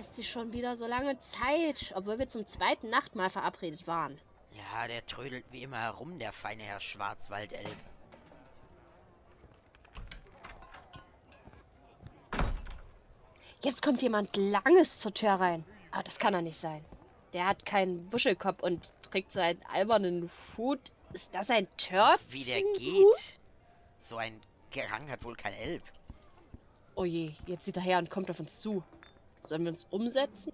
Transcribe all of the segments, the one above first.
lässt sich schon wieder so lange Zeit, obwohl wir zum zweiten Nachtmahl verabredet waren. Ja, der trödelt wie immer herum, der feine Herr Schwarzwaldelb. Jetzt kommt jemand Langes zur Tür rein. Aber das kann doch nicht sein. Der hat keinen Wuschelkopf und trägt so einen albernen Hut. Ist das ein Törtchen? Wie der geht. So ein Gerang hat wohl kein Elb. Oh je, jetzt sieht er her und kommt auf uns zu. Sollen wir uns umsetzen?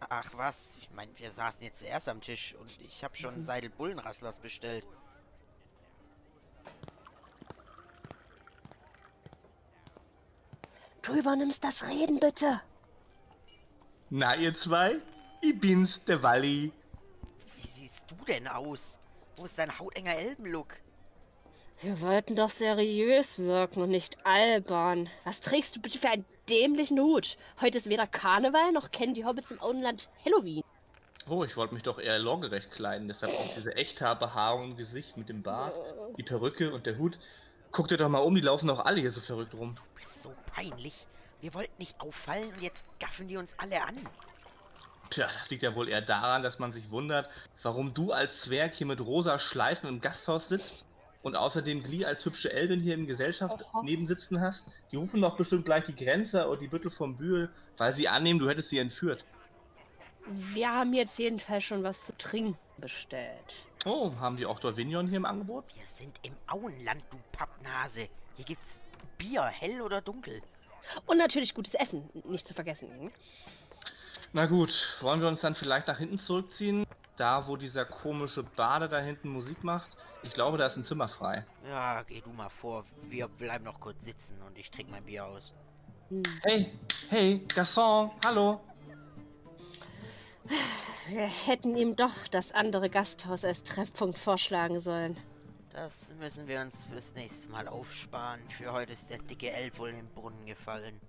Ach was, ich meine, wir saßen jetzt zuerst am Tisch und ich habe schon Seidel Bullenrasslers bestellt. Du übernimmst das Reden, bitte. Na, ihr zwei? Ich bin's, der Walli. Wie siehst du denn aus? Wo ist dein hautenger Elbenlook? Wir wollten doch seriös wirken und nicht albern. Was trägst du bitte für einen dämlichen Hut? Heute ist weder Karneval noch kennen die Hobbits im Auenland Halloween. Oh, ich wollte mich doch eher lorgerecht kleiden, deshalb auch diese Echthaarbehaarung im Gesicht mit dem Bart, die Perücke und der Hut. Guck dir doch mal um, die laufen doch alle hier so verrückt rum. Du bist so peinlich. Wir wollten nicht auffallen und jetzt gaffen die uns alle an. Tja, das liegt ja wohl eher daran, dass man sich wundert, warum du als Zwerg hier mit rosa Schleifen im Gasthaus sitzt und außerdem Glee als hübsche Elbin hier im Gesellschaft Aha. nebensitzen hast. Die rufen doch bestimmt gleich die Grenzer und die Büttel vom Bühl, weil sie annehmen, du hättest sie entführt. Wir haben jetzt jedenfalls schon was zu trinken bestellt. Oh, haben die auch Dorvignon hier im Angebot? Wir sind im Auenland, du Pappnase. Hier gibt's Bier, hell oder dunkel. Und natürlich gutes Essen, nicht zu vergessen. Na gut, wollen wir uns dann vielleicht nach hinten zurückziehen? Da, wo dieser komische Bade da hinten Musik macht. Ich glaube, da ist ein Zimmer frei. Ja, geh du mal vor. Wir bleiben noch kurz sitzen und ich trinke mein Bier aus. Hm. Hey, hey, Garçon, hallo. Wir hätten ihm doch das andere Gasthaus als Treffpunkt vorschlagen sollen. Das müssen wir uns fürs nächste Mal aufsparen. Für heute ist der dicke Elb wohl in den Brunnen gefallen.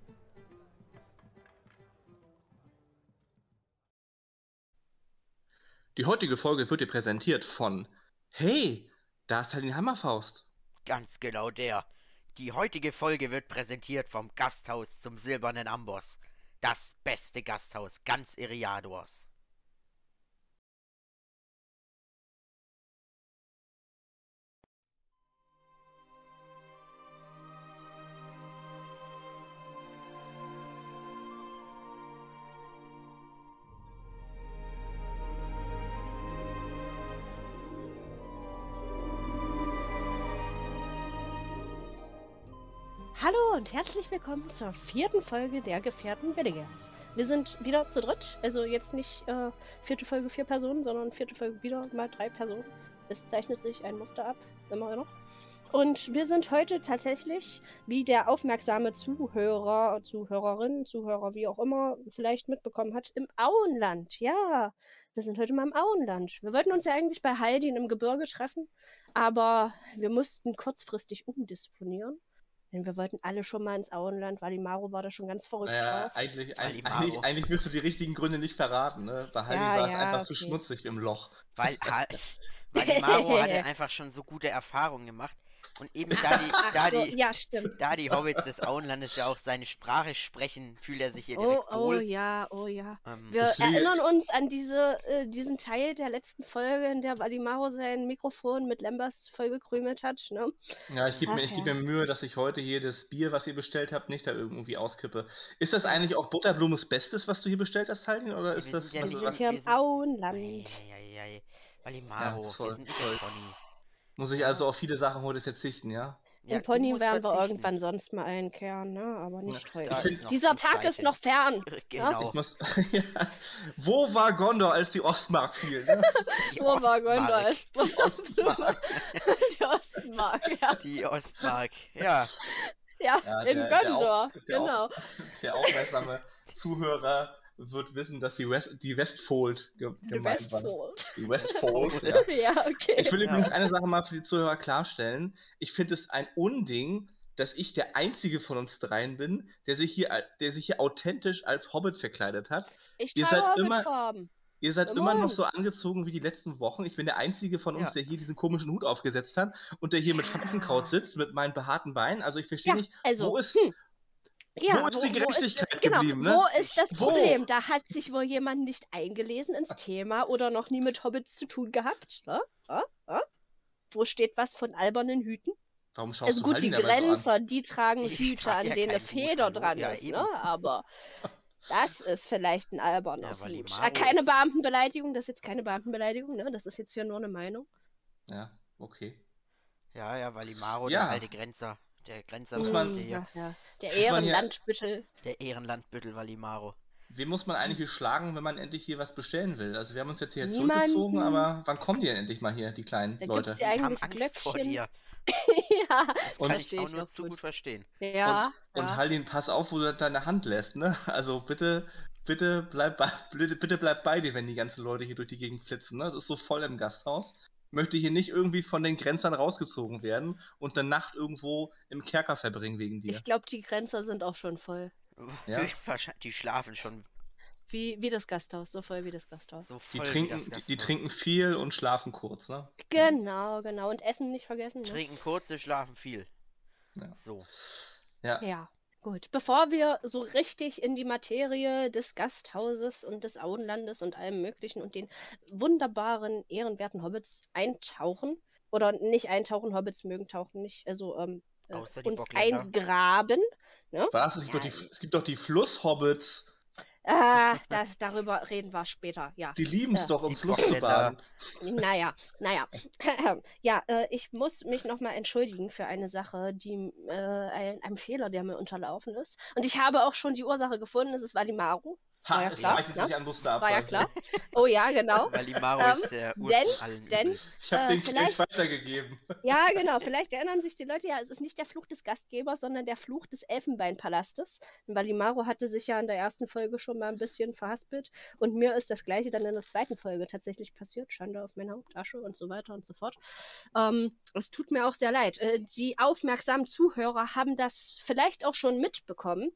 Die heutige Folge wird dir präsentiert von Hey, da ist halt die Hammerfaust. Ganz genau der. Die heutige Folge wird präsentiert vom Gasthaus zum Silbernen Amboss. Das beste Gasthaus ganz Iriadors. Hallo und herzlich willkommen zur vierten Folge der Gefährten Billigers. Wir sind wieder zu dritt, also jetzt nicht äh, vierte Folge vier Personen, sondern vierte Folge wieder mal drei Personen. Es zeichnet sich ein Muster ab, immer noch. Und wir sind heute tatsächlich, wie der aufmerksame Zuhörer, Zuhörerin, Zuhörer, wie auch immer, vielleicht mitbekommen hat, im Auenland. Ja, wir sind heute mal im Auenland. Wir wollten uns ja eigentlich bei Haldin im Gebirge treffen, aber wir mussten kurzfristig umdisponieren. Denn wir wollten alle schon mal ins Auenland, weil die Maro war da schon ganz verrückt Naja, drauf. eigentlich, eigentlich, Maro- eigentlich willst du die richtigen Gründe nicht verraten, ne? Bei Heidi Ja, war es ja, einfach zu okay. schmutzig im Loch. Weil, weil die Maro hatte einfach schon so gute Erfahrungen gemacht. Und eben da die, da die, ja, stimmt. da die Hobbits des Auenlandes ja auch seine Sprache sprechen, fühlt er sich hier Oh, direkt oh wohl. ja, oh ja. Ähm, Wir erinnern uns an diese, äh, diesen Teil der letzten Folge, in der Valimaro sein Mikrofon mit Lembers vollgekrümelt hat. Ne? Ja, ich gebe mir, ich geb mir Mühe, dass ich heute hier das Bier, was ihr bestellt habt, nicht da irgendwie auskippe. Ist das eigentlich auch Butterblumes Bestes, was du hier bestellt hast, Heidi? Oder ist wir das sind ja was, Wir nicht- sind was, hier im Auenland. Eieiei. Valimaro, Ja, wir sind nicht toll. Muss ich also auf viele Sachen heute verzichten, ja? Ja, Im du Pony werden wir irgendwann sonst mal einkehren, ne? aber nicht Ja, heute. Dieser Tag Zeit ist noch fern. Genau. Ich muss, ja. Wo war Gondor, als die Ostmark fiel? Ne? Die Wo war Gondor? Ostmark. als Butterblume? Die Ostmark, ja. Die Ostmark. Ja. Ja, Ja, in der- der Gondor, auch- der genau. auch- Der aufmerksame Zuhörer wird wissen, dass die, West, die Westfold ge Die gemeint war. Westfold. Die Westfold, ja. Ja, okay. Ich will Ja. übrigens eine Sache mal für die Zuhörer klarstellen. Ich finde es ein Unding, dass ich der einzige von uns dreien bin, der sich hier, der sich hier authentisch als Hobbit verkleidet hat. Ich ihr trage seid immer- Hobbitfarben. Ihr seid immer noch so angezogen wie die letzten Wochen. Ich bin der einzige von uns, Ja. der hier diesen komischen Hut aufgesetzt hat und der hier mit Ja. Pfannenkraut sitzt, mit meinen behaarten Beinen. Also ich verstehe Ja, nicht, also, wo ist, hm, Ja, wo ist die Gerechtigkeit ist, genau, geblieben, ne? Wo ist das Wo? Problem? Da hat sich wohl jemand nicht eingelesen ins Thema oder noch nie mit Hobbits zu tun gehabt. Ne? Äh? Äh? Wo steht was von albernen Hüten? Warum schaust Also du gut, die Haldi dabei so? Grenzer, die tragen Ich Hüte, trage an ja denen eine Feder dran Ja, ist, eben. ne? Aber das ist vielleicht ein alberner Ja, die Hut. Ah, keine Beamtenbeleidigung, das ist jetzt keine Beamtenbeleidigung, ne? Das ist jetzt hier nur eine Meinung. Ja, okay. Ja, ja, Valimaro, Ja. der alte Grenzer. Der Grenzer, Muss man- der, Hm, ja, ja. Der Muss man hier- Ehrenlandbüttel. der Ehrenlandbüttel Valimaro. Wen muss man eigentlich hier schlagen, wenn man endlich hier was bestellen will? Also wir haben uns jetzt hier Niemanden. zurückgezogen, aber wann kommen die denn endlich mal hier, die kleinen Da Leute? Die haben eigentlich Angst vor Glöckchen. dir. ja, Das Und- kann ich auch nur zu gut. gut verstehen. ja. Und ja. Haldin, pass auf, wo du deine Hand lässt, ne? Also bitte, bitte bleib bei, bitte, bitte bleib bei dir, wenn die ganzen Leute hier durch die Gegend flitzen, ne? Es ist so voll im Gasthaus. Möchte hier nicht irgendwie von den Grenzern rausgezogen werden und eine Nacht irgendwo im Kerker verbringen wegen dir. Ich glaube, die Grenzer sind auch schon voll. Ja. Höchstwahrscheinlich, die schlafen schon Wie, wie das Gasthaus, so voll wie das Gasthaus. so Die trinken, die, die trinken viel und schlafen kurz, ne? Genau, genau. Und Essen nicht vergessen. Ne? Trinken kurze, schlafen viel. Ja. So. Ja. Ja, gut. Bevor wir so richtig in die Materie des Gasthauses und des Auenlandes und allem Möglichen und den wunderbaren, ehrenwerten Hobbits eintauchen, oder nicht eintauchen, Hobbits mögen tauchen nicht, also ähm, äh, uns Bockländer. eingraben. Was? Es gibt, Ja, doch die, es gibt doch die Flusshobbits. Ah, das, darüber reden wir später, ja. Die lieben es Ja. doch, im Die Fluss zu baden. Naja, naja. ja, äh, ich muss mich nochmal entschuldigen für eine Sache, die äh, ein, einem Fehler, der mir unterlaufen ist. Und ich habe auch schon die Ursache gefunden, es ist Valimaro. Das war ja es klar. sich Ne? an, Muster War ja klar. Oh ja, genau. Valimaro Ähm, ist der denn- denn-. Ich habe Äh, den Kelch vielleicht- weitergegeben. Ja, genau. Vielleicht erinnern sich die Leute ja, es ist nicht der Fluch des Gastgebers, sondern der Fluch des Elfenbeinpalastes. Und Valimaro hatte sich ja in der ersten Folge schon mal ein bisschen verhaspelt. Und mir ist das gleiche dann in der zweiten Folge tatsächlich passiert. Schande auf meine Hauptasche und so weiter und so fort. Ähm, es tut mir auch sehr leid. Äh, die aufmerksamen Zuhörer haben das vielleicht auch schon mitbekommen.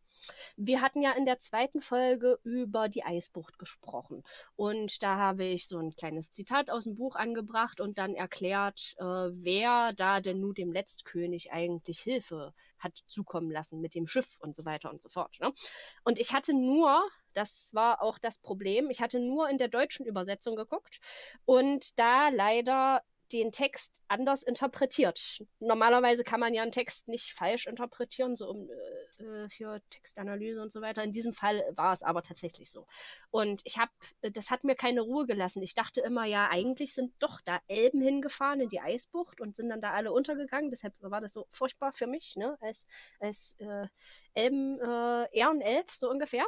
Wir hatten ja in der zweiten Folge über die Eisbucht gesprochen. Und da habe ich so ein kleines Zitat aus dem Buch angebracht und dann erklärt, äh, wer da denn nun dem Letztkönig eigentlich Hilfe hat zukommen lassen mit dem Schiff und so weiter und so fort. Ne? Und ich hatte nur, das war auch das Problem, ich hatte nur in der deutschen Übersetzung geguckt und da leider den Text anders interpretiert. Normalerweise kann man ja einen Text nicht falsch interpretieren, so um äh, äh, für Textanalyse und so weiter. In diesem Fall war es aber tatsächlich so. Und ich habe, das hat mir keine Ruhe gelassen. Ich dachte immer, ja, eigentlich sind doch da Elben hingefahren in die Eisbucht und sind dann da alle untergegangen. Deshalb war das so furchtbar für mich, ne, als, als äh, Elben, äh, Ehrenelb, so ungefähr.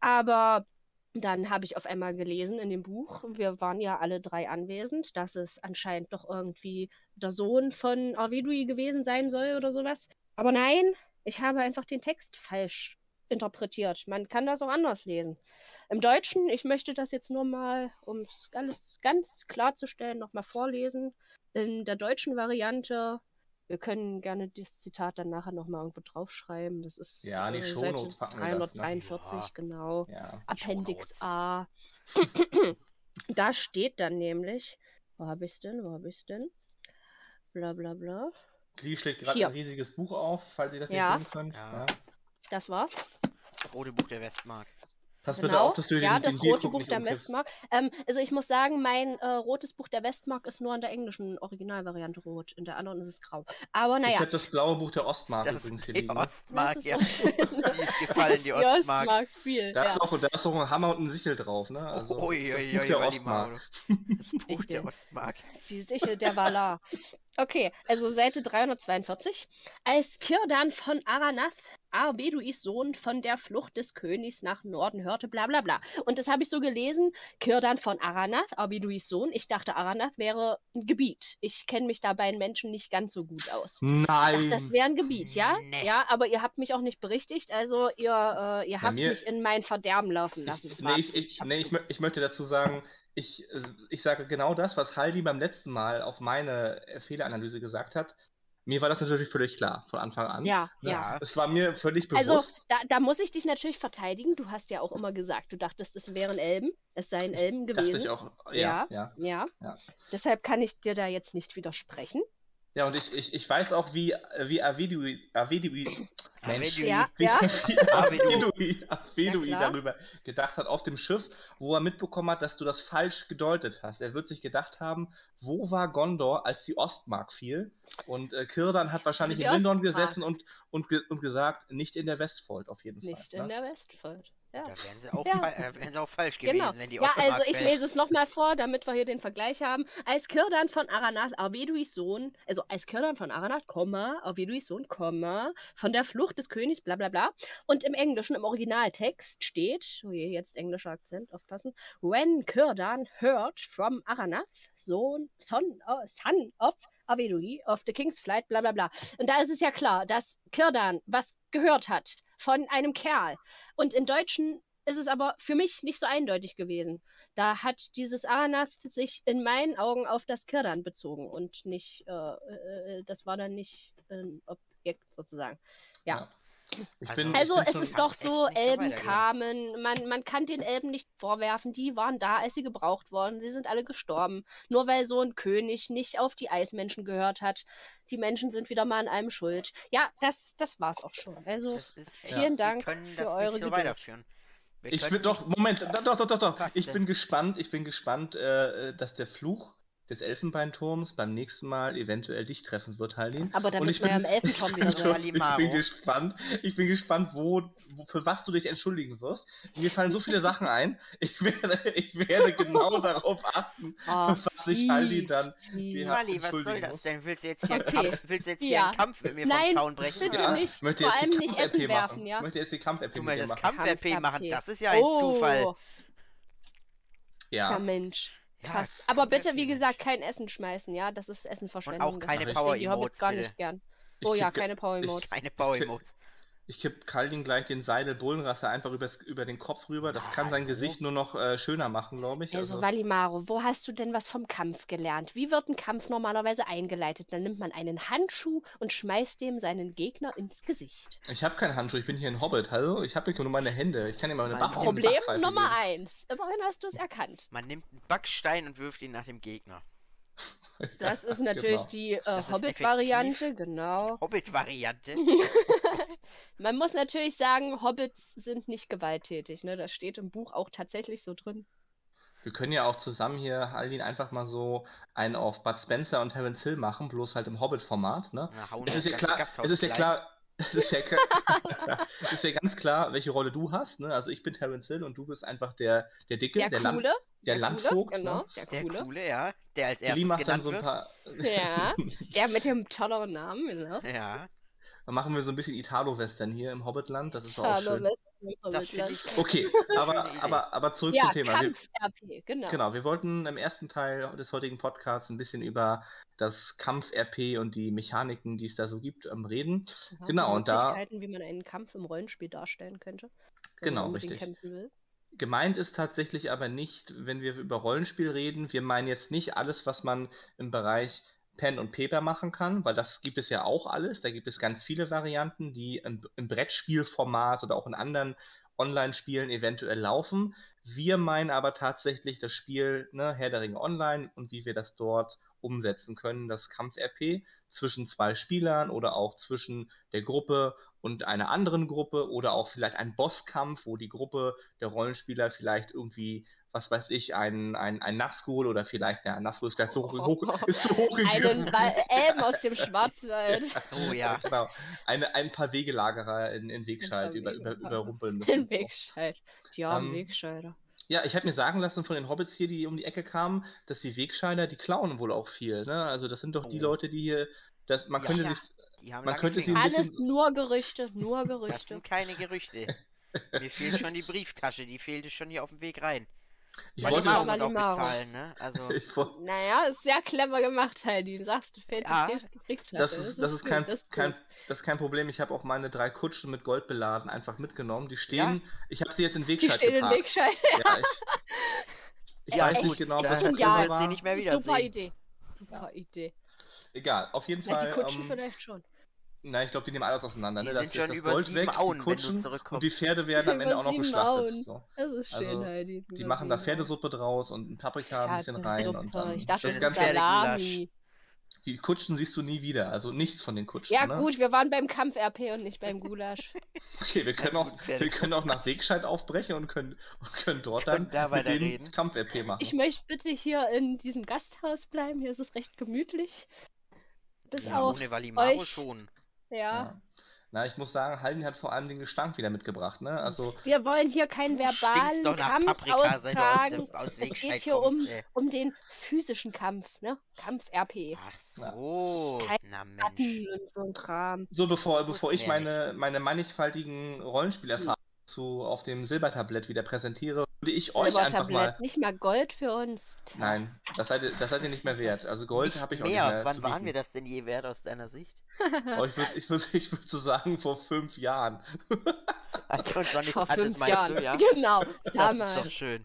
Aber dann habe ich auf einmal gelesen in dem Buch, wir waren ja alle drei anwesend, dass es anscheinend doch irgendwie der Sohn von Arvedui gewesen sein soll oder sowas. Aber nein, ich habe einfach den Text falsch interpretiert. Man kann das auch anders lesen. Im Deutschen, ich möchte das jetzt nur mal, um es alles ganz klarzustellen, nochmal vorlesen. In der deutschen Variante, wir können gerne das Zitat dann nachher nochmal irgendwo draufschreiben. Das ist Ja, die äh, Seite packen wir das, ne? 343, genau. Ja. Appendix. A. da steht dann nämlich, wo habe ich es denn, wo habe ich es denn? Bla bla bla. Glee schlägt gerade ein riesiges Buch auf, falls ihr das Ja. nicht sehen könnt. Ja. Ja. Das war's. Das rote Buch der Westmark. Pass Genau. bitte auf, dass du ja, den, das den rote Buch nicht der. Westmark. Ähm, also ich muss sagen, mein äh, rotes Buch der Westmark ist nur in der englischen Originalvariante rot. In der anderen ist es grau. Aber Ich naja. habe das blaue Buch der Ostmark Das übrigens hier die liegen. Ostmark, Das ist ja. Die ist gefallen, die Ostmark. viel. Da, ja. ist auch, da ist auch ein Hammer und ein Sichel drauf, ne? Also, Ui, das ui, Buch ui, der. Ostmark. Das Buch der. Ostmark. Die Sichel der Valar. Okay, also Seite 342. Als Kirdan von Aranath, Arbeduis Sohn, von der Flucht des Königs nach Norden hörte, bla bla bla. Und das habe ich so gelesen, Kirdan von Aranath, Arbeduis Sohn. Ich dachte, Aranath wäre ein Gebiet. Ich kenne mich da bei den Menschen nicht ganz so gut aus. Ich dachte, Nein! das wäre ein Gebiet, ja? Nee. Ja, aber ihr habt mich auch nicht berichtigt, also ihr, äh, ihr habt mir- mich in mein Verderben laufen lassen. Das ich, war nee, ich, ich, nee ich, mö- ich möchte dazu sagen, ich, ich sage genau das, was Haldi beim letzten Mal auf meine Fehleranalyse gesagt hat. Mir war das natürlich völlig klar von Anfang an. Ja, Ne? ja. Es war mir völlig Also, bewusst. da, da muss ich dich natürlich verteidigen. Du hast ja auch immer gesagt, du dachtest, es wären Elben. Es seien Elben dachte gewesen. ich auch. Ja, ja. ja. Ja. Deshalb kann ich dir da jetzt nicht widersprechen. Ja, und ich, ich, ich weiß auch, wie, wie Avedui, Avedui, Mensch, Avedui. Ja, wie, ja. wie Avedui, Avedui klar. darüber gedacht hat auf dem Schiff, wo er mitbekommen hat, dass du das falsch gedeutet hast. Er wird sich gedacht haben, wo war Gondor, als die Ostmark fiel? Und äh, Kirdan hat wahrscheinlich in Lindon gesessen und, und, ge und gesagt, nicht in der Westfold auf jeden Nicht Fall. in ne? der Westfold. Ja. Da wären sie auch, Ja. äh, wären sie auch falsch gewesen, Genau. wenn die Ja, also ich lese es nochmal vor, damit wir hier den Vergleich haben. Als Kirdan von Aranath, Arveduis Sohn, also als Kirdan von Aranath, Komma, Arveduis Sohn, Komma, von der Flucht des Königs, bla bla bla. Und im Englischen, im Originaltext steht, oh je, jetzt englischer Akzent, aufpassen, When Kirdan heard from Aranath, Sohn, son, oh, son of Avedui, of the King's Flight, bla bla bla. Und da ist es ja klar, dass Kirdan was gehört hat von einem Kerl. Und im Deutschen ist es aber für mich nicht so eindeutig gewesen. Da hat dieses Aranath sich in meinen Augen auf das Kirdan bezogen und nicht, äh, äh, das war dann nicht ein Objekt sozusagen. Ja. Ich Also- bin, Also ich bin es ist doch so, Elben kamen, man, man kann den Elben nicht vorwerfen, die waren da, als sie gebraucht wurden, sie sind alle gestorben. Nur weil so ein König nicht auf die Eismenschen gehört hat. Die Menschen sind wieder mal an allem schuld. Ja, das, das war's auch schon. Also ist vielen Wir Dank können für das eure nicht so Geduld. weiterführen. Wir Ich will doch, Moment, doch, doch, doch, doch. Ich bin gespannt, ich bin gespannt, äh, dass der Fluch des Elfenbeinturms beim nächsten Mal eventuell dich treffen wird, Haldin. Aber dann Und müssen wir ja im Elfenturm ich wieder bin, sein. schon- ich bin gespannt, ich bin gespannt, wo, wo, für was du dich entschuldigen wirst. Mir fallen so viele Sachen ein. Ich werde, ich werde genau darauf achten, Oh, für was sich Haldin dann. Wally, was soll das denn? Willst du jetzt hier, Okay. einen, Kampf, willst du jetzt hier Ja. einen Kampf mit mir Nein, vom Zaun brechen? bitte Ja, nicht. ich möchte Vor allem nicht Essen machen. werfen, ja? Ich möchte jetzt die Kampf-RP Du mit dir möchtest machen. Kampf-RP machen, das ist ja ein Zufall. Oh, Ja. ja, Mensch. Ja, Krass. Aber bitte, wie gesagt, kein Essen schmeißen, ja? Das ist Essen verschwenden. auch keine das sehen die Power-Emotes, Hobbits gar nicht gern. Ich Oh ja, keine Power Emotes. Keine Power-Emotes. Ich kipp Kaldin gleich den Seidel Bullenrasse einfach übers, über den Kopf rüber. Das Na, kann sein hallo. Gesicht nur noch äh, schöner machen, glaube ich. Also, Valimaro, wo hast du denn was vom Kampf gelernt? Wie wird ein Kampf normalerweise eingeleitet? Dann nimmt man einen Handschuh und schmeißt dem seinen Gegner ins Gesicht. Ich habe keinen Handschuh, ich bin hier ein Hobbit, hallo? Ich habe nur meine Hände. Ich kann dir mal eine Mein Back Problem Backpfeife Nummer geben. eins. Immerhin hast du es erkannt. Man nimmt einen Backstein und wirft ihn nach dem Gegner. Das ist natürlich genau. die äh, Hobbit-Variante, genau. Hobbit-Variante. Man muss natürlich sagen, Hobbits sind nicht gewalttätig. Ne? Das steht im Buch auch tatsächlich so drin. Wir können ja auch zusammen hier, Aldin, einfach mal so einen auf Bud Spencer und Terence Hill machen, bloß halt im Hobbit-Format, ne? Na, hauen Es das ist ja klar, Gasthaus es ist ja klein. klar, es ist ja, ist ja ganz klar, welche Rolle du hast, ne? Also ich bin Terence Hill und du bist einfach der, der Dicke, Der, der, coole, Land, der, der Landvogt, coole, genau, ne? der Der coole. coole, ja. Der als erstes macht dann so ein paar. Ja, der mit dem tolleren Namen, genau. Ja, Dann machen wir so ein bisschen Italo-Western hier im Hobbitland, das ist auch schön. Das finde ich. Okay, aber, aber, aber zurück Ja, zum Thema. Kampf-RP, genau. Genau, wir wollten im ersten Teil des heutigen Podcasts ein bisschen über das Kampf-RP und die Mechaniken, die es da so gibt, ähm, reden. Ja, genau, und da- Möglichkeiten, wie man einen Kampf im Rollenspiel darstellen könnte. Wenn Genau, richtig. kämpfen will. Gemeint ist tatsächlich aber nicht, wenn wir über Rollenspiel reden, wir meinen jetzt nicht alles, was man im Bereich Pen und Paper machen kann, weil das gibt es ja auch alles. Da gibt es ganz viele Varianten, die im, im Brettspielformat oder auch in anderen Online-Spielen eventuell laufen. Wir meinen aber tatsächlich das Spiel ne, Herr der Ringe Online und wie wir das dort umsetzen können, das Kampf-RP zwischen zwei Spielern oder auch zwischen der Gruppe und einer anderen Gruppe oder auch vielleicht ein Bosskampf, wo die Gruppe der Rollenspieler vielleicht irgendwie, was weiß ich, ein, ein, ein Nazgul oder vielleicht, ja, Nazgul ist gleich so hoch, ist so hochgegriffen. Einen Elben aus dem Schwarzwald. Oh ja. genau. Eine, ein paar Wegelagerer in, in Wegscheid über, über, überrumpeln müssen. Den Wegscheid. Die armen Ähm, Wegscheider. Ja, ich habe mir sagen lassen von den Hobbits hier, die um die Ecke kamen, dass die Wegscheider, die klauen wohl auch viel. Ne? Also das sind doch die Oh. Leute, die hier, das, man Ja. könnte Ja. sich, Die haben Man könnte sie Alles bisschen- nur Gerüchte, nur Das Gerüchte. sind keine Gerüchte. Mir fehlt schon die Brieftasche, die fehlte schon hier auf dem Weg rein. Ich Weil die wollte, muss auch bezahlen, ne? Also, ich, wollte- Naja, ist sehr clever gemacht, Heidi. Du sagst, fehlt Ja. die Brieftasche. das ist, das ist, kein, das ist kein, gut. das ist kein Problem. Ich habe auch meine drei Kutschen mit Gold beladen einfach mitgenommen. Die stehen, ich habe sie jetzt in Die Wegscheid stehen in geparkt. Wegscheid. Ja, ich, ich Ja, weiß echt, nicht genau, da- was. Grund sie war. nicht mehr. Super Idee. Super Idee. Egal, auf jeden Na, Fall. die Kutschen ähm, vielleicht schon. Nein, ich glaube, die nehmen alles auseinander. Die ne? sind das, schon ist das über Gold sieben weg, Auen, die wenn du Kutschen zurückkommst. und die Pferde werden am Ende auch noch geschlachtet. So. Das ist schön, Also, Heidi. Die machen da Pferdesuppe draus und ein Paprika ein bisschen rein. Und Pferdesuppe. dann Ich dachte, Das ist. Salami. Die Kutschen siehst du nie wieder, also nichts von den Kutschen. Ja, ne? gut, wir waren beim Kampf-RP und nicht beim Gulasch. Okay, wir können, auch, wir können auch nach Wegscheid aufbrechen und können, und können dort dann Können da mit denen. Kampf-RP machen. Ich möchte bitte hier in diesem Gasthaus bleiben. Hier ist es recht gemütlich. Bis Ja, auf ohne Valimaro euch. schon. Ja. ja. Na, ich muss sagen, Haldin hat vor allem den Gestank wieder mitgebracht, ne? Also, Wir wollen hier keinen verbalen doch nach Kampf du aus, austragen. dem, aus Es geht hier um, ey. um den physischen Kampf, ne? Kampf-RP. Ach so, Kein na Mensch. Und so ein Kram. so bevor, bevor ich meine, meine mannigfaltigen Rollenspielerfahrungen zu, auf dem Silbertablett wieder präsentiere, würde ich euch einfach mal. Silbertablett, nicht mal Gold für uns. Nein, das seid, ihr, das seid ihr nicht mehr wert. Also Gold habe ich auch mehr. nicht mehr. Wann zu waren wir das denn je wert aus deiner Sicht? Oh, ich würde ich würd, ich würd so sagen, vor fünf Jahren. Als noch nicht Vor fünf Jahren. du, ja? Genau, Das ist doch damals. schön.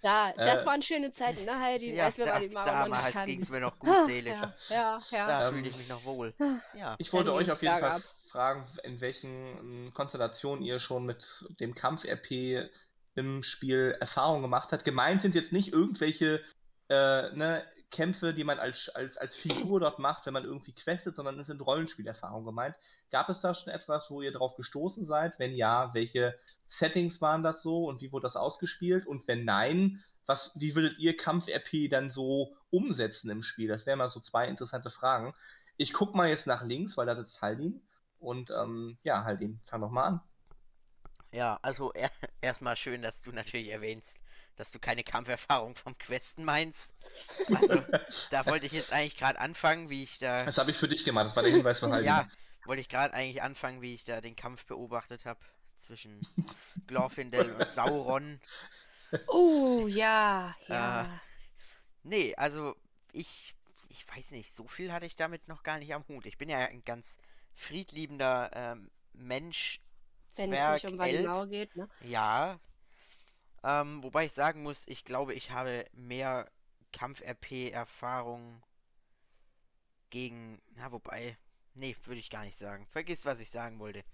Da, das Äh, waren schöne Zeiten, ne, Heidi? Ja, Weiß, da, die noch damals ging es mir noch gut seelisch. Ja, ja, ja. Da Ähm, fühle ich mich noch wohl. Ja. Ich wollte euch auf jeden Fall bergab. fragen, in welchen ähm, Konstellationen ihr schon mit dem Kampf-RP im Spiel Erfahrung gemacht habt. Gemeint sind jetzt nicht irgendwelche äh, ne, Kämpfe, die man als, als, als Figur dort macht, wenn man irgendwie questet, sondern es sind Rollenspielerfahrungen gemeint. Gab es da schon etwas, wo ihr drauf gestoßen seid? Wenn ja, welche Settings waren das so und wie wurde das ausgespielt? Und wenn nein, was, wie würdet ihr Kampf-RP dann so umsetzen im Spiel? Das wären mal so zwei interessante Fragen. Ich guck mal jetzt nach links, weil da sitzt Haldin. Und ähm, ja, Haldin, fang doch mal an. Ja, also er, erstmal schön, dass du natürlich erwähnst, dass du keine Kampferfahrung vom Questen meinst. Also, da wollte ich jetzt eigentlich gerade anfangen, wie ich da. Das habe ich für dich gemacht, das war der Hinweis von Haldin. Ja, wollte ich gerade eigentlich anfangen, wie ich da den Kampf beobachtet habe zwischen Glorfindel und Sauron. Oh, ja, Äh, ja. Nee, also ich, ich weiß nicht, so viel hatte ich damit noch gar nicht am Hut. Ich bin ja ein ganz friedliebender ähm, Mensch, Wenn es Zwerg, nicht um Elb. Valimau geht, ne? Ja. Ähm, wobei ich sagen muss, ich glaube, ich habe mehr Kampf-RP-Erfahrung gegen. Na, wobei. Nee, würde ich gar nicht sagen. Vergiss, was ich sagen wollte.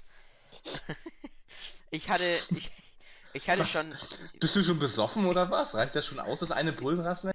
ich hatte. Ich, ich hatte schon. Bist du schon besoffen oder was? Reicht das schon aus, das eine Bullenrassel?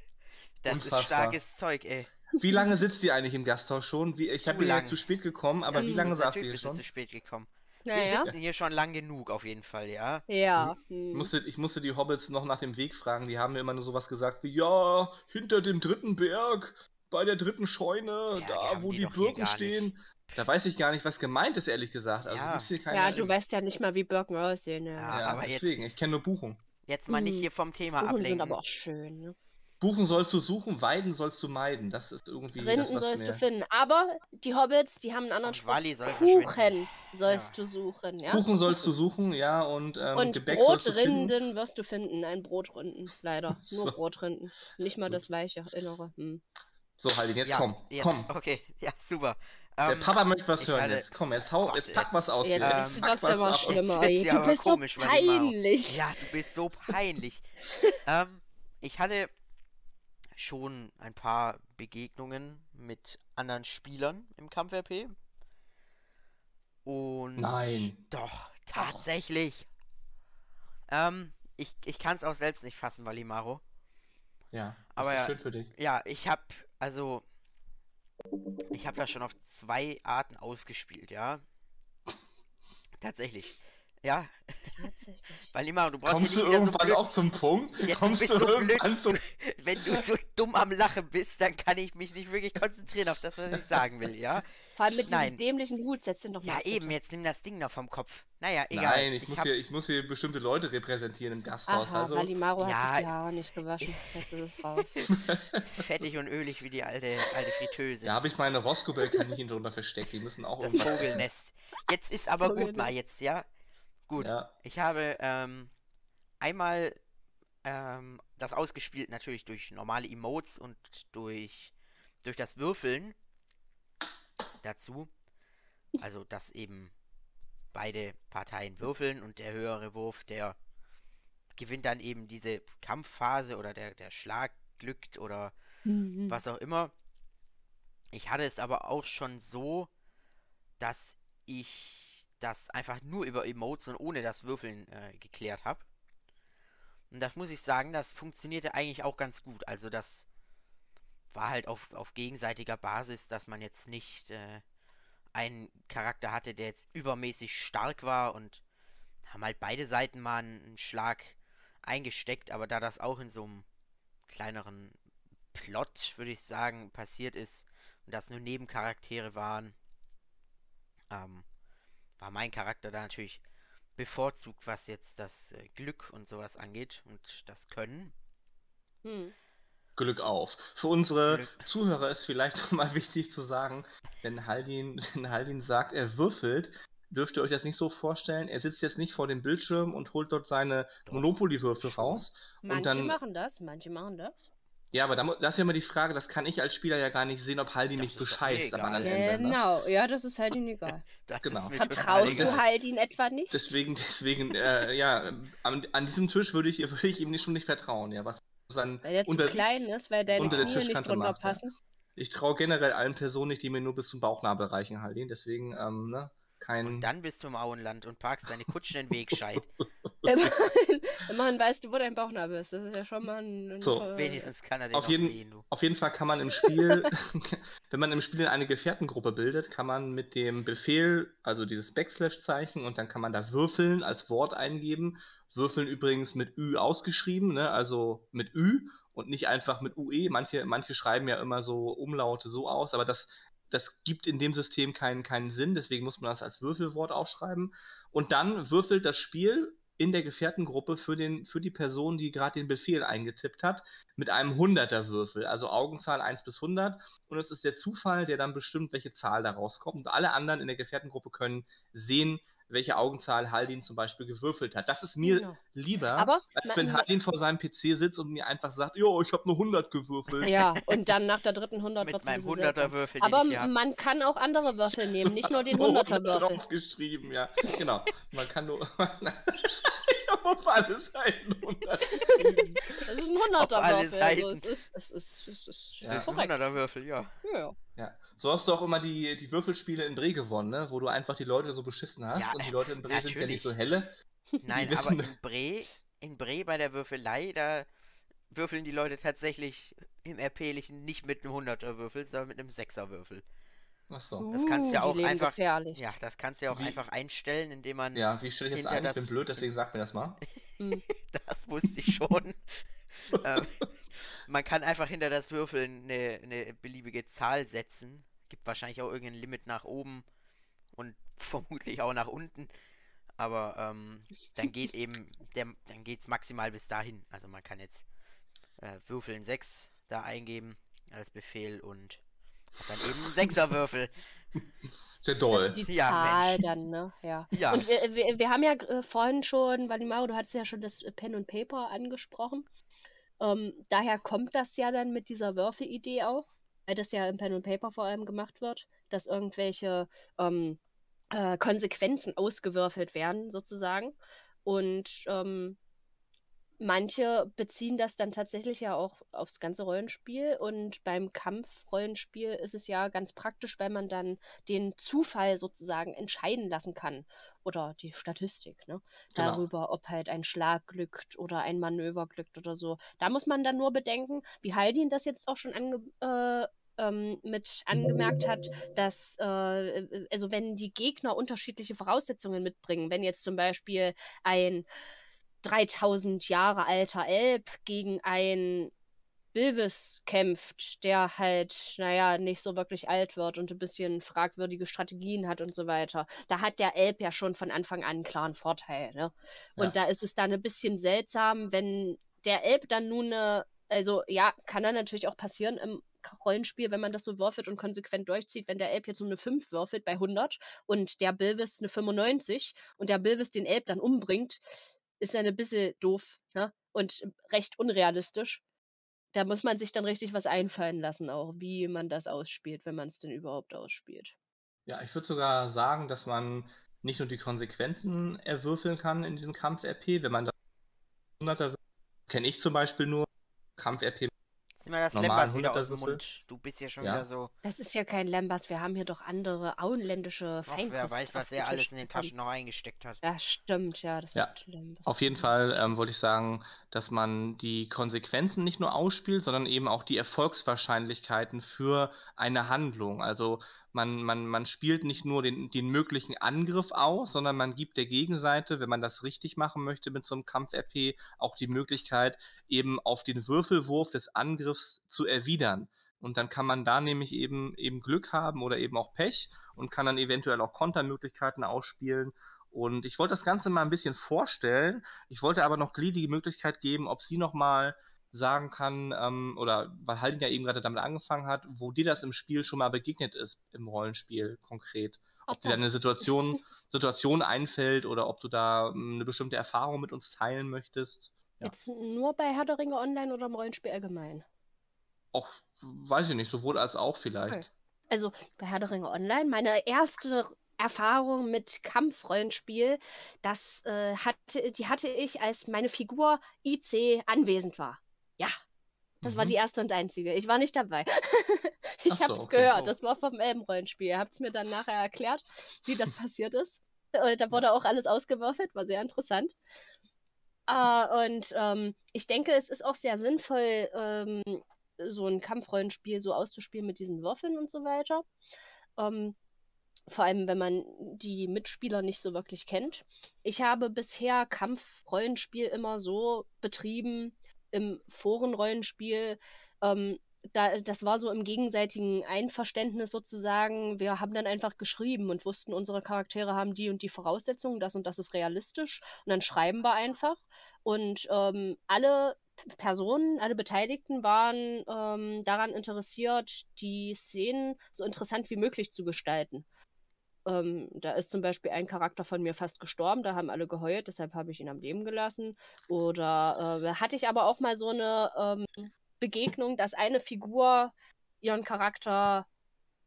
Das ist Unfassbar. starkes Zeug, ey. Wie lange sitzt ihr eigentlich im Gasthaus schon? Wie, ich habe ja zu spät gekommen, aber wie Hm. lange Bist saßt ihr natürlich hier bist du schon? zu spät gekommen. Wir Naja. sitzen hier schon lang genug, auf jeden Fall, ja. Ja. Ich hm. musste, ich musste die Hobbits noch nach dem Weg fragen. Die haben mir immer nur sowas gesagt wie: Ja, hinter dem dritten Berg, bei der dritten Scheune, Ja, da wo die die, Birken stehen. Da weiß ich gar nicht, was gemeint ist, ehrlich gesagt. Also Ja. gibt's hier keine. Ja, du weißt ja nicht mal, wie Birken aussehen. Ja. Ja, Ja, aber jetzt- deswegen, ich kenne nur Buchen. Jetzt mal nicht Hm. hier vom Thema Buchen sind ablenken. aber auch schön, ne? Buchen sollst du suchen, Weiden sollst du meiden. Das ist irgendwie. das, Rinden was sollst du finden. Aber die Hobbits, die haben einen anderen Spruch. Soll Kuchen sollst Ja. du suchen, ja? Kuchen sollst du suchen, ja, und, ähm, Und Gebäck sollst du finden. Brotrinden wirst du finden. Ein Brotrinden, leider. Nur so. Brotrinden. Nicht mal das weiche Innere. Hm. So, Haldi, jetzt ja, komm. jetzt, Komm. Okay, ja, super. Der Ähm, Papa möchte was hören hatte- jetzt. Komm, jetzt hau, Gott, jetzt pack was aus. Jetzt hier. Ähm, was immer schlimmer. Jetzt Du aber bist komisch, so peinlich. Ja, du bist so peinlich. ähm, ich hatte schon ein paar Begegnungen mit anderen Spielern im Kampf-RP. Und Nein. doch, tatsächlich. Ähm, ich, ich kann es auch selbst nicht fassen, Valimaro. Ja, das Aber ist ja- schön für dich. Ja, ich hab, also, ich habe das schon auf zwei Arten ausgespielt, ja. Tatsächlich. Ja, Tatsächlich. Valimaro, du brauchst Kommst du so irgendwann blöd auch zum Punkt? Ja, du Kommst bist du so blöd. irgendwann zum... Wenn du so dumm am Lachen bist, dann kann ich mich nicht wirklich konzentrieren auf das, was ich sagen will, ja? Vor allem mit diesem Nein. dämlichen Hut, setz den doch mal Ja, bitte. eben, jetzt nimm das Ding noch vom Kopf. Naja, egal. Nein, ich, ich muss hab, hier, ich muss hier bestimmte Leute repräsentieren im Gasthaus. Aha, also, Valimaro Ja, hat sich die Haare nicht gewaschen. Jetzt ist es raus. fettig und ölig wie die alte, alte Fritteuse. da habe ich meine Roscoe-Kaninchen drunter versteckt. Die müssen auch das. Vogelnest. Jetzt ist aber gut mal jetzt, ja? Gut. Ja. Ich habe ähm, einmal ähm, das ausgespielt, natürlich durch normale Emotes und durch, durch das Würfeln dazu. Also, dass eben beide Parteien würfeln und der höhere Wurf, der gewinnt dann eben diese Kampfphase oder der, der Schlag glückt oder Mhm. was auch immer. Ich hatte es aber auch schon so, dass ich das einfach nur über Emotes und ohne das Würfeln äh, geklärt habe. Und das muss ich sagen, das funktionierte eigentlich auch ganz gut. Also das war halt auf, auf gegenseitiger Basis, dass man jetzt nicht äh, einen Charakter hatte, der jetzt übermäßig stark war und haben halt beide Seiten mal einen Schlag eingesteckt, aber da das auch in so einem kleineren Plot, würde ich sagen, passiert ist und das nur Nebencharaktere waren, ähm, war mein Charakter da natürlich bevorzugt, was jetzt das äh, Glück und sowas angeht und das Können. Hm. Glück auf. Für unsere Glück. Zuhörer ist vielleicht mal wichtig zu sagen, wenn Haldin, wenn Haldin sagt, er würfelt, dürft ihr euch das nicht so vorstellen. Er sitzt jetzt nicht vor dem Bildschirm und holt dort seine Monopoly-Würfel raus. Manche dann, machen das, manche machen das. Ja, aber da, das ist ja immer die Frage, das kann ich als Spieler ja gar nicht sehen, ob Haldin mich bescheißt am anderen Ende. Ne? Genau, ja, das ist Haldin egal. genau. Vertraust du Haldin etwa nicht? Deswegen, deswegen, äh, ja, an, an, diesem Tisch würde ich, würde ich ihm nicht, schon nicht vertrauen, ja, was dann weil der zu klein ist, weil deine Knie nicht drunter macht, passen. Ja. Ich traue generell allen Personen nicht, die mir nur bis zum Bauchnabel reichen, Haldin, deswegen, ähm, ne, kein. Und dann bist du im Auenland und parkst deine Kutschen in Wegscheid. immerhin, weißt du, wo dein Bauchnabel ist. Das ist ja schon mal ein. ein so. Wenigstens kann er den auf jeden, sehen, du. Auf jeden Fall kann man im Spiel, wenn man im Spiel eine Gefährtengruppe bildet, kann man mit dem Befehl, also dieses Backslash-Zeichen, und dann kann man da würfeln als Wort eingeben. Würfeln übrigens mit Ü ausgeschrieben, ne? also mit Ü und nicht einfach mit UE. Manche, manche schreiben ja immer so Umlaute so aus, aber das das gibt in dem System keinen, keinen Sinn, deswegen muss man das als Würfelwort aufschreiben. Und dann würfelt das Spiel in der Gefährtengruppe für, den, für die Person, die gerade den Befehl eingetippt hat, mit einem 100er Würfel, also Augenzahl 1 bis 100. Und es ist der Zufall, der dann bestimmt, welche Zahl da rauskommt. Und alle anderen in der Gefährtengruppe können sehen, welche Augenzahl Haldin zum Beispiel gewürfelt hat. Das ist mir genau. lieber, Aber, als wenn Haldin vor seinem PC sitzt und mir einfach sagt, jo, ich habe nur 100 gewürfelt. Ja, und dann nach der dritten 100 wird es 100er Würfel. Aber man kann auch andere Würfel nehmen, nicht nur den 100er Würfel. geschrieben, ja. Genau. Man kann nur ich habe auf alle Seiten. Das ist ein 100er Würfel. Also es ist, es ist, es ist, ja. ist ein 100er Würfel, ja. ja. Ja. So hast du auch immer die, die Würfelspiele in Bre gewonnen, ne? wo du einfach die Leute so beschissen hast. Ja, und die Leute in Bre sind ja nicht so helle. Nein, aber in Bre, in Bre bei der Würfelei, da würfeln die Leute tatsächlich im RP-lichen nicht mit einem 100er Würfel, sondern mit einem 6er Würfel. Ach so. Das kannst du ja uh, auch einfach. Gefährlich. Ja, das kannst du ja auch wie, einfach einstellen, indem man. Ja, wie stelle ich das ein? Ich bin blöd, deswegen sag mir das mal. Hm. das wusste ich schon. ähm, man kann einfach hinter das Würfeln eine, eine beliebige Zahl setzen Gibt wahrscheinlich auch irgendein Limit nach oben und vermutlich auch nach unten. Aber ähm, dann geht eben, der, dann geht es maximal bis dahin. Also man kann jetzt äh, Würfeln 6 da eingeben als Befehl und hat dann eben einen Sechserwürfel. Sehr doll. Das ist die ja, Zahl Mensch. dann, ne? Ja. ja. Und wir, wir, wir haben ja äh, vorhin schon, Valimaro, du hattest ja schon das Pen und Paper angesprochen. Ähm, daher kommt das ja dann mit dieser Würfelidee auch weil das ja im Pen and Paper vor allem gemacht wird, dass irgendwelche ähm, äh, Konsequenzen ausgewürfelt werden, sozusagen. Und ähm, manche beziehen das dann tatsächlich ja auch aufs ganze Rollenspiel und beim Kampfrollenspiel ist es ja ganz praktisch, weil man dann den Zufall sozusagen entscheiden lassen kann oder die Statistik, ne? Genau. Darüber, ob halt ein Schlag glückt oder ein Manöver glückt oder so. Da muss man dann nur bedenken, wie Haldin das jetzt auch schon ange äh, ähm, mit angemerkt hat, dass, äh, also wenn die Gegner unterschiedliche Voraussetzungen mitbringen, wenn jetzt zum Beispiel ein 3000 Jahre alter Elb gegen ein Bilvis kämpft, der halt, naja, nicht so wirklich alt wird und ein bisschen fragwürdige Strategien hat und so weiter. Da hat der Elb ja schon von Anfang an einen klaren Vorteil. Ne? Und ja. da ist es dann ein bisschen seltsam, wenn der Elb dann nun eine, also ja, kann dann natürlich auch passieren im Rollenspiel, wenn man das so würfelt und konsequent durchzieht, wenn der Elb jetzt nur eine 5 würfelt bei 100 und der Bilvis eine 95 und der Bilvis den Elb dann umbringt, ist ja ein bisschen doof ne? und recht unrealistisch. Da muss man sich dann richtig was einfallen lassen, auch wie man das ausspielt, wenn man es denn überhaupt ausspielt. Ja, ich würde sogar sagen, dass man nicht nur die Konsequenzen erwürfeln kann in diesem Kampf-RP, wenn man das 100er kenne ich zum Beispiel nur Kampf-RP Mal das Lembas wieder aus dem 100er Würfel. Mund. Du bist ja schon Ja. wieder so. Das ist ja kein Lembas, wir haben hier doch andere auenländische Feinkost. wer weiß, was er alles in den. Taschen noch eingesteckt hat. Ja, stimmt, ja, das Ja, ist Lembas. Auf jeden Fall ähm, wollte ich sagen, dass man die Konsequenzen nicht nur ausspielt, sondern eben auch die Erfolgswahrscheinlichkeiten für eine Handlung. Also man, man, man spielt nicht nur den, den möglichen Angriff aus, sondern man gibt der Gegenseite, wenn man das richtig machen möchte mit so einem Kampf-RP, auch die Möglichkeit, eben auf den Würfelwurf des Angriffs zu erwidern. Und dann kann man da nämlich eben, eben Glück haben oder eben auch Pech und kann dann eventuell auch Kontermöglichkeiten ausspielen. Und ich wollte das Ganze mal ein bisschen vorstellen. Ich wollte aber noch Glee die Möglichkeit geben, ob sie noch mal sagen kann, ähm, oder weil Haldin ja eben gerade damit angefangen hat, wo dir das im Spiel schon mal begegnet ist, im Rollenspiel konkret. Ob dir da eine Situation, Situation einfällt oder ob du da ähm, eine bestimmte Erfahrung mit uns teilen möchtest. Ja. Jetzt nur bei Herr der Ringe Online oder im Rollenspiel allgemein? Auch, weiß ich nicht, sowohl als auch vielleicht. Okay. Also bei Herr der Ringe Online, meine erste Erfahrung mit Kampfrollenspiel, das äh, hatte, die hatte ich, als meine Figur IC anwesend war. Ja, das war Mhm. die erste und einzige. Ich war nicht dabei. ich so, hab's okay. gehört. Das war vom Elbenrollenspiel. Ihr habt's mir dann nachher erklärt, wie das passiert ist. Äh, Da wurde auch alles ausgewürfelt, war sehr interessant. Äh, und ähm, ich denke, es ist auch sehr sinnvoll, ähm, so ein Kampfrollenspiel so auszuspielen mit diesen Würfeln und so weiter. Ähm, vor allem, wenn man die Mitspieler nicht so wirklich kennt. Ich habe bisher Kampfrollenspiel immer so betrieben im Forenrollenspiel. Ähm, da, das war so im gegenseitigen Einverständnis sozusagen. Wir haben dann einfach geschrieben und wussten, unsere Charaktere haben die und die Voraussetzungen, das und das ist realistisch. Und dann schreiben wir einfach. Und ähm, alle Personen, alle Beteiligten waren ähm, daran interessiert, die Szenen so interessant wie möglich zu gestalten. Ähm, da ist zum Beispiel ein Charakter von mir fast gestorben, da haben alle geheult, deshalb habe ich ihn am Leben gelassen. Oder äh, hatte ich aber auch mal so eine ähm, Begegnung, dass eine Figur ihren Charakter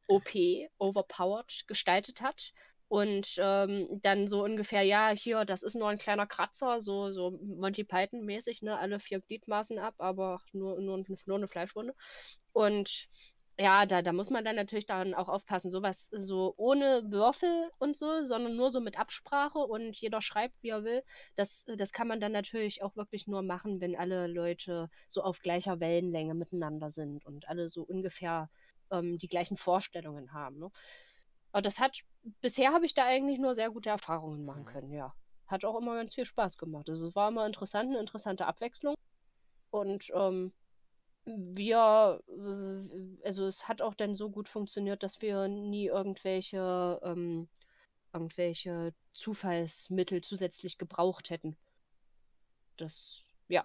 OP, overpowered, gestaltet hat. Und ähm, dann so ungefähr, ja, hier, das ist nur ein kleiner Kratzer, so, so Monty Python-mäßig, ne? Alle vier Gliedmaßen ab, aber nur, nur, nur eine Fleischwunde. Und ja, da, da muss man dann natürlich dann auch aufpassen, sowas so ohne Würfel und so, sondern nur so mit Absprache und jeder schreibt, wie er will. Das, das kann man dann natürlich auch wirklich nur machen, wenn alle Leute so auf gleicher Wellenlänge miteinander sind und alle so ungefähr ähm, die gleichen Vorstellungen haben. Ne? Aber das hat, bisher habe ich da eigentlich nur sehr gute Erfahrungen machen Mhm. können, ja. Hat auch immer ganz viel Spaß gemacht. Also es war immer interessant, eine interessante Abwechslung. Und ähm, wir, äh, also es hat auch dann so gut funktioniert, dass wir nie irgendwelche, ähm, irgendwelche Zufallsmittel zusätzlich gebraucht hätten. Das, ja.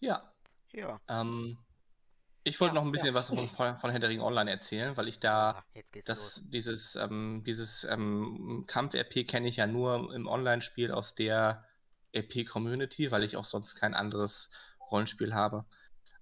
Ja, Ja. ähm, ich wollte Ja, noch ein bisschen ja. was von, von, Hattering Online erzählen, weil ich da Ah, jetzt geht's Das, los. dieses ähm, dieses ähm, Kampf-RP kenne ich ja nur im Online-Spiel aus der RP-Community, weil ich auch sonst kein anderes Rollenspiel habe.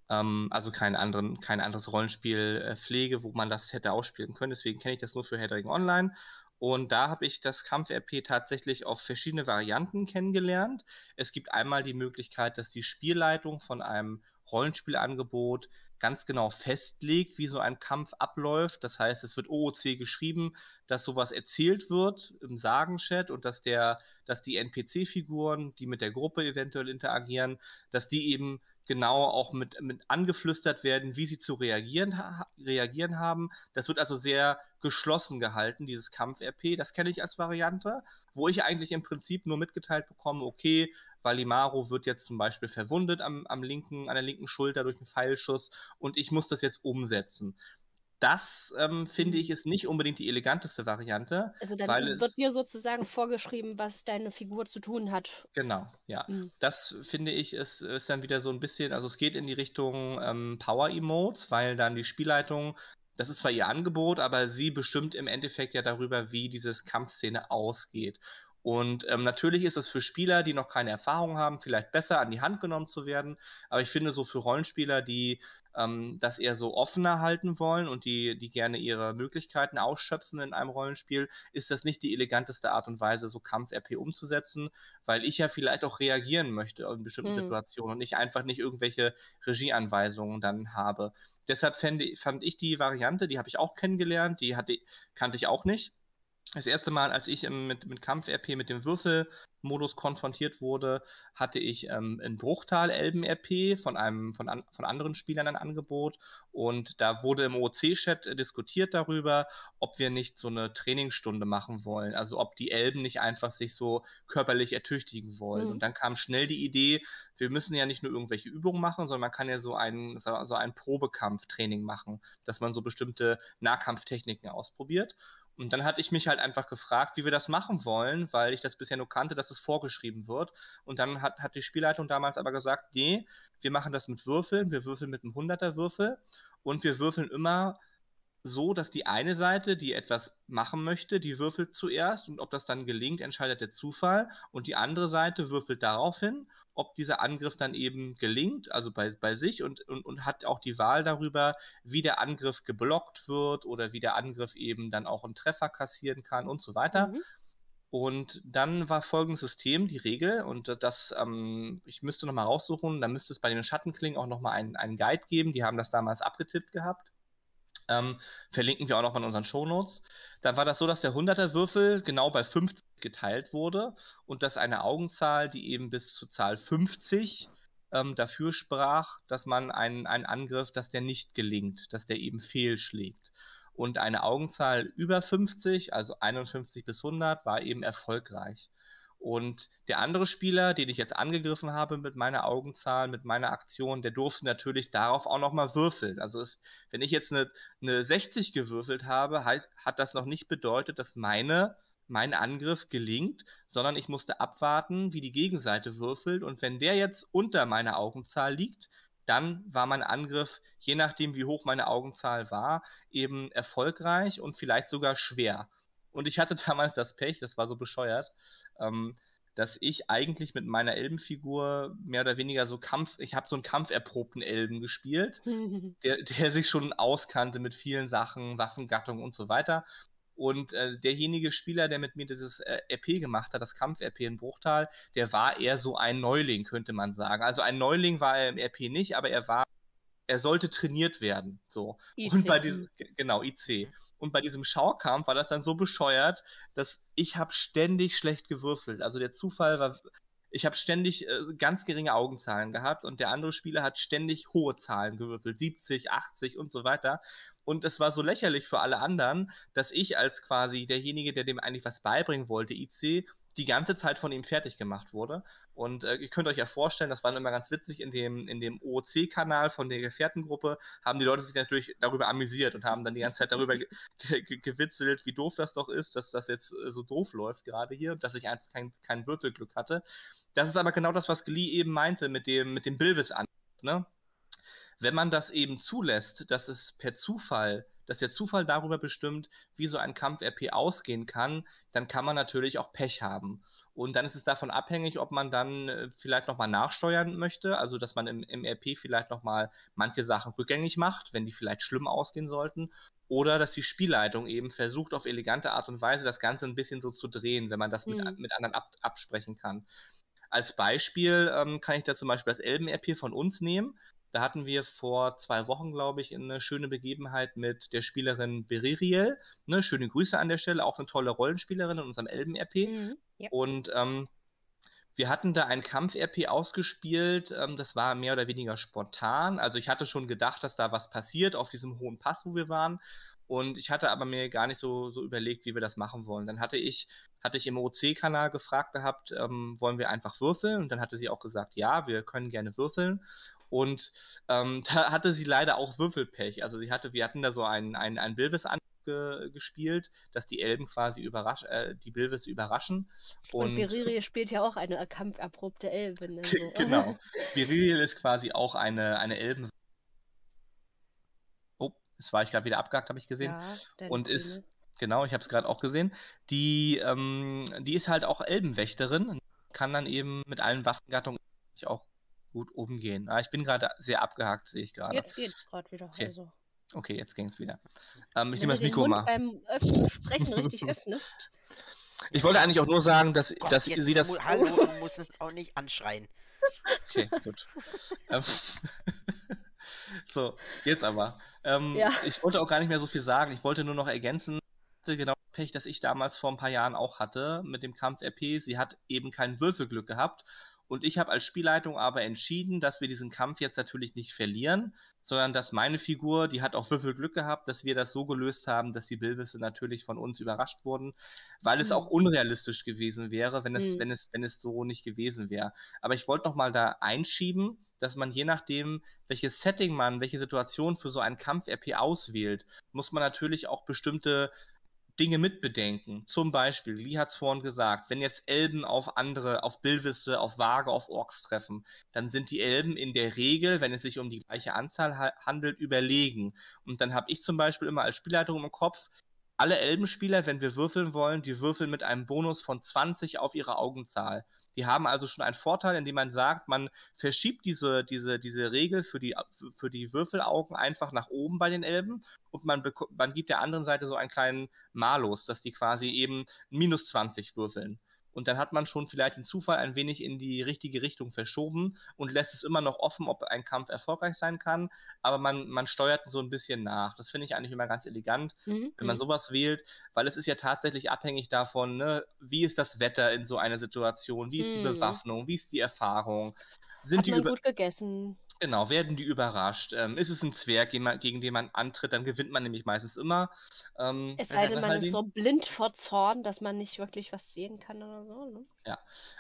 Ähm, also kein, anderen, kein anderes Rollenspiel äh, pflege, wo man das hätte ausspielen können. Deswegen kenne ich das nur für Hattering Online. Und da habe ich das Kampf-RP tatsächlich auf verschiedene Varianten kennengelernt. Es gibt einmal die Möglichkeit, dass die Spielleitung von einem Rollenspielangebot ganz genau festlegt, wie so ein Kampf abläuft. Das heißt, es wird OOC geschrieben, dass sowas erzählt wird im Sagenchat und dass der, dass die NPC-Figuren, die mit der Gruppe eventuell interagieren, dass die eben genau auch mit, mit angeflüstert werden, wie sie zu reagieren, ha reagieren haben. Das wird also sehr geschlossen gehalten, dieses Kampf-RP. Das kenne ich als Variante, wo ich eigentlich im Prinzip nur mitgeteilt bekomme, okay, Valimaro wird jetzt zum Beispiel verwundet am, am linken, an der linken Schulter durch einen Pfeilschuss und ich muss das jetzt umsetzen. Das ähm, finde ich ist nicht unbedingt die eleganteste Variante. Also dann wird es- dir sozusagen vorgeschrieben, was deine Figur zu tun hat. Genau, ja. Mhm. Das finde ich ist, ist dann wieder so ein bisschen, also es geht in die Richtung ähm, Power Emotes, weil dann die Spielleitung, das ist zwar ihr Angebot, aber sie bestimmt im Endeffekt ja darüber, wie diese Kampfszene ausgeht. Und ähm, natürlich ist es für Spieler, die noch keine Erfahrung haben, vielleicht besser an die Hand genommen zu werden. Aber ich finde so für Rollenspieler, die ähm, das eher so offener halten wollen und die, die gerne ihre Möglichkeiten ausschöpfen in einem Rollenspiel, ist das nicht die eleganteste Art und Weise, so Kampf-RP umzusetzen, weil ich ja vielleicht auch reagieren möchte in bestimmten hm. Situationen und ich einfach nicht irgendwelche Regieanweisungen dann habe. Deshalb fände, fand ich die Variante, die habe ich auch kennengelernt, die hatte, kannte ich auch nicht das erste Mal, als ich mit, mit Kampf-RP, mit dem Würfelmodus konfrontiert wurde, hatte ich ähm, in Bruchtal-Elben-RP von einem von, an, von anderen Spielern ein Angebot und da wurde im OC-Chat diskutiert darüber, ob wir nicht so eine Trainingsstunde machen wollen, also ob die Elben nicht einfach sich so körperlich ertüchtigen wollen. Mhm. Und dann kam schnell die Idee, wir müssen ja nicht nur irgendwelche Übungen machen, sondern man kann ja so ein, so ein Probekampftraining machen, dass man so bestimmte Nahkampftechniken ausprobiert. Und dann hatte ich mich halt einfach gefragt, wie wir das machen wollen, weil ich das bisher nur kannte, dass es vorgeschrieben wird. Und dann hat, hat die Spielleitung damals aber gesagt, nee, wir machen das mit Würfeln, wir würfeln mit einem 100er Würfel und wir würfeln immer so, dass die eine Seite, die etwas machen möchte, die würfelt zuerst und ob das dann gelingt, entscheidet der Zufall und die andere Seite würfelt darauf hin, ob dieser Angriff dann eben gelingt, also bei, bei sich und, und, und hat auch die Wahl darüber, wie der Angriff geblockt wird oder wie der Angriff eben dann auch einen Treffer kassieren kann und so weiter. Mhm. Und dann war folgendes System, die Regel, und das, ähm, ich müsste nochmal raussuchen, da müsste es bei den Schattenklingen auch nochmal einen, einen Guide geben, die haben das damals abgetippt gehabt. Ähm, verlinken wir auch noch in unseren Shownotes. Da war das so, dass der 100er Würfel genau bei 50 geteilt wurde und dass eine Augenzahl, die eben bis zur Zahl 50 ähm, dafür sprach, dass man einen, einen Angriff, dass der nicht gelingt, dass der eben fehlschlägt. Und eine Augenzahl über 50, also 51 bis 100, war eben erfolgreich. Und der andere Spieler, den ich jetzt angegriffen habe mit meiner Augenzahl, mit meiner Aktion, der durfte natürlich darauf auch nochmal würfeln. Also es, wenn ich jetzt eine, eine 60 gewürfelt habe, heißt, hat das noch nicht bedeutet, dass meine, mein Angriff gelingt, sondern ich musste abwarten, wie die Gegenseite würfelt. Und wenn der jetzt unter meiner Augenzahl liegt, dann war mein Angriff, je nachdem wie hoch meine Augenzahl war, eben erfolgreich und vielleicht sogar schwer. Und ich hatte damals das Pech, das war so bescheuert, ähm, dass ich eigentlich mit meiner Elbenfigur mehr oder weniger so Kampf, ich habe so einen kampferprobten Elben gespielt, der, der sich schon auskannte mit vielen Sachen, Waffengattungen und so weiter. Und äh, derjenige Spieler, der mit mir dieses äh, RP gemacht hat, das Kampf-RP in Bruchtal, der war eher so ein Neuling, könnte man sagen. Also ein Neuling war er im RP nicht, aber er war er sollte trainiert werden. So. IC. Und bei diesem, genau, IC. Und bei diesem Schaukampf war das dann so bescheuert, dass ich habe ständig schlecht gewürfelt. Also der Zufall war, ich habe ständig äh, ganz geringe Augenzahlen gehabt und der andere Spieler hat ständig hohe Zahlen gewürfelt, 70, 80 und so weiter. Und es war so lächerlich für alle anderen, dass ich als quasi derjenige, der dem eigentlich was beibringen wollte, IC, die ganze Zeit von ihm fertig gemacht wurde. Und äh, ihr könnt euch ja vorstellen, das war immer ganz witzig, in dem, in dem OOC-Kanal von der Gefährtengruppe haben die Leute sich natürlich darüber amüsiert und haben dann die ganze Zeit darüber ge ge gewitzelt, wie doof das doch ist, dass das jetzt äh, so doof läuft gerade hier dass ich einfach kein, kein Würfelglück hatte. Das ist aber genau das, was Glee eben meinte mit dem, mit dem Bilvis an. Ne? Wenn man das eben zulässt, dass es per Zufall dass der Zufall darüber bestimmt, wie so ein Kampf-RP ausgehen kann, dann kann man natürlich auch Pech haben. Und dann ist es davon abhängig, ob man dann äh, vielleicht nochmal nachsteuern möchte, also dass man im, im RP vielleicht nochmal manche Sachen rückgängig macht, wenn die vielleicht schlimm ausgehen sollten. Oder dass die Spielleitung eben versucht, auf elegante Art und Weise das Ganze ein bisschen so zu drehen, wenn man das mhm. mit, mit anderen ab, absprechen kann. Als Beispiel ähm, kann ich da zum Beispiel das Elben-RP von uns nehmen. Da hatten wir vor zwei Wochen, glaube ich, eine schöne Begebenheit mit der Spielerin Beririel. Ne, schöne Grüße an der Stelle, auch eine tolle Rollenspielerin in unserem Elben-RP. Mhm, ja. Und ähm, wir hatten da ein Kampf-RP ausgespielt, ähm, das war mehr oder weniger spontan. Also ich hatte schon gedacht, dass da was passiert auf diesem hohen Pass, wo wir waren. Und ich hatte aber mir gar nicht so, so überlegt, wie wir das machen wollen. Dann hatte ich, hatte ich im OC-Kanal gefragt gehabt, ähm, wollen wir einfach würfeln? Und dann hatte sie auch gesagt, ja, wir können gerne würfeln. Und ähm, da hatte sie leider auch Würfelpech. Also sie hatte, wir hatten da so einen, einen, einen Bilvis gespielt, dass die Elben quasi überrasch äh, die Bilvis überraschen. Und, und Beriri spielt ja auch eine kampferprobte Elbe. Ne? genau. Beriri ist quasi auch eine, eine Elben. Oh, jetzt war ich gerade wieder abgehakt, habe ich gesehen. Ja, und ist, Genau, ich habe es gerade auch gesehen. Die, ähm, die ist halt auch Elbenwächterin, kann dann eben mit allen Waffengattungen auch gut umgehen. Ah, ich bin gerade sehr abgehakt, sehe ich gerade. Jetzt geht's gerade wieder. Okay. Also. Okay, jetzt ging es wieder. Ähm, ich Wenn nehme du das Mikro mal. beim Öffnen, Sprechen richtig öffnest. Ich wollte eigentlich auch nur sagen, dass, Gott, dass jetzt sie das. mu- Hallo, du musst uns auch nicht anschreien. Okay, gut. ähm, so, jetzt aber. Ähm, Ja. Ich wollte auch gar nicht mehr so viel sagen. Ich wollte nur noch ergänzen, ich hatte genau das Pech, das ich damals vor ein paar Jahren auch hatte mit dem Kampf RP. Sie hat eben kein Würfelglück gehabt. Und ich habe als Spielleitung aber entschieden, dass wir diesen Kampf jetzt natürlich nicht verlieren, sondern dass meine Figur, die hat auch Würfelglück gehabt, dass wir das so gelöst haben, dass die Bilbisse natürlich von uns überrascht wurden, weil es Mhm. auch unrealistisch gewesen wäre, wenn es, Mhm. wenn es, wenn es so nicht gewesen wäre. Aber ich wollte noch mal da einschieben, dass man je nachdem, welches Setting man, welche Situation für so einen Kampf-RP auswählt, muss man natürlich auch bestimmte Dinge mitbedenken. Zum Beispiel, Lee hat es vorhin gesagt, wenn jetzt Elben auf andere, auf Billwisse, auf Waage, auf Orks treffen, dann sind die Elben in der Regel, wenn es sich um die gleiche Anzahl ha handelt, überlegen. Und dann habe ich zum Beispiel immer als Spielleitung im Kopf, alle Elbenspieler, wenn wir würfeln wollen, die würfeln mit einem Bonus von 20 auf ihre Augenzahl. Die haben also schon einen Vorteil, indem man sagt, man verschiebt diese, diese, diese Regel für die, für die Würfelaugen einfach nach oben bei den Elben und man, man gibt der anderen Seite so einen kleinen Malus, dass die quasi eben minus 20 würfeln. Und dann hat man schon vielleicht den Zufall ein wenig in die richtige Richtung verschoben und lässt es immer noch offen, ob ein Kampf erfolgreich sein kann, aber man, man steuert so ein bisschen nach. Das finde ich eigentlich immer ganz elegant Mhm. wenn man sowas wählt, weil es ist ja tatsächlich abhängig davon, ne, wie ist das Wetter in so einer Situation, wie ist die Mhm. Bewaffnung, wie ist die Erfahrung, sind Hat die man gut gegessen. Genau, werden die überrascht, ähm, ist es ein Zwerg, gegen, den man antritt, dann gewinnt man nämlich meistens immer. Ähm, Es sei denn, man ist so blind vor Zorn, dass man nicht wirklich was sehen kann oder so. Ne?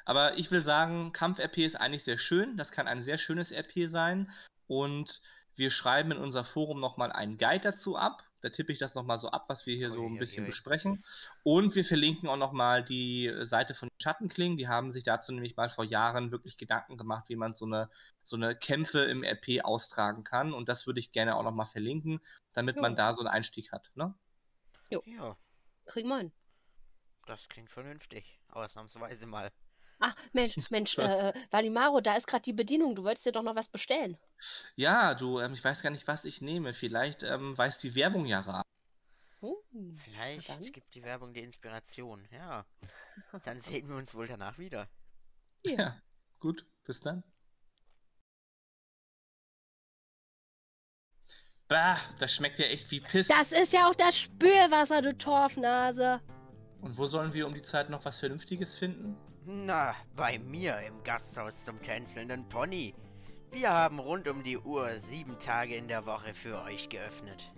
Aber ich will sagen, Kampf-RP ist eigentlich sehr schön. Das kann ein sehr schönes RP sein. Und wir schreiben in unser Forum nochmal einen Guide dazu ab. Da tippe ich das nochmal so ab, was wir hier so ein ui, bisschen ui. besprechen. Und wir verlinken auch nochmal die Seite von Schattenklingen. Die haben sich dazu nämlich mal vor Jahren wirklich Gedanken gemacht, wie man so eine, so eine Kämpfe im RP austragen kann. Und das würde ich gerne auch nochmal verlinken, damit Jo. man da so einen Einstieg hat. Ne? Ja, Kriegen wir hin. das klingt vernünftig. Ausnahmsweise mal. Ach, Mensch, Mensch, äh, Valimaro, da ist gerade die Bedienung. Du wolltest dir doch noch was bestellen. Ja, du, ähm, ich weiß gar nicht, was ich nehme. Vielleicht ähm, weiß die Werbung ja raten. Uh, Vielleicht dann. gibt die Werbung die Inspiration. Ja. Dann sehen wir uns wohl danach wieder. Ja. Ja, gut, bis dann. Bah, das schmeckt ja echt wie Piss. Das ist ja auch das Spülwasser, du Torfnase. Und wo sollen wir um die Zeit noch was Vernünftiges finden? Na, bei mir im Gasthaus zum tänzelnden Pony. Wir haben rund um die Uhr sieben Tage in der Woche für euch geöffnet.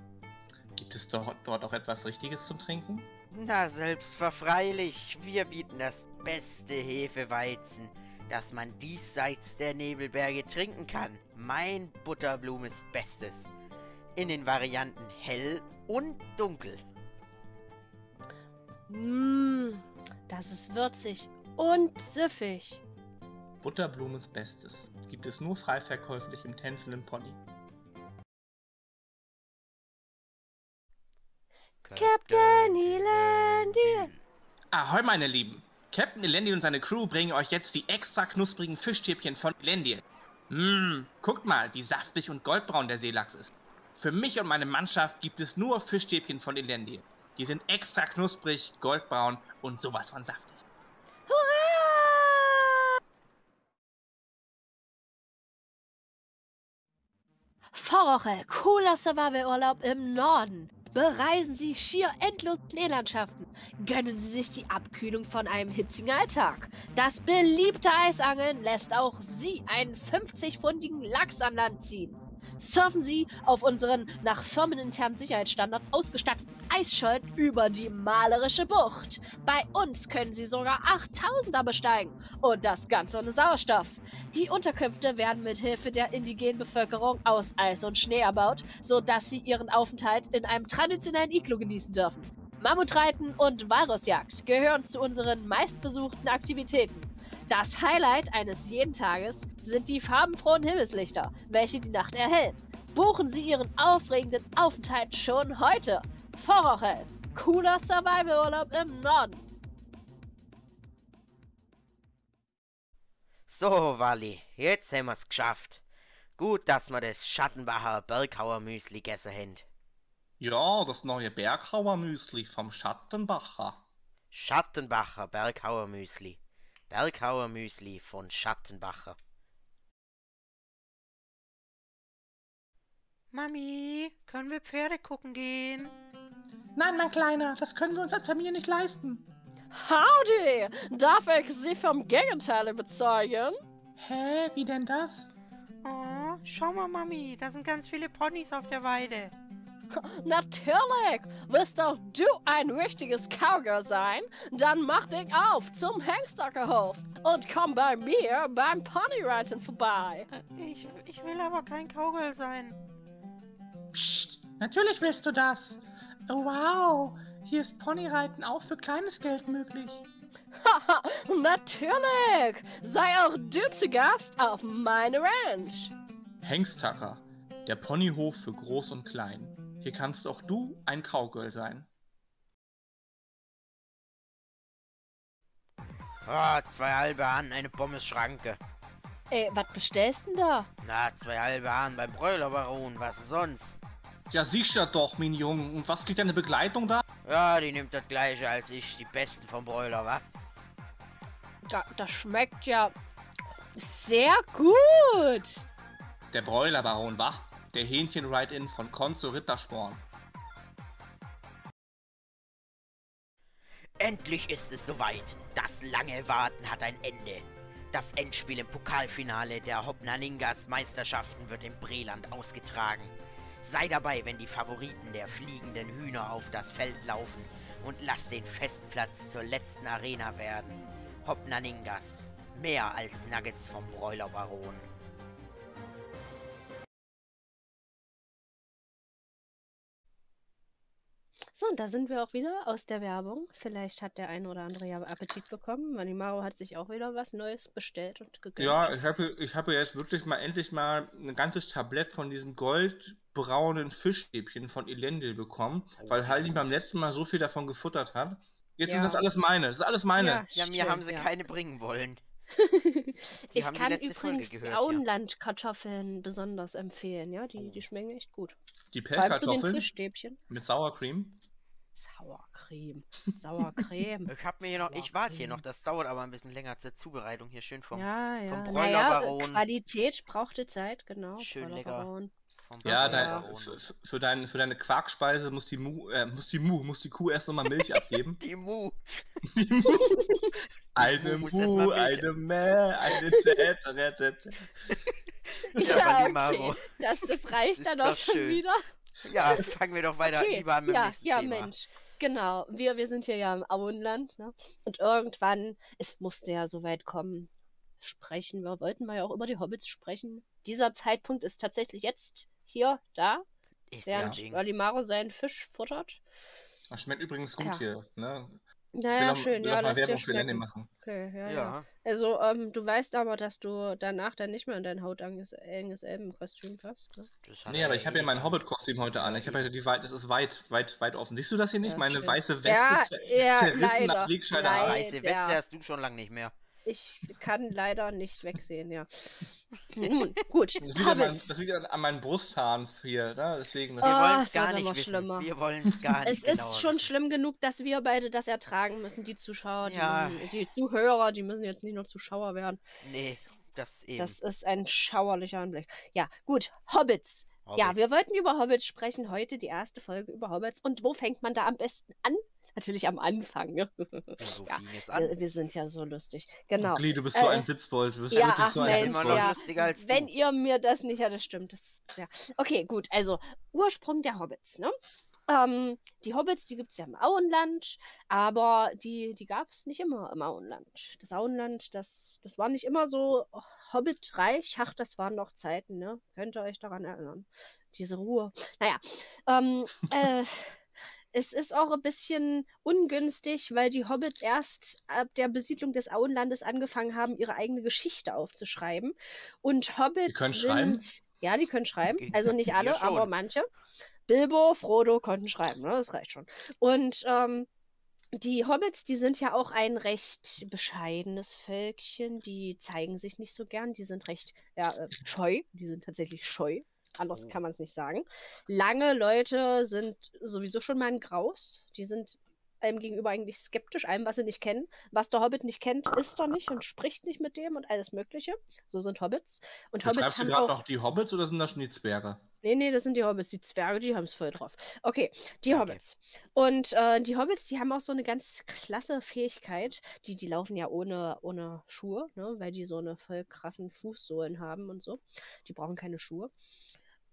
Gibt es dort auch etwas Richtiges zum Trinken? Na, selbstverfreilich. Wir bieten das beste Hefeweizen, das man diesseits der Nebelberge trinken kann. Mein Butterblumes Bestes. In den Varianten hell und dunkel. Mmm, das ist würzig und süffig. Butterblumes Bestes. Gibt es nur frei verkäuflich im tänzelnden Pony. Captain Elandia. Ahoi, meine Lieben! Captain Elendi und seine Crew bringen euch jetzt die extra knusprigen Fischstäbchen von Elendi. Mmm, guckt mal, wie saftig und goldbraun der Seelachs ist. Für mich und meine Mannschaft gibt es nur Fischstäbchen von Elendi. Die sind extra knusprig, goldbraun und sowas von saftig. Vorwoche, cooler Survival-Urlaub im Norden. Bereisen Sie schier endlos Landschaften. Gönnen Sie sich die Abkühlung von einem hitzigen Alltag. Das beliebte Eisangeln lässt auch Sie einen 50-pfundigen Lachs an Land ziehen. Surfen Sie auf unseren nach firmeninternen Sicherheitsstandards ausgestatteten Eisschollen über die malerische Bucht. Bei uns können Sie sogar 8000er besteigen und das Ganze ohne Sauerstoff. Die Unterkünfte werden mit Hilfe der indigenen Bevölkerung aus Eis und Schnee erbaut, sodass sie ihren Aufenthalt in einem traditionellen Iglu genießen dürfen. Mammutreiten und Walrusjagd gehören zu unseren meistbesuchten Aktivitäten. Das Highlight eines jeden Tages sind die farbenfrohen Himmelslichter, welche die Nacht erhellen. Buchen Sie Ihren aufregenden Aufenthalt schon heute. Vorrochel, cooler Survival-Urlaub im Norden. So, Wally, jetzt haben wir's geschafft. Gut, dass wir das Schattenbacher Berghauer Müsli gegessen haben. Ja, das neue Berghauer Müsli vom Schattenbacher. Schattenbacher Berghauer Müsli. Berghauer Müsli von Schattenbacher. Mami, können wir Pferde gucken gehen? Nein, mein Kleiner, das können wir uns als Familie nicht leisten. Howdy! Darf ich Sie vom Gegenteil überzeugen? Hä, wie denn das? Oh, schau mal, Mami, da sind ganz viele Ponys auf der Weide. Natürlich! Willst auch du ein richtiges Cowgirl sein? Dann mach dich auf zum Hengstackerhof und komm bei mir beim Ponyreiten vorbei. Äh, Ich, ich will aber kein Cowgirl sein. Psst, natürlich willst du das. Oh, wow, hier ist Ponyreiten auch für kleines Geld möglich. Haha, natürlich! Sei auch du zu Gast auf meine Ranch. Hengstacker, der Ponyhof für Groß und Klein. Hier kannst auch du ein Cowgirl sein. Oh, zwei halbe Hahn, eine Pommesschranke. Ey, was bestellst denn da? Na, zwei halbe Hahn beim Bräulerbaron, was sonst? Ja, sicher doch, mein Junge. Und was kriegt deine Begleitung da? Ja, die nimmt das gleiche als ich, die besten vom Bräuler, wa? Da, das schmeckt ja sehr gut. Der Bräulerbaron, wa? Der Hähnchen-Ride-In von Konzo Rittersporn. Endlich ist es soweit. Das lange Warten hat ein Ende. Das Endspiel im Pokalfinale der Hopnaningas Meisterschaften wird im Breland ausgetragen. Sei dabei, wenn die Favoriten der fliegenden Hühner auf das Feld laufen und lass den Festplatz zur letzten Arena werden. Hopnaningas. Mehr als Nuggets vom Bräulerbaron. So, und da sind wir auch wieder aus der Werbung. Vielleicht hat der eine oder andere ja Appetit bekommen. Manimaro hat sich auch wieder was Neues bestellt und gegönnt. Ja, ich habe ich habe jetzt wirklich mal endlich mal ein ganzes Tablett von diesen goldbraunen Fischstäbchen von Elendil bekommen, Oh, weil Heidi sind beim letzten Mal so viel davon gefuttert hat. Jetzt sind Ja. das alles meine. Das ist alles meine. Ja, Ja, mir stimmt, haben sie ja. keine bringen wollen. ich kann übrigens. Auenlandkartoffeln besonders empfehlen. Ja, die, Oh. die schmecken echt gut. Die zu den Pellkartoffeln Fischstäbchen. mit Sauercreme. Sauercreme. Sauercreme. Ich hab mir hier noch, ich warte hier noch, das dauert aber ein bisschen länger zur Zubereitung hier schön vom, ja, ja. vom Naja, Bräulerbaron. Qualität brauchte Zeit, genau. Schön lecker. Ja, dein, für, für, dein, für deine Quarkspeise muss die Mu, äh, muss die Mu, muss die Kuh erst nochmal Milch abgeben. Die Mu. Die Mu. Eine Mu, eine Mäh, eine Tät, Tät, Tät. Ja, Ja, okay. Das, das reicht ist dann doch auch schon schön. wieder. Ja, fangen wir doch weiter Okay, lieber an mit dem ja, nächsten ja, Thema. Mensch. Genau, wir, wir sind hier ja im Auenland, ne? Und irgendwann, es musste ja so weit kommen, sprechen wir, wollten wir ja auch über die Hobbits sprechen. Dieser Zeitpunkt ist tatsächlich jetzt hier, da, Ist ja ein während Ding. Valimaro seinen Fisch futtert. Das schmeckt übrigens gut Ja. hier. Ne? Naja, schön, will ja, lass dir Werbung für Lenny schmecken. machen. Okay, ja, ja. Ja, Also, ähm, du weißt aber, dass du danach dann nicht mehr in dein hautenges enges Elbenkostüm passt, ne? Nee, er aber ich habe ja mein. Hobbit-Kostüm heute an. Ich habe Ja, die weit, das ist weit, weit, weit offen. Siehst du das hier nicht? Ja, Meine schön. weiße Weste Ja, zer ja, zerrissen leider. nach Wegscheider. Weiße Ja. Weste hast du schon lange nicht mehr. Ich kann leider nicht wegsehen, ja. Nun, gut. Das liegt, an mein, das liegt an meinen Brusthaaren hier, ne? Deswegen. Wir Das Ah, wollen es es gar wird nicht wissen. schlimmer. Wir wollen es gar nicht Es genauer ist schon wissen. schlimm genug, dass wir beide das ertragen müssen, die Zuschauer, die, Ja. müssen, die Zuhörer, die müssen jetzt nicht nur Zuschauer werden. Nee, das eben. Das ist ein schauerlicher Anblick. Ja, gut, Hobbits. Ja, wir Hobbits. wollten über Hobbits sprechen. Heute die erste Folge über Hobbits. Und wo fängt man da am besten an? Natürlich am Anfang. Ne? So ja, fing es an. wir, wir sind ja so lustig. Genau. Glee, du bist so Äh, ein Witzbold. Du bist ja, wirklich ach so ein Mensch, ja. lustiger als Wenn du. ihr mir das nicht, ja, das stimmt. Das, ja. Okay, gut. Also, Ursprung der Hobbits, ne? Ähm, die Hobbits, die gibt es ja im Auenland, aber die, die gab es nicht immer im Auenland. Das Auenland, das, das war nicht immer so hobbitreich. Ach, das waren noch Zeiten, ne? Könnt ihr euch daran erinnern? Diese Ruhe. Naja, ähm, äh, es ist auch ein bisschen ungünstig, weil die Hobbits erst ab der Besiedlung des Auenlandes angefangen haben, ihre eigene Geschichte aufzuschreiben. Und Hobbits können sind. schreiben? Ja, die können schreiben. Also nicht alle, aber manche. Bilbo, Frodo konnten schreiben, ne? Das reicht schon. Und ähm, die Hobbits, die sind ja auch ein recht bescheidenes Völkchen. Die zeigen sich nicht so gern. Die sind recht ja, äh, scheu. Die sind tatsächlich scheu. Anders kann man es nicht sagen. Lange Leute sind sowieso schon mal ein Graus. Die sind allem gegenüber eigentlich skeptisch, allem, was sie nicht kennen. Was der Hobbit nicht kennt, isst er nicht und spricht nicht mit dem und alles Mögliche. So sind Hobbits. Und Hobbits Schreibst du haben gerade auch. noch die Hobbits oder sind das schon die Zwerge? Nee, nee, das sind die Hobbits. Die Zwerge, die haben es voll drauf. Okay, die Okay. Hobbits. Und äh, die Hobbits, die haben auch so eine ganz klasse Fähigkeit. Die, die laufen ja ohne, ohne Schuhe, ne? weil die so eine voll krassen Fußsohlen haben und so. Die brauchen keine Schuhe.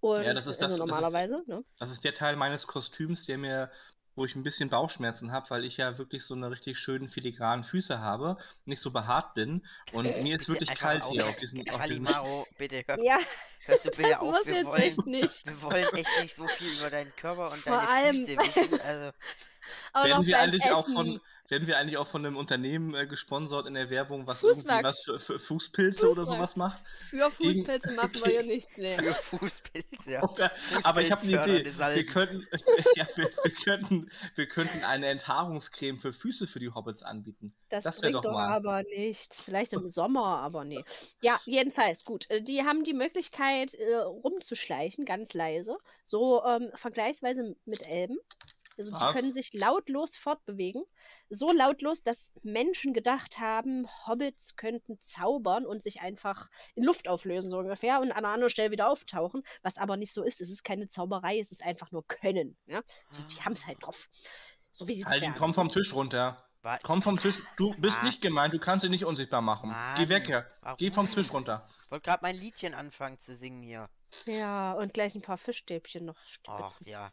Und Ja, das ist das- also das ist- normalerweise, ne? Das ist der Teil meines Kostüms, der mir, wo ich ein bisschen Bauchschmerzen habe, weil ich ja wirklich so eine richtig schönen filigranen Füße habe, nicht so behaart bin und mir ist wirklich kalt auf- hier auf diesem, auf diesem Valimaro, bitte hör, Ja, hörst du bitte das auf. muss wir, jetzt wollen, echt nicht. wir wollen echt nicht so viel über deinen Körper und Vor deine allem- Füße wissen. Also, Noch Werden wir, eigentlich auch von, werden wir eigentlich auch von einem Unternehmen äh, gesponsert in der Werbung, was was für, für Fußpilze oder Fußwachs. sowas macht? Für Fußpilze machen wir ja nicht. Nee. für Fußpilz, ja. Oder, aber ich habe eine Idee. Wir könnten, ja, wir, wir, könnten, wir könnten eine Enthaarungscreme für Füße für die Hobbits anbieten. Das, Das wär bringt doch doch mal. aber nichts. Vielleicht im Sommer, aber nee. Ja, jedenfalls, gut. Äh, Die haben die Möglichkeit, äh, rumzuschleichen, ganz leise. So ähm, vergleichsweise mit Elben. Also die Ach. können sich lautlos fortbewegen. So lautlos, dass Menschen gedacht haben, Hobbits könnten zaubern und sich einfach in Luft auflösen, so ungefähr, und an einer anderen Stelle wieder auftauchen. Was aber nicht so ist. Es ist keine Zauberei, es ist einfach nur Können. Ja? Die, die haben es halt drauf. So wie die Halten, Zwerge. komm vom Tisch runter. Wa- Komm vom Tisch. Du bist Mann. nicht gemeint, du kannst ihn nicht unsichtbar machen. Geh Mann, weg, Herr. warum? Geh vom Tisch runter. Ich wollte gerade mein Liedchen anfangen zu singen hier. Ja, und gleich ein paar Fischstäbchen noch Oh, stibitzen. ja.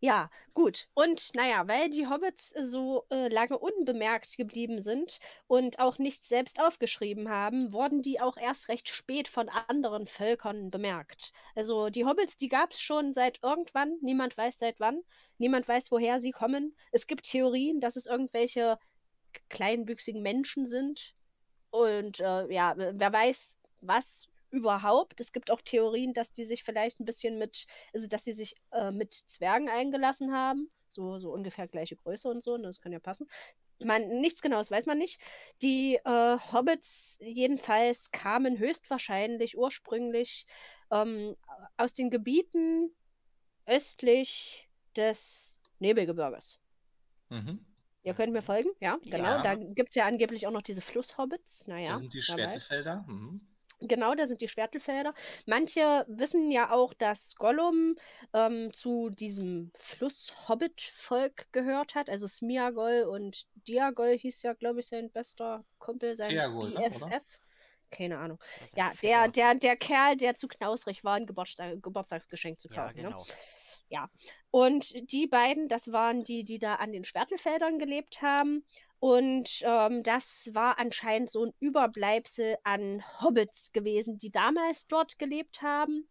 Ja, gut. Und naja, weil die Hobbits äh, so äh, lange unbemerkt geblieben sind und auch nicht selbst aufgeschrieben haben, wurden die auch erst recht spät von anderen Völkern bemerkt. Also die Hobbits, die gab es schon seit irgendwann. Niemand weiß seit wann. Niemand weiß, woher sie kommen. Es gibt Theorien, dass es irgendwelche kleinwüchsigen Menschen sind. Und äh, ja, wer weiß, was überhaupt. Es gibt auch Theorien, dass die sich vielleicht ein bisschen mit, also dass sie sich äh, mit Zwergen eingelassen haben. So, so ungefähr gleiche Größe und so, und das kann ja passen. Man, nichts Genaues weiß man nicht. Die äh, Hobbits jedenfalls kamen höchstwahrscheinlich ursprünglich ähm, aus den Gebieten östlich des Nebelgebirges. Mhm. Ihr könnt mir folgen, ja, genau. Ja. Da gibt es ja angeblich auch noch diese Flusshobbits. Naja, Das sind die. Schwertelfelder. Mhm. Genau, da sind die Schwertelfelder. Manche wissen ja auch, dass Gollum ähm, zu diesem Fluss-Hobbit-Volk gehört hat. Also Smiagol und Diagol hieß ja, glaube ich, sein bester Kumpel, sein Diagol, ne, BFF. oder? Keine Ahnung. Ja, der, der, der Kerl, der zu knausrig war, ein Geburtstag, Geburtstagsgeschenk zu Ja, kaufen. Ne? genau. Und die beiden, das waren die, die da an den Schwertelfeldern gelebt haben. Und ähm, das war anscheinend so ein Überbleibsel an Hobbits gewesen, die damals dort gelebt haben.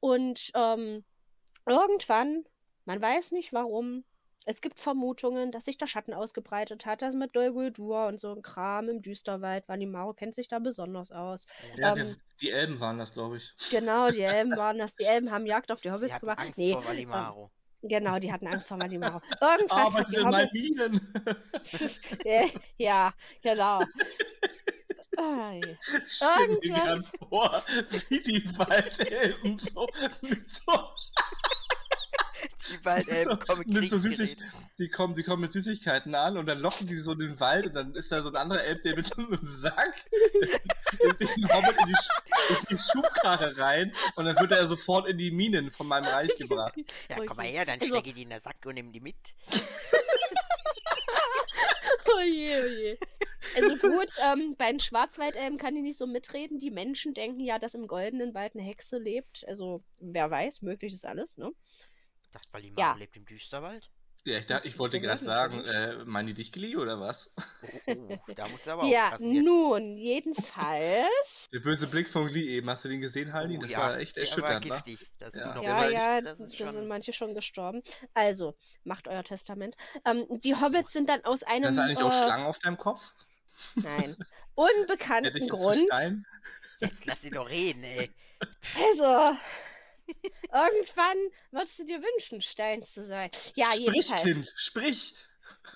Und ähm, irgendwann, man weiß nicht warum, es gibt Vermutungen, dass sich der Schatten ausgebreitet hat. Das mit Dol Guldur und so ein Kram im Düsterwald. Valimaro kennt sich da besonders aus. Ja, Ähm, wir, die Elben waren das, glaube ich. Genau, die Elben waren das. Die Elben haben Jagd auf die Hobbits gemacht. Angst Nee, vor. Genau, die hatten Angst vor Valimaro. Irgendwas hat Arbeitet in meinen. Minen. Ja, genau. Ai. Stell Irgendwas- vor, wie die Waldelben so mit so, Die Waldelben so, kommen mit so Süßig, die kommen, die kommen mit Süßigkeiten an und dann locken die so in den Wald und dann ist da so ein anderer Elb, der mit so einem Sack den Hobbit in die, Sch- in die Schubkarre rein und dann wird er sofort in die Minen von meinem Reich gebracht. Ja, komm mal her, dann Also- stecke ich die in den Sack und nimm die mit. Oh je, oh je. Also gut, ähm, bei den Schwarzwaldelben kann ich nicht so mitreden. Die Menschen denken ja, dass im Goldenen Wald eine Hexe lebt. Also, wer weiß, möglich ist alles, ne? Ich dachte, Valimaro Ja. lebt im Düsterwald. Ja, ich, dachte, ich Ich wollte gerade sagen, äh, meinen die dich geliehen oder was? Oh, oh, da musst du aber Ja, nun, jedenfalls. Der böse Blick von Glee eben, hast du den gesehen, Halli? Oh, das ja, war echt der erschütternd, war ne? giftig. Dass Ja. Der Ja, war ja, das ist da sind schon... manche schon gestorben. Also, macht euer Testament. Ähm, die Hobbits sind dann aus einem Hast du eigentlich auch äh, Schlangen auf deinem Kopf? nein, unbekannten Grund. Jetzt lass sie doch reden, ey. Also, Irgendwann würdest du dir wünschen, Stein zu sein. Ja, sprich, jedenfalls. Kind, sprich!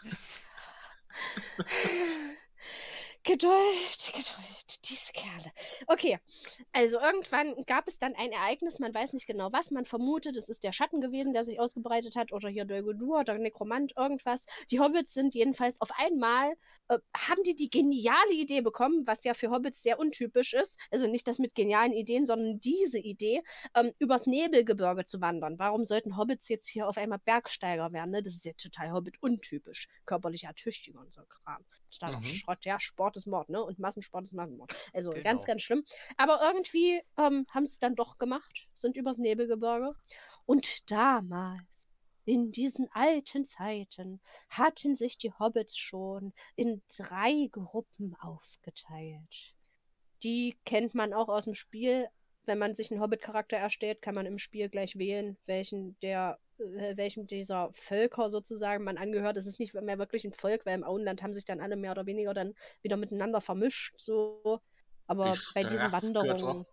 Geduld, Geduld, diese Kerle. Okay, also irgendwann gab es dann ein Ereignis, man weiß nicht genau was, man vermutet, es ist der Schatten gewesen, der sich ausgebreitet hat, oder hier Dol Guldur oder Nekromant, irgendwas. Die Hobbits sind jedenfalls auf einmal, äh, haben die die geniale Idee bekommen, was ja für Hobbits sehr untypisch ist, also nicht das mit genialen Ideen, sondern diese Idee, ähm, übers Nebelgebirge zu wandern. Warum sollten Hobbits jetzt hier auf einmal Bergsteiger werden? Ne? Das ist ja total Hobbit-untypisch. Körperlich ertüchtiger und so Kram. Totaler Mhm. Schrott, ja, Sport ist Mord, ne? Und Massensport ist Massenmord. Also Genau. ganz, ganz schlimm. Aber irgendwie ähm, haben sie es dann doch gemacht, sind übers Nebelgebirge. Und damals, in diesen alten Zeiten, hatten sich die Hobbits schon in drei Gruppen aufgeteilt. Die kennt man auch aus dem Spiel. Wenn man sich einen Hobbit-Charakter erstellt, kann man im Spiel gleich wählen, welchen der welchem dieser Völker sozusagen man angehört. Es ist nicht mehr wirklich ein Volk, weil im Auenland haben sich dann alle mehr oder weniger dann wieder miteinander vermischt. So. Aber Die bei diesen. Wanderungen.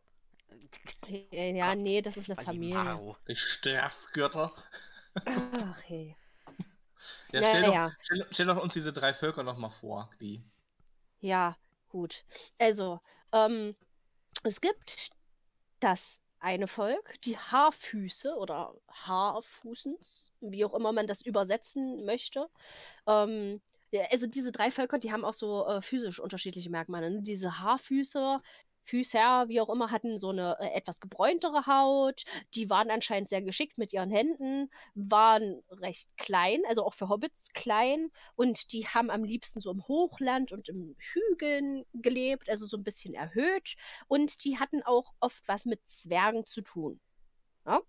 Äh, Ja, nee, das ist eine Familie. Die Strafgötter. Ach, hey. Ja, stell, doch, Naja. stell, stell doch uns diese drei Völker nochmal vor, die. Ja, gut. Also, ähm, es gibt das eine Volk, die Haarfüße oder Haarfußens, wie auch immer man das übersetzen möchte. Ähm, also diese drei Völker, die haben auch so äh, physisch unterschiedliche Merkmale. Ne? Diese Haarfüße, Füßer, wie auch immer, hatten so eine äh, etwas gebräuntere Haut. Die waren anscheinend sehr geschickt mit ihren Händen, waren recht klein, also auch für Hobbits klein. Und die haben am liebsten so im Hochland und im Hügeln gelebt, also so ein bisschen erhöht. Und die hatten auch oft was mit Zwergen zu tun. Ja?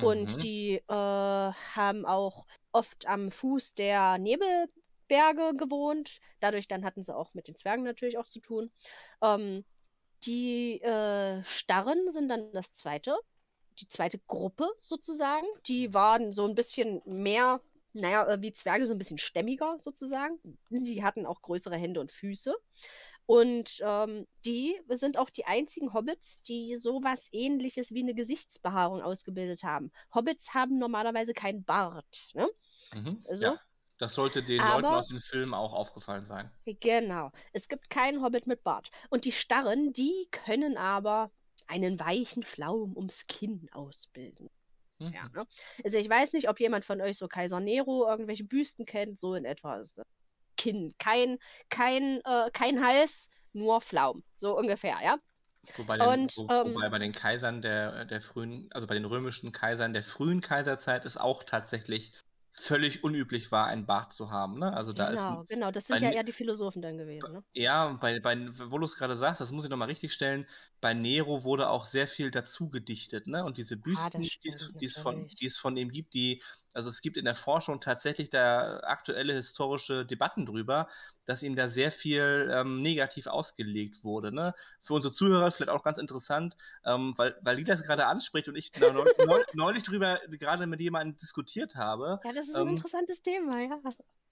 Und Mhm. die äh, haben auch oft am Fuß der Nebelberge gewohnt. Dadurch dann hatten sie auch mit den Zwergen natürlich auch zu tun. Ähm, die äh, Starren sind dann das zweite, die zweite Gruppe sozusagen. Die waren so ein bisschen mehr, naja, äh, wie Zwerge, so ein bisschen stämmiger sozusagen. Die hatten auch größere Hände und Füße. Und ähm, die sind auch die einzigen Hobbits, die sowas ähnliches wie eine Gesichtsbehaarung ausgebildet haben. Hobbits haben normalerweise keinen Bart. Ne? Mhm. So. Ja, das sollte den Aber- Leuten aus den Filmen auch aufgefallen sein. Genau. Es gibt keinen Hobbit mit Bart. Und die Starren, die können aber einen weichen Flaum ums Kinn ausbilden. Mhm. Ja, ne? Also ich weiß nicht, ob jemand von euch so Kaiser Nero irgendwelche Büsten kennt, so in etwa ist das Kinn. Kein, kein, äh, kein Hals, nur Flaum. So ungefähr, ja. Wobei, den, Und, wo, ähm, wobei bei den Kaisern der, der frühen, also bei den römischen Kaisern der frühen Kaiserzeit es auch tatsächlich völlig unüblich war, einen Bart zu haben. Ne? Also da ist Genau, ein, genau. Das sind ja eher die Philosophen dann gewesen, ne? ja, bei, bei, wo du es gerade sagst, das muss ich nochmal richtig stellen, bei Nero wurde auch sehr viel dazu gedichtet, ne? Und diese Büsten, die es- stimmt die es von, es von ihm gibt, die, also es gibt in der Forschung tatsächlich da aktuelle historische Debatten drüber, dass ihm da sehr viel ähm, negativ ausgelegt wurde. Ne? Für unsere Zuhörer ist vielleicht auch ganz interessant, ähm, weil, weil die das gerade anspricht und ich neu, neu, neulich drüber gerade mit jemandem diskutiert habe, Ja, das ist ein ähm, interessantes Thema, ja.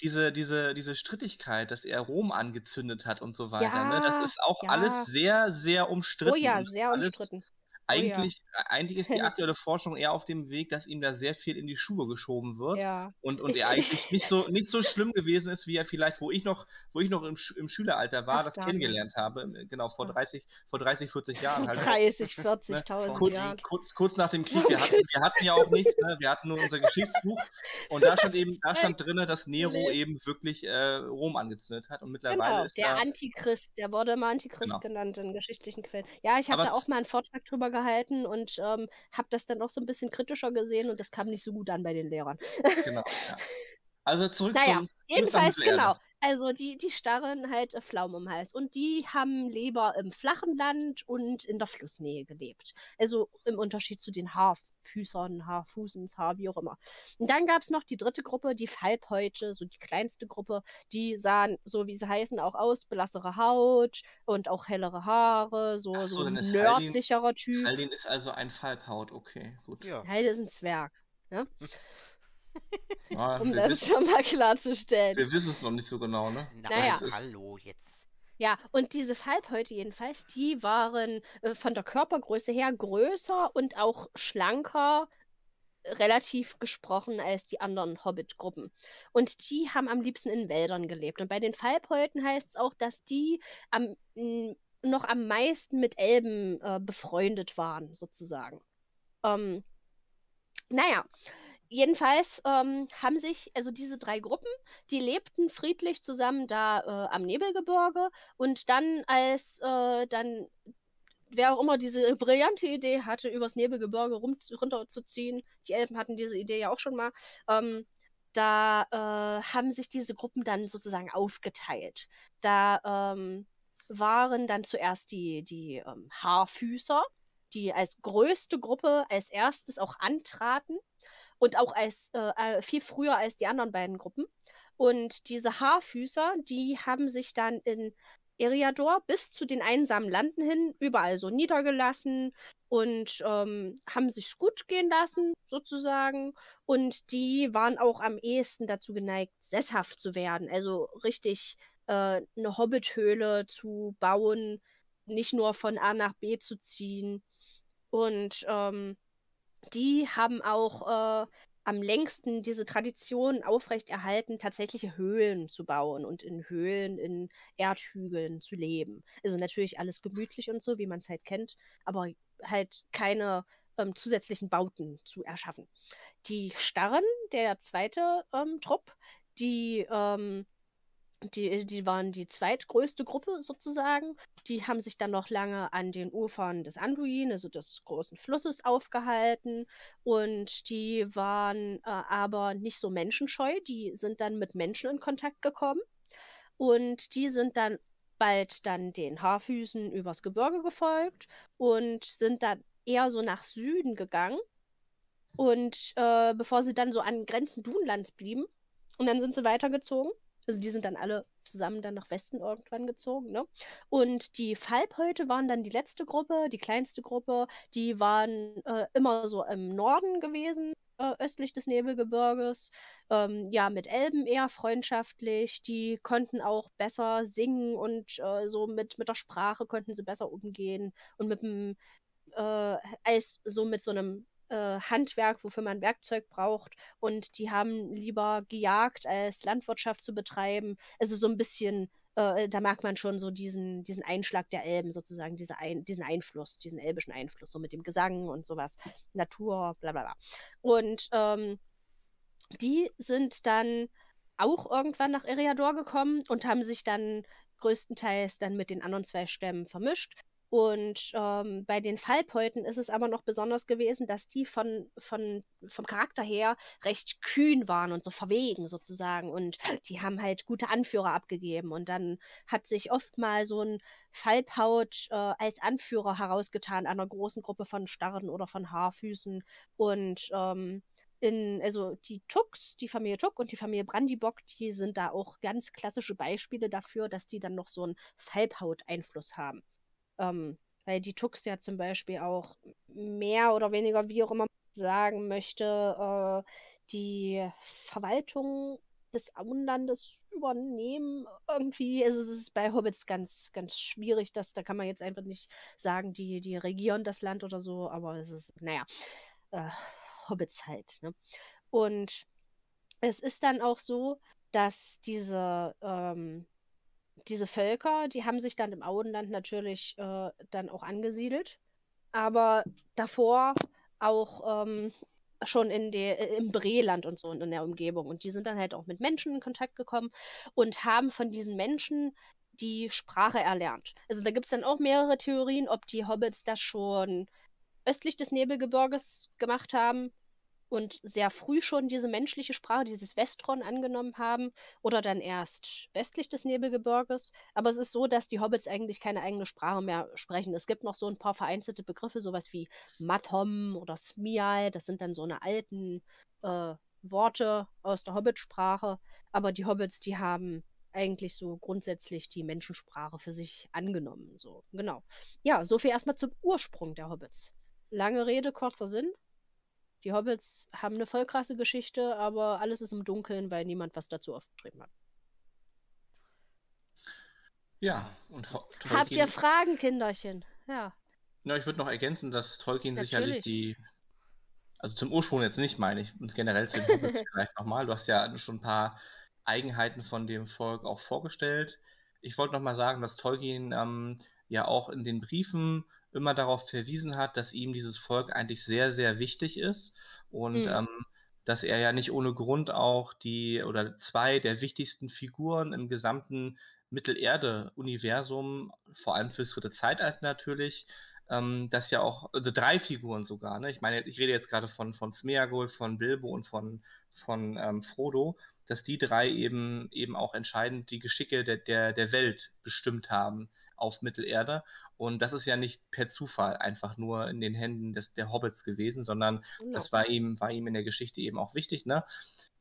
Diese, diese, diese Strittigkeit, dass er Rom angezündet hat und so weiter, ne? das Ja, ist auch ja. alles sehr, sehr umstritten. Oh ja, sehr ist alles, umstritten. Eigentlich, eigentlich ist die aktuelle Forschung eher auf dem Weg, dass ihm da sehr viel in die Schuhe geschoben wird Ja. und, und er eigentlich nicht so, nicht so schlimm gewesen ist, wie er vielleicht, wo ich noch, wo ich noch im, im Schüleralter war, Ach, das kennengelernt habe, im- genau, vor Ja. 30, vor 30, 40 Jahren halt. 30, 40.000 Kurz, Jahren. kurz, kurz nach dem Krieg, wir hatten, wir hatten ja auch nichts, ne? wir hatten nur unser Geschichtsbuch und da stand eben, da stand drin, dass Nero Nee. eben wirklich äh, Rom angezündet hat und mittlerweile Genau, ist der da, Antichrist, der wurde immer Antichrist Genau. genannt in geschichtlichen Quellen. Ja, ich habe Aber da auch mal einen Vortrag drüber gehalten und ähm, habe das dann auch so ein bisschen kritischer gesehen und das kam nicht so gut an bei den Lehrern. genau, ja. Also zurück Naja, zum, Jedenfalls, genau. Also die, die starren halt äh, Pflaumen im Hals. Und die haben lieber im flachen Land und in der Flussnähe gelebt. Also im Unterschied zu den Haarfüßern, Haarfußens, Haar, wie auch immer. Und dann gab es noch die dritte Gruppe, die Falbhäute, so die kleinste Gruppe. Die sahen, so wie sie heißen, auch aus, blassere Haut und auch hellere Haare, so, Ach so, so nördlicherer Typ. Haldin ist also ein Falkhaut, okay, gut. Ja. Heide ist ein Zwerg, Ja, um das wissen, schon mal klarzustellen. wir wissen es noch nicht so genau, ne? Na, Naja. Hallo, jetzt. Ja, und diese Fallbeute jedenfalls, die waren äh, von der Körpergröße her größer und auch schlanker, relativ gesprochen, als die anderen Hobbit-Gruppen. Und die haben am liebsten in Wäldern gelebt. Und bei den Fallbeuten heißt es auch, dass die am, noch am meisten mit Elben äh, befreundet waren, sozusagen. Ähm, naja, jedenfalls ähm, haben sich, also diese drei Gruppen, die lebten friedlich zusammen da äh, am Nebelgebirge und dann als äh, dann wer auch immer diese brillante Idee hatte, übers Nebelgebirge rum, runterzuziehen, die Elben hatten diese Idee ja auch schon mal, ähm, da äh, haben sich diese Gruppen dann sozusagen aufgeteilt. Da ähm, waren dann zuerst die, die ähm, Haarfüßer, die als größte Gruppe als erstes auch antraten und auch als äh, äh, viel früher als die anderen beiden Gruppen. Und diese Haarfüßer, die haben sich dann in Eriador bis zu den einsamen Landen hin überall so niedergelassen und ähm, haben sich's gut gehen lassen, sozusagen. Und die waren auch am ehesten dazu geneigt, sesshaft zu werden. Also richtig äh, eine Hobbithöhle zu bauen, nicht nur von A nach B zu ziehen. Und ähm, die haben auch äh, am längsten diese Tradition aufrechterhalten, tatsächliche Höhlen zu bauen und in Höhlen, in Erdhügeln zu leben. Also natürlich alles gemütlich und so, wie man es halt kennt, aber halt keine ähm, zusätzlichen Bauten zu erschaffen. Die Starren, der zweite ähm, Trupp, die ähm, die, die waren die zweitgrößte Gruppe sozusagen. Die haben sich dann noch lange an den Ufern des Anduin, also des großen Flusses, aufgehalten. Und die waren äh, aber nicht so menschenscheu. Die sind dann mit Menschen in Kontakt gekommen. Und die sind dann bald dann den Haarfüßen übers Gebirge gefolgt und sind dann eher so nach Süden gegangen. Und äh, bevor sie dann so an Grenzen Dunlands blieben. Und dann sind sie weitergezogen. Also die sind dann alle zusammen dann nach Westen irgendwann gezogen. Ne? Und die Falbhäute waren dann die letzte Gruppe, die kleinste Gruppe. Die waren äh, immer so im Norden gewesen, äh, östlich des Nebelgebirges. Ähm, ja, mit Elben eher freundschaftlich. Die konnten auch besser singen und äh, so mit, mit der Sprache konnten sie besser umgehen. Und mit dem, äh, als so mit so einem äh, Handwerk, wofür man Werkzeug braucht. Und die haben lieber gejagt, als Landwirtschaft zu betreiben. Also so ein bisschen, äh, da merkt man schon so diesen, diesen Einschlag der Elben sozusagen, diese ein, diesen Einfluss, diesen elbischen Einfluss, so mit dem Gesang und sowas, Natur, bla bla bla. Und ähm, die sind dann auch irgendwann nach Eriador gekommen und haben sich dann größtenteils dann mit den anderen zwei Stämmen vermischt. Und ähm, bei den Fallpeuten ist es aber noch besonders gewesen, dass die von, von, vom Charakter her recht kühn waren und so verwegen sozusagen. Und die haben halt gute Anführer abgegeben. Und dann hat sich oft mal so ein Fallpaut äh, als Anführer herausgetan einer großen Gruppe von Starren oder von Haarfüßen. Und ähm, in, also die Tux, die Familie Tuck und die Familie Brandybock, die sind da auch ganz klassische Beispiele dafür, dass die dann noch so einen Fallpaut-Einfluss haben. Ähm, weil die Tux ja zum Beispiel auch mehr oder weniger, wie auch immer sagen möchte, äh, die Verwaltung des Auenlandes übernehmen irgendwie. Also es ist bei Hobbits ganz, ganz schwierig, dass da kann man jetzt einfach nicht sagen, die, die regieren das Land oder so, aber es ist, naja, äh, Hobbits halt. Ne? Und es ist dann auch so, dass diese ähm, diese Völker, die haben sich dann im Auenland natürlich äh, dann auch angesiedelt, aber davor auch ähm, schon in der, äh, im Breland und so und in der Umgebung. Und die sind dann halt auch mit Menschen in Kontakt gekommen und haben von diesen Menschen die Sprache erlernt. Also da gibt es dann auch mehrere Theorien, ob die Hobbits das schon östlich des Nebelgebirges gemacht haben und sehr früh schon diese menschliche Sprache, dieses Westron angenommen haben oder dann erst westlich des Nebelgebirges. Aber es ist so, dass die Hobbits eigentlich keine eigene Sprache mehr sprechen. Es gibt noch so ein paar vereinzelte Begriffe, sowas wie Mathom oder Smial. Das sind dann so eine alten äh, Worte aus der Hobbitsprache. Aber die Hobbits, die haben eigentlich so grundsätzlich die Menschensprache für sich angenommen. So, genau. Ja, so viel erstmal zum Ursprung der Hobbits. Lange Rede, kurzer Sinn. Die Hobbits haben eine voll krasse Geschichte, aber alles ist im Dunkeln, weil niemand was dazu aufgeschrieben hat. Ja, und Tolkien... Habt ihr Fragen, Kinderchen? Ja. Ja, ich würde noch ergänzen, dass Tolkien Natürlich. sicherlich die also zum Ursprung jetzt nicht, meine ich, und generell zu den Hobbits vielleicht nochmal. Du hast ja schon ein paar Eigenheiten von dem Volk auch vorgestellt. Ich wollte nochmal sagen, dass Tolkien ähm, ja auch in den Briefen immer darauf verwiesen hat, dass ihm dieses Volk eigentlich sehr, sehr wichtig ist und mhm. ähm, dass er ja nicht ohne Grund auch die oder zwei der wichtigsten Figuren im gesamten Mittelerde-Universum, vor allem fürs dritte Zeitalter natürlich, ähm, dass ja auch, also drei Figuren sogar, ne? Ich meine, ich rede jetzt gerade von, von Smeagol, von Bilbo und von, von ähm, Frodo, dass die drei eben, eben auch entscheidend die Geschicke der, der, der Welt bestimmt haben auf Mittelerde. Und das ist ja nicht per Zufall einfach nur in den Händen des, der Hobbits gewesen, sondern no. das war ihm, war ihm in der Geschichte eben auch wichtig. Ne?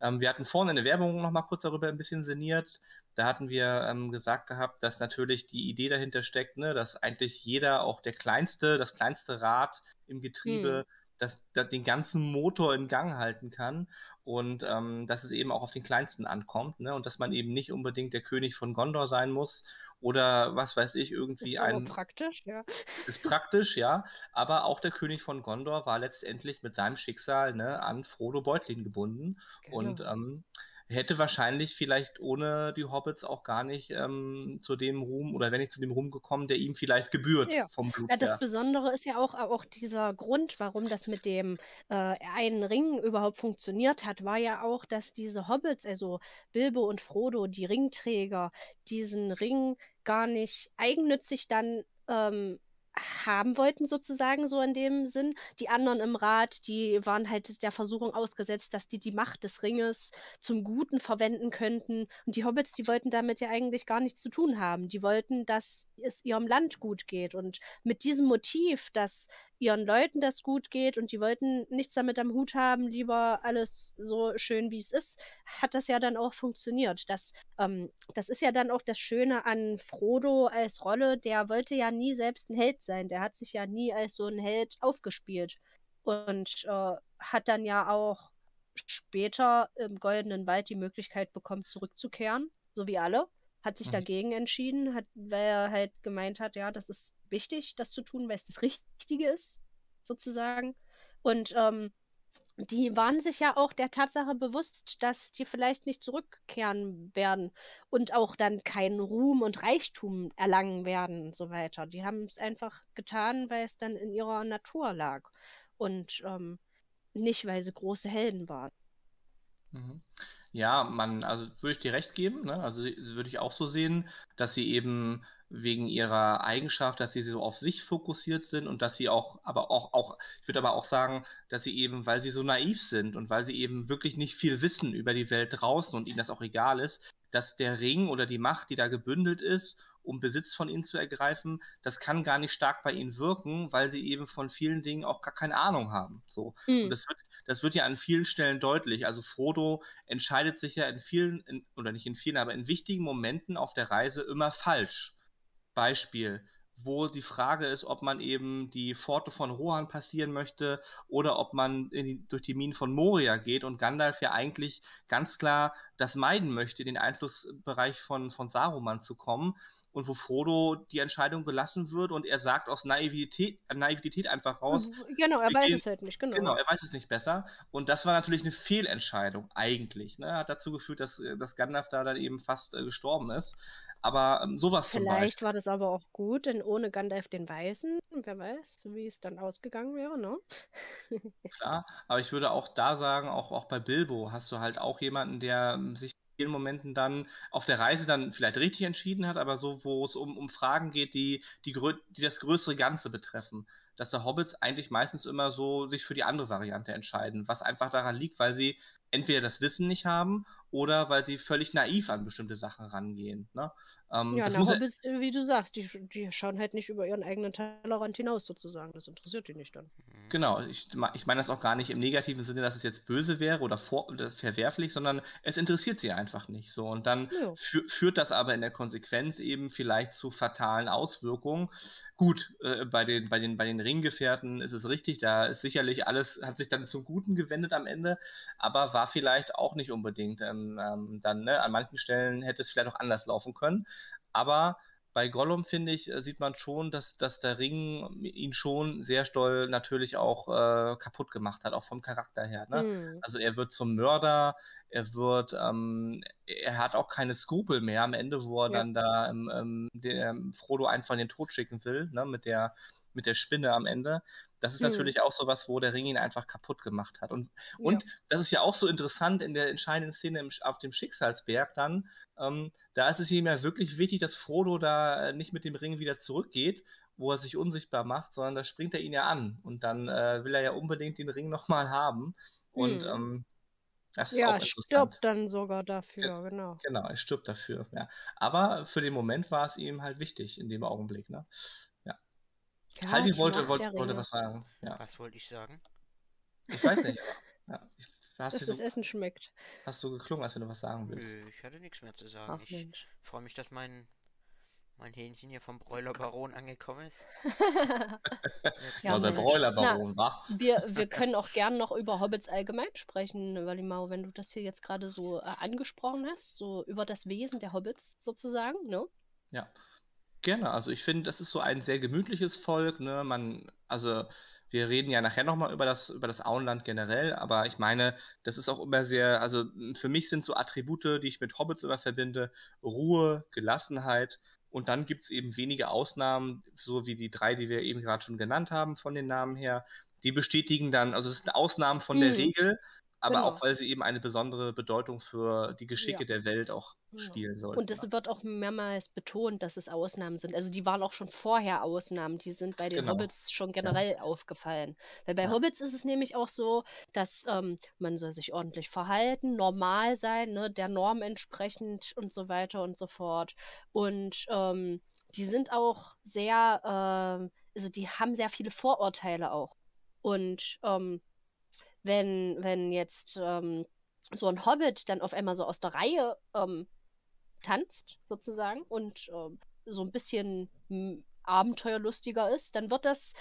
Ähm, wir hatten vorne in der Werbung noch mal kurz darüber ein bisschen sinniert. Da hatten wir ähm, gesagt gehabt, dass natürlich die Idee dahinter steckt, ne, dass eigentlich jeder, auch der kleinste, das kleinste Rad im Getriebe, hm das, das, den ganzen Motor in Gang halten kann und ähm, dass es eben auch auf den Kleinsten ankommt ne? und dass man eben nicht unbedingt der König von Gondor sein muss oder was weiß ich, irgendwie ist ein... praktisch, ja. Ist praktisch, ja, aber auch der König von Gondor war letztendlich mit seinem Schicksal ne, an Frodo Beutlin gebunden genau. und ähm, hätte wahrscheinlich vielleicht ohne die Hobbits auch gar nicht ähm, zu dem Ruhm oder wenn nicht zu dem Ruhm gekommen, der ihm vielleicht gebührt ja. vom Blut. Ja, das her. Besondere ist ja auch, auch dieser Grund, warum das mit dem äh, einen Ring überhaupt funktioniert hat, war ja auch, dass diese Hobbits, also Bilbo und Frodo, die Ringträger, diesen Ring gar nicht eigennützig dann ähm, haben wollten, sozusagen, so in dem Sinn. Die anderen im Rat, die waren halt der Versuchung ausgesetzt, dass die die Macht des Ringes zum Guten verwenden könnten. Und die Hobbits, die wollten damit ja eigentlich gar nichts zu tun haben. Die wollten, dass es ihrem Land gut geht. Und mit diesem Motiv, dass ihren Leuten das gut geht und die wollten nichts damit am Hut haben, lieber alles so schön wie es ist, hat das ja dann auch funktioniert. Das, ähm, das ist ja dann auch das Schöne an Frodo als Rolle, der wollte ja nie selbst ein Held sein, der hat sich ja nie als so ein Held aufgespielt und äh, hat dann ja auch später im Goldenen Wald die Möglichkeit bekommen, zurückzukehren, so wie alle hat sich mhm. dagegen entschieden, hat, weil er halt gemeint hat, ja, das ist wichtig, das zu tun, weil es das Richtige ist, sozusagen. Und ähm, die waren sich ja auch der Tatsache bewusst, dass die vielleicht nicht zurückkehren werden und auch dann keinen Ruhm und Reichtum erlangen werden und so weiter. Die haben es einfach getan, weil es dann in ihrer Natur lag und ähm, nicht, weil sie große Helden waren. Mhm. Ja, man, also würde ich dir recht geben, ne? Also würde ich auch so sehen, dass sie eben wegen ihrer Eigenschaft, dass sie so auf sich fokussiert sind und dass sie auch, aber auch, auch, ich würde aber auch sagen, dass sie eben, weil sie so naiv sind und weil sie eben wirklich nicht viel wissen über die Welt draußen und ihnen das auch egal ist, dass der Ring oder die Macht, die da gebündelt ist um Besitz von ihnen zu ergreifen, das kann gar nicht stark bei ihnen wirken, weil sie eben von vielen Dingen auch gar keine Ahnung haben. So. Mhm. Und das wird, das wird ja an vielen Stellen deutlich. Also Frodo entscheidet sich ja in vielen, in, oder nicht in vielen, aber in wichtigen Momenten auf der Reise immer falsch. Beispiel, wo die Frage ist, ob man eben die Pforte von Rohan passieren möchte oder ob man die, durch die Minen von Moria geht und Gandalf ja eigentlich ganz klar das meiden möchte, den Einflussbereich von, von Saruman zu kommen und wo Frodo die Entscheidung gelassen wird und er sagt aus Naivität, Naivität einfach raus. Mhm, genau, er weiß gehen, es halt nicht, genau. Genau, er weiß es nicht besser. Und das war natürlich eine Fehlentscheidung, eigentlich. Ne? Hat dazu geführt, dass, dass Gandalf da dann eben fast äh, gestorben ist. Aber ähm, sowas Vielleicht war das aber auch gut, denn ohne Gandalf den Weißen, wer weiß, wie es dann ausgegangen wäre, ne? Klar, aber ich würde auch da sagen, auch, auch bei Bilbo hast du halt auch jemanden, der ähm, sich vielen Momenten dann auf der Reise dann vielleicht richtig entschieden hat, aber so, wo es um, um Fragen geht, die, die, die das größere Ganze betreffen. Dass der Hobbits eigentlich meistens immer so sich für die andere Variante entscheiden, was einfach daran liegt, weil sie entweder das Wissen nicht haben oder weil sie völlig naiv an bestimmte Sachen rangehen. Ne? Ähm, ja, na, Hobbits, wie du sagst, die, die schauen halt nicht über ihren eigenen Tellerrand hinaus sozusagen. Das interessiert die nicht dann. Mhm. Genau, ich, ich meine das auch gar nicht im negativen Sinne, dass es jetzt böse wäre oder, vor, oder verwerflich, sondern es interessiert sie einfach nicht so. Und dann ja. führt das aber in der Konsequenz eben vielleicht zu fatalen Auswirkungen. Gut, äh, bei, den, bei, den, bei den Ringgefährten ist es richtig, da ist sicherlich alles, hat sich dann zum Guten gewendet am Ende, aber war vielleicht auch nicht unbedingt ähm, ähm, dann, ne, an manchen Stellen hätte es vielleicht auch anders laufen können. Aber bei Gollum, finde ich, äh, sieht man schon, dass, dass der Ring ihn schon sehr doll natürlich auch äh, kaputt gemacht hat, auch vom Charakter her. Ne? Hm. Also er wird zum Mörder, er wird, ähm, er hat auch keine Skrupel mehr am Ende, wo er Ja. dann da ähm, ähm, der, ähm, Frodo einfach in den Tod schicken will, ne? mit, der, mit der Spinne am Ende. Das ist Hm. natürlich auch so was, wo der Ring ihn einfach kaputt gemacht hat. Und, und das ist ja auch so interessant in der entscheidenden Szene im, auf dem Schicksalsberg dann. Ähm, da ist es ihm ja wirklich wichtig, dass Frodo da äh, nicht mit dem Ring wieder zurückgeht, wo er sich unsichtbar macht, sondern da springt er ihn ja an. Und dann äh, will er ja unbedingt den Ring nochmal haben. Und Hm. ähm, das ist Ja, auch ja stirbt dann sogar dafür, genau. Genau, er stirbt dafür, ja. Aber für den Moment war es ihm halt wichtig in dem Augenblick, ne? Ja, Haldi wollte, wollte, wollte was sagen. Ja. Was wollte ich sagen? Ich weiß nicht. ja. ich, hast, Dass du das so, Essen schmeckt. hast du geklungen, als wenn du was sagen Nö, willst? ich hatte nichts mehr zu sagen. Ach ich freue mich, dass mein, mein Hähnchen hier vom Bräulerbaron angekommen ist. Ja, Ja, der. Bräulerbaron, wa? Wir, wir können auch gern noch über Hobbits allgemein sprechen, Walimau, wenn du das hier jetzt gerade so äh, angesprochen hast, so über das Wesen der Hobbits sozusagen, ne? Ja. Gerne. Also ich finde, das ist so ein sehr gemütliches Volk, ne? Man, also wir reden ja nachher nochmal über das, über das Auenland generell, aber ich meine, das ist auch immer sehr, also für mich sind so Attribute, die ich mit Hobbits immer verbinde, Ruhe, Gelassenheit und dann gibt es eben wenige Ausnahmen, so wie die drei, die wir eben gerade schon genannt haben von den Namen her, die bestätigen dann, also es sind Ausnahmen von der Mhm. Regel, aber Genau. auch weil sie eben eine besondere Bedeutung für die Geschicke Ja. der Welt auch Ja. spielen sollten. Und es wird auch mehrmals betont, dass es Ausnahmen sind. Also die waren auch schon vorher Ausnahmen. Die sind bei den Genau. Hobbits schon generell aufgefallen. Weil bei. Hobbits ist es nämlich auch so, dass ähm, man soll sich ordentlich verhalten, normal sein, ne, der Norm entsprechend und so weiter und so fort. Und ähm, die sind auch sehr, ähm, also die haben sehr viele Vorurteile auch. Und ähm, wenn, wenn jetzt ähm, so ein Hobbit dann auf einmal so aus der Reihe ähm, tanzt, sozusagen, und ähm, so ein bisschen m, abenteuerlustiger ist, dann wird das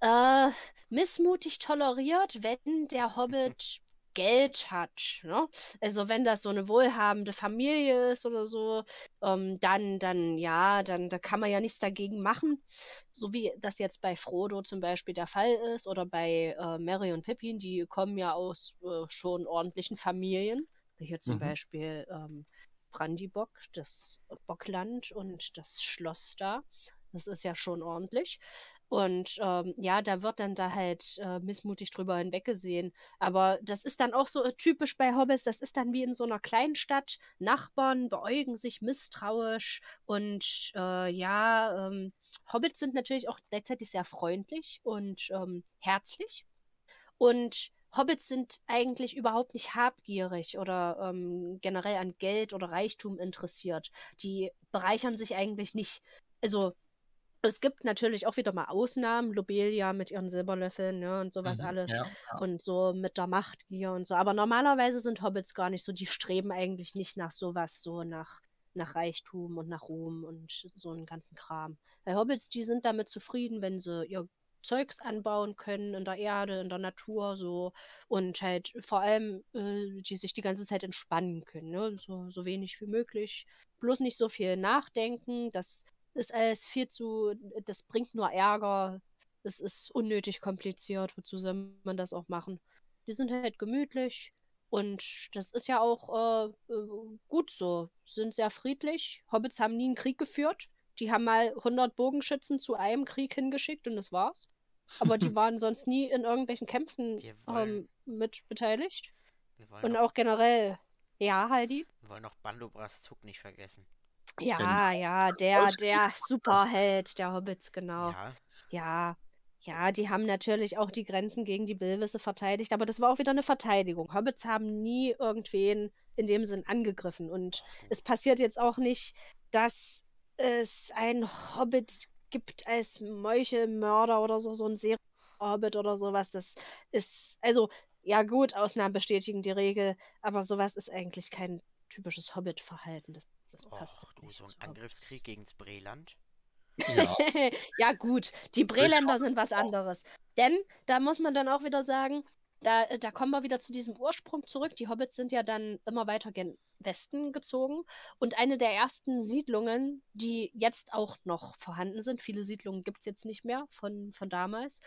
äh, missmutig toleriert, wenn der Hobbit Geld hat. Ne? Also wenn das so eine wohlhabende Familie ist oder so, ähm, dann, dann, ja, dann da kann man ja nichts dagegen machen. So wie das jetzt bei Frodo zum Beispiel der Fall ist oder bei äh, Merry und Pippin, die kommen ja aus äh, schon ordentlichen Familien. Hier zum Mhm. Beispiel ähm, Brandibock, das Bockland und das Schloss da. Das ist ja schon ordentlich. Und ähm, ja, da wird dann da halt äh, missmutig drüber hinweggesehen. Aber das ist dann auch so äh, typisch bei Hobbits, das ist dann wie in so einer Kleinstadt. Nachbarn beäugen sich misstrauisch und äh, ja, ähm, Hobbits sind natürlich auch gleichzeitig sehr freundlich und ähm, herzlich. Und Hobbits sind eigentlich überhaupt nicht habgierig oder ähm, generell an Geld oder Reichtum interessiert. Die bereichern sich eigentlich nicht. Also es gibt natürlich auch wieder mal Ausnahmen, Lobelia mit ihren Silberlöffeln ne, und sowas Mhm, alles. Ja, ja. Und so mit der Machtgier und so. Aber normalerweise sind Hobbits gar nicht so, die streben eigentlich nicht nach sowas, so nach, nach Reichtum und nach Ruhm und so einen ganzen Kram. Weil Hobbits, die sind damit zufrieden, wenn sie ihr Zeugs anbauen können in der Erde, in der Natur, so und halt vor allem, äh, die sich die ganze Zeit entspannen können, ne? So, so wenig wie möglich. Bloß nicht so viel nachdenken, das ist alles viel zu, das bringt nur Ärger, es ist unnötig kompliziert, wozu soll man das auch machen? Die sind halt gemütlich und das ist ja auch äh, äh, gut so, sind sehr friedlich. Hobbits haben nie einen Krieg geführt. Die haben mal 100 Bogenschützen zu einem Krieg hingeschickt und das war's. Aber die waren sonst nie in irgendwelchen Kämpfen ähm, mit beteiligt. Und auch generell, ja, Heidi? wir wollen noch Bando Brastuk nicht vergessen. Ja, ja, der, der Superheld der Hobbits, genau. Ja, Ja, ja, die haben natürlich auch die Grenzen gegen die Bilwisse verteidigt, aber das war auch wieder eine Verteidigung. Hobbits haben nie irgendwen in dem Sinn angegriffen. Und es passiert jetzt auch nicht, dass es einen Hobbit gibt als Meuchelmörder oder so, so ein Serie-Hobbit oder sowas. Das ist, also, ja gut, Ausnahmen bestätigen die Regel, aber sowas ist eigentlich kein typisches Hobbit-Verhalten. Das, das passt Och, du, nicht so ein Angriffskrieg gegen Breland. ja. ja, gut, die Breländer sind was anderes. Denn da muss man dann auch wieder sagen, da, da kommen wir wieder zu diesem Ursprung zurück. Die Hobbits sind ja dann immer weiter gen Westen gezogen. Und eine der ersten Siedlungen, die jetzt auch noch vorhanden sind, viele Siedlungen gibt es jetzt nicht mehr von, von damals,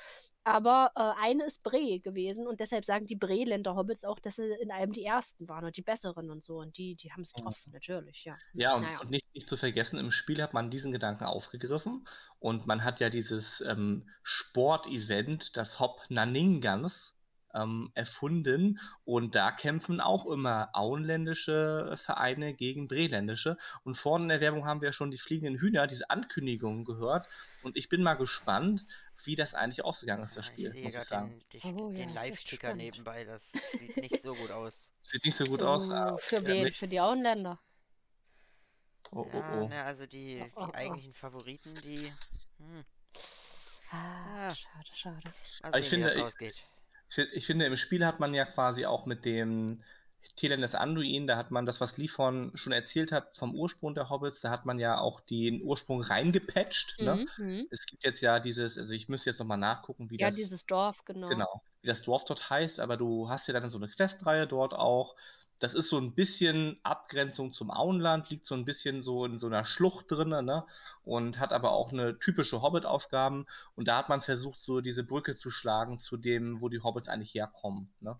aber äh, eine ist Bre gewesen und deshalb sagen die Breländer Hobbits auch, dass sie in einem die ersten waren und die besseren und so. Und die, die haben es mhm. drauf, mhm. natürlich, ja. Ja, und, naja. und nicht, nicht, zu vergessen, im Spiel hat man diesen Gedanken aufgegriffen und man hat ja dieses ähm, Sportevent, das Hop Naningans, ähm, erfunden. Und da kämpfen auch immer auenländische Vereine gegen breländische. Und vorne in der Werbung haben wir schon die fliegenden Hühner, diese Ankündigungen gehört. Und ich bin mal gespannt, wie das eigentlich ausgegangen ist, das Spiel. Ich muss ich sagen. den, oh, den ja, Live-Ticker nebenbei, das sieht nicht so gut aus. Sieht nicht so gut oh, aus. Ah, für wen? Für die Auenländer? Oh, oh, oh. Ne, also die, die oh, oh, eigentlichen Favoriten, die. Hm. Ah, ah, schade, schade. Mal sehen, ich finde, wie das ausgeht ich finde, im Spiel hat man ja quasi auch mit dem Telen des Anduin, da hat man das, was Liefon schon erzählt hat vom Ursprung der Hobbits, da hat man ja auch den Ursprung reingepatcht. Ne? Mhm, ne? Es gibt jetzt ja dieses, also ich müsste jetzt nochmal nachgucken, wie ja, das. Ja, dieses Dorf, genau. Genau, wie das Dorf dort heißt, aber du hast ja dann so eine Questreihe dort auch. Das ist so ein bisschen Abgrenzung zum Auenland, liegt so ein bisschen so in so einer Schlucht drin, ne? Und hat aber auch eine typische Hobbit-Aufgaben. Und da hat man versucht, so diese Brücke zu schlagen zu dem, wo die Hobbits eigentlich herkommen, ne?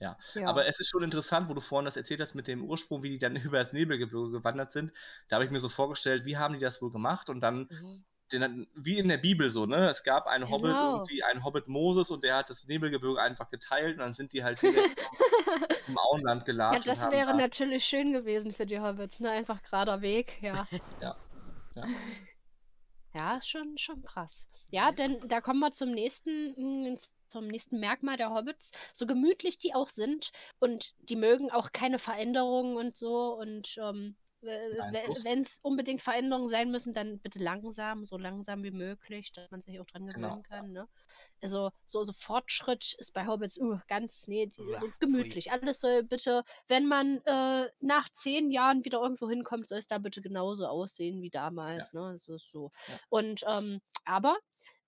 Ja. ja. Aber es ist schon interessant, wo du vorhin das erzählt hast mit dem Ursprung, wie die dann über das Nebelgebirge gewandert sind. Da habe ich mir so vorgestellt, wie haben die das wohl gemacht? Und dann mhm den, wie in der Bibel so, ne? Es gab einen Hobbit, genau. irgendwie einen Hobbit Moses und der hat das Nebelgebirge einfach geteilt und dann sind die halt wieder im Auenland gelatscht. Ja, das wäre da... natürlich schön gewesen für die Hobbits, ne? Einfach gerader Weg, ja. ja. Ja. Ja, schon, schon krass. Ja, denn da kommen wir zum nächsten, hm, zum nächsten Merkmal der Hobbits. So gemütlich die auch sind und die mögen auch keine Veränderungen und so und ähm, wenn es unbedingt Veränderungen sein müssen, dann bitte langsam, so langsam wie möglich, dass man sich auch dran genau. gewöhnen genau. kann. Ne? Also so, so Fortschritt ist bei Hobbits uh, ganz, nee, ja, so gemütlich. Pfui. Alles soll bitte, wenn man äh, nach zehn Jahren wieder irgendwo hinkommt, soll es da bitte genauso aussehen wie damals. Ja. Ne? Das ist so. Ja. Und ähm, aber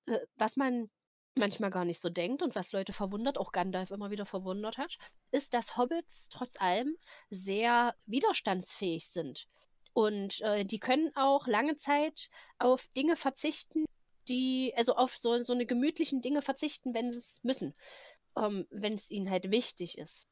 äh, was man manchmal gar nicht so denkt und was Leute verwundert, auch Gandalf immer wieder verwundert hat, ist, dass Hobbits trotz allem sehr widerstandsfähig sind. Und äh, die können auch lange Zeit auf Dinge verzichten, die, also auf so, so eine gemütlichen Dinge verzichten, wenn sie es müssen, ähm, wenn es ihnen halt wichtig ist.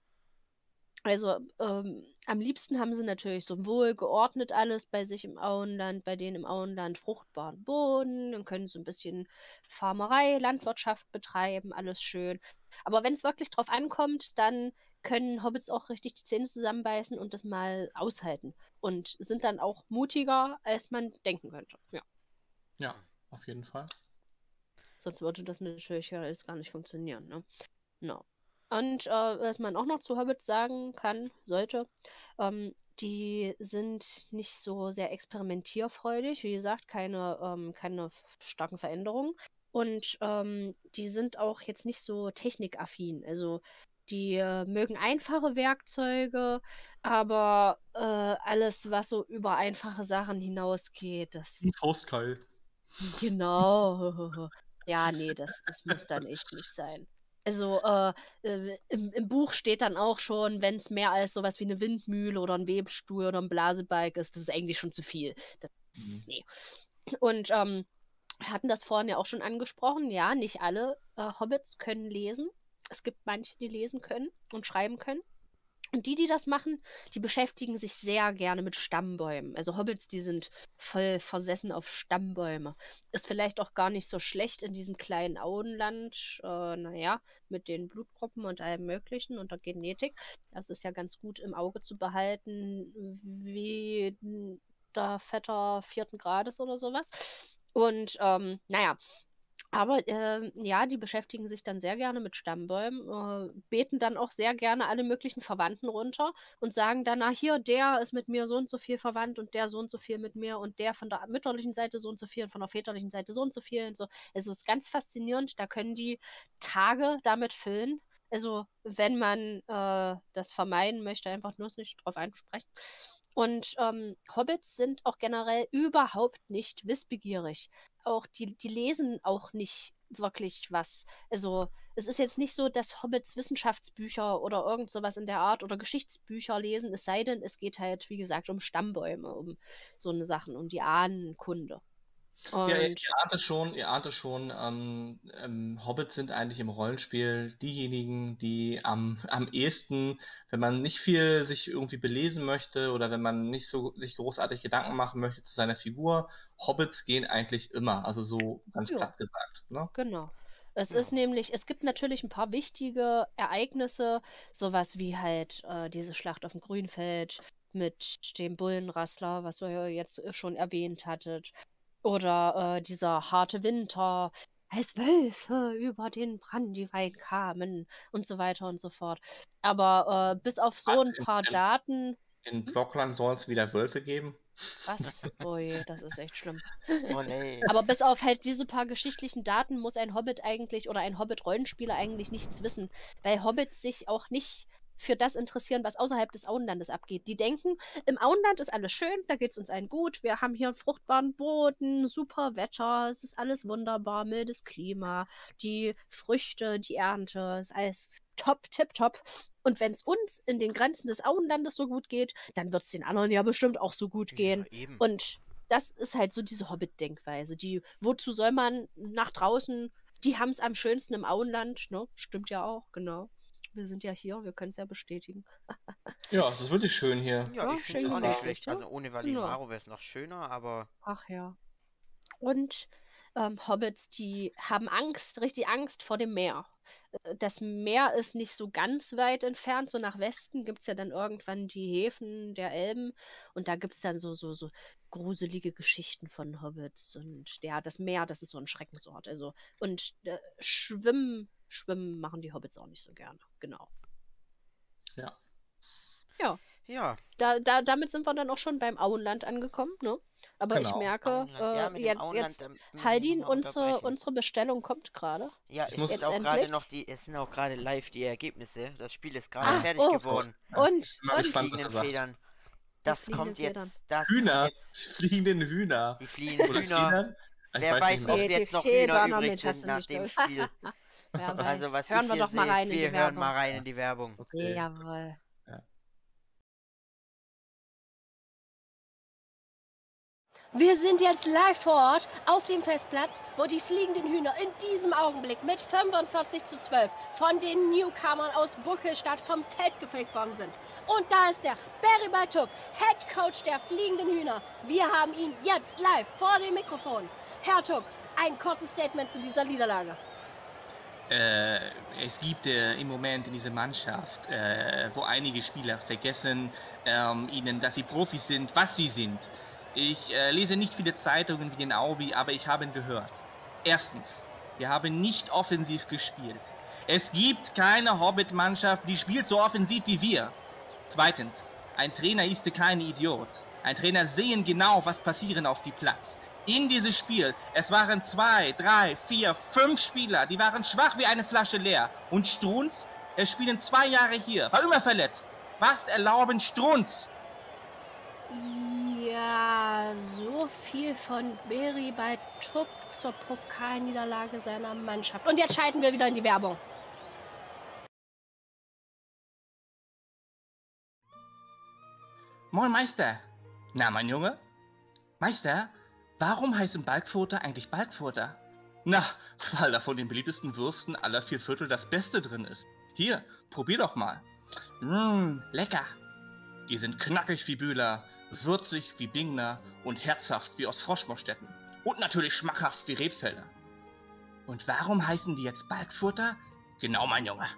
Also ähm, am liebsten haben sie natürlich so wohl geordnet alles bei sich im Auenland, bei denen im Auenland fruchtbaren Boden, dann können sie ein bisschen Farmerei, Landwirtschaft betreiben, alles schön. Aber wenn es wirklich drauf ankommt, dann können Hobbits auch richtig die Zähne zusammenbeißen und das mal aushalten und sind dann auch mutiger, als man denken könnte. Ja. Ja, auf jeden Fall. Sonst würde das natürlich alles gar nicht funktionieren, ne? No. Und äh, was man auch noch zu Hobbits sagen kann, sollte, ähm, die sind nicht so sehr experimentierfreudig. Wie gesagt, keine, ähm, keine starken Veränderungen. Und ähm, die sind auch jetzt nicht so technikaffin. Also die äh, mögen einfache Werkzeuge, aber äh, alles, was so über einfache Sachen hinausgeht, das. Faustkeil. Genau. Ja, nee, das, das muss dann echt nicht sein. Also äh, äh, im, im, Buch steht dann auch schon, wenn es mehr als sowas wie eine Windmühle oder ein Webstuhl oder ein Blasebalg ist, das ist eigentlich schon zu viel. Das ist, mhm. nee. Und ähm, wir hatten das vorhin ja auch schon angesprochen. Ja, nicht alle äh, Hobbits können lesen. Es gibt manche, die lesen können und schreiben können. Und die, die das machen, die beschäftigen sich sehr gerne mit Stammbäumen. Also Hobbits, die sind voll versessen auf Stammbäume. Ist vielleicht auch gar nicht so schlecht in diesem kleinen Auenland, äh, naja, mit den Blutgruppen und allem Möglichen und der Genetik. Das ist ja ganz gut im Auge zu behalten, wie der Vetter vierten Grades oder sowas. Und ähm, naja, aber äh, ja, die beschäftigen sich dann sehr gerne mit Stammbäumen, äh, beten dann auch sehr gerne alle möglichen Verwandten runter und sagen dann, na hier, der ist mit mir so und so viel verwandt und der so und so viel mit mir und der von der mütterlichen Seite so und so viel und von der väterlichen Seite so und so viel und so. Also es ist ganz faszinierend, da können die Tage damit füllen. Also wenn man äh, das vermeiden möchte, einfach nur nicht drauf einsprechen. Und ähm, Hobbits sind auch generell überhaupt nicht wissbegierig. Auch die, die lesen auch nicht wirklich was. Also, es ist jetzt nicht so, dass Hobbits Wissenschaftsbücher oder irgend sowas in der Art oder Geschichtsbücher lesen, es sei denn, es geht halt, wie gesagt, um Stammbäume, um so eine Sachen, um die Ahnenkunde. Und ja, ihr, ihr ahnt es schon, ihr ahnt es schon, ähm, ähm, Hobbits sind eigentlich im Rollenspiel diejenigen, die am, am ehesten, wenn man nicht viel sich irgendwie belesen möchte oder wenn man nicht so sich großartig Gedanken machen möchte zu seiner Figur, Hobbits gehen eigentlich immer, also so ganz jo. platt gesagt. Ne? Genau. Es ja. ist nämlich, es gibt natürlich ein paar wichtige Ereignisse, sowas wie halt äh, diese Schlacht auf dem Grünfeld mit dem Bullenrassler, was ihr jetzt schon erwähnt hattet. Oder äh, dieser harte Winter, als Wölfe über den Brandywein kamen und so weiter und so fort. Aber äh, bis auf so ein paar in, Daten. In Blockland soll es wieder Wölfe geben. Was? Ui, das ist echt schlimm. Oh nee. Aber bis auf halt diese paar geschichtlichen Daten muss ein Hobbit eigentlich oder ein Hobbit-Rollenspieler eigentlich nichts wissen, weil Hobbits sich auch nicht für das interessieren, was außerhalb des Auenlandes abgeht. Die denken, im Auenland ist alles schön, da geht es uns allen gut, wir haben hier einen fruchtbaren Boden, super Wetter, es ist alles wunderbar, mildes Klima, die Früchte, die Ernte, es ist alles top, tip, top. Und wenn es uns in den Grenzen des Auenlandes so gut geht, dann wird es den anderen ja bestimmt auch so gut gehen. Ja, Und das ist halt so diese Hobbit-Denkweise. Die, wozu soll man nach draußen, die haben es am schönsten im Auenland, ne? Stimmt ja auch, genau. Wir sind ja hier, wir können es ja bestätigen. ja, es ist wirklich schön hier. Ja, ich finde es auch nicht schlecht. Also ohne Valimaro ja. wäre es noch schöner, aber. Ach ja. Und ähm, Hobbits, die haben Angst, richtig Angst vor dem Meer. Äh, das Meer ist nicht so ganz weit entfernt, so nach Westen gibt es ja dann irgendwann die Häfen der Elben und da gibt es dann so, so, so gruselige Geschichten von Hobbits und ja, das Meer, das ist so ein Schreckensort. Also, und äh, Schwimmen Schwimmen machen die Hobbits auch nicht so gerne. Genau. Ja. Ja. Ja. Da, da, damit sind wir dann auch schon beim Auenland angekommen, ne? Aber genau. ich merke, äh, ja, jetzt, Auenland, jetzt, Haldin, unsere, unsere Bestellung kommt gerade. Ja, es, ist auch gerade noch die, es sind auch gerade live die Ergebnisse. Das Spiel ist gerade ah, fertig oh. geworden. Und, und, und fliegenden Federn. Das kommt jetzt. Das Hühner. Jetzt, fliegenden Hühner. Die fliegenden Hühner. Wer weiß, ob jetzt noch Hühner übrig sind nach dem Spiel. Also was hören wir doch mal rein wir in die hören Werbung. mal rein in die Werbung. Okay. Jawohl. Wir sind jetzt live vor Ort auf dem Festplatz, wo die fliegenden Hühner in diesem Augenblick mit 45 zu 12 von den Newcomern aus Buckelstadt vom Feld gefegt worden sind. Und da ist der Barry Baltuk, Head Coach der fliegenden Hühner. Wir haben ihn jetzt live vor dem Mikrofon. Herr Tuck, ein kurzes Statement zu dieser Niederlage. Äh, es gibt äh, im Moment in dieser Mannschaft, äh, wo einige Spieler vergessen, ähm, ihnen, dass sie Profis sind, was sie sind. Ich äh, lese nicht viele Zeitungen wie den Aubi, aber ich habe gehört. Erstens, wir haben nicht offensiv gespielt. Es gibt keine Hobbit-Mannschaft, die spielt so offensiv wie wir. Zweitens, ein Trainer ist kein Idiot. Ein Trainer sehen genau, was passieren auf dem Platz in dieses Spiel. Es waren zwei, drei, vier, fünf Spieler, die waren schwach wie eine Flasche leer. Und Strunz, er spielen zwei Jahre hier, war immer verletzt. Was erlauben Strunz? Ja, so viel von Beri bei Tuck zur Pokalniederlage seiner Mannschaft. Und jetzt schalten wir wieder in die Werbung. Moin Meister. Na, mein Junge? Meister, Warum heißen Balkfurter eigentlich Balkfurter? Na, weil da von den beliebtesten Würsten aller vier Viertel das Beste drin ist. Hier, probier doch mal. Mmm, lecker. Die sind knackig wie Bühler, würzig wie Bingner und herzhaft wie aus Froschmorstetten. Und natürlich schmackhaft wie Rebfelder. Und warum heißen die jetzt Balkfurter? Genau, mein Junge.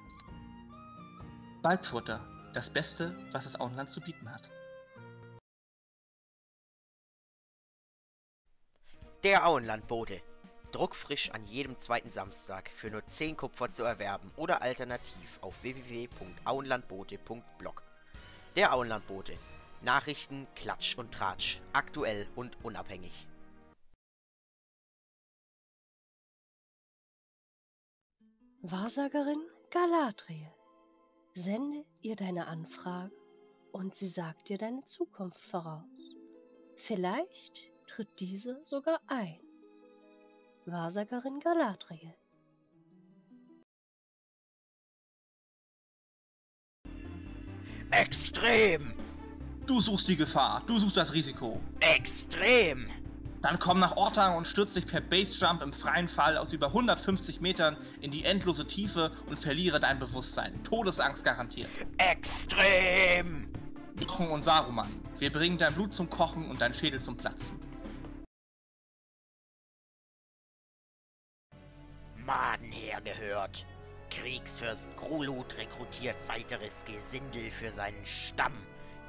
Balkfurter, das Beste, was das Auenland zu bieten hat. Der Auenlandbote. Druckfrisch an jedem zweiten Samstag für nur 10 Kupfer zu erwerben oder alternativ auf www.auenlandbote.blog. Der Auenlandbote. Nachrichten, Klatsch und Tratsch. Aktuell und unabhängig. Wahrsagerin Galadriel. Sende ihr deine Anfrage und sie sagt dir deine Zukunft voraus. Vielleicht tritt diese sogar ein. Wahrsagerin Galadriel. Extrem! Du suchst die Gefahr, du suchst das Risiko. Extrem! Dann komm nach Ortang und stürz dich per Basejump im freien Fall aus über 150 Metern in die endlose Tiefe und verliere dein Bewusstsein. Todesangst garantiert. Extrem! Jochen und Saruman, wir bringen dein Blut zum Kochen und dein Schädel zum Platzen. Maden hergehört. Kriegsfürst Grulut rekrutiert weiteres Gesindel für seinen Stamm,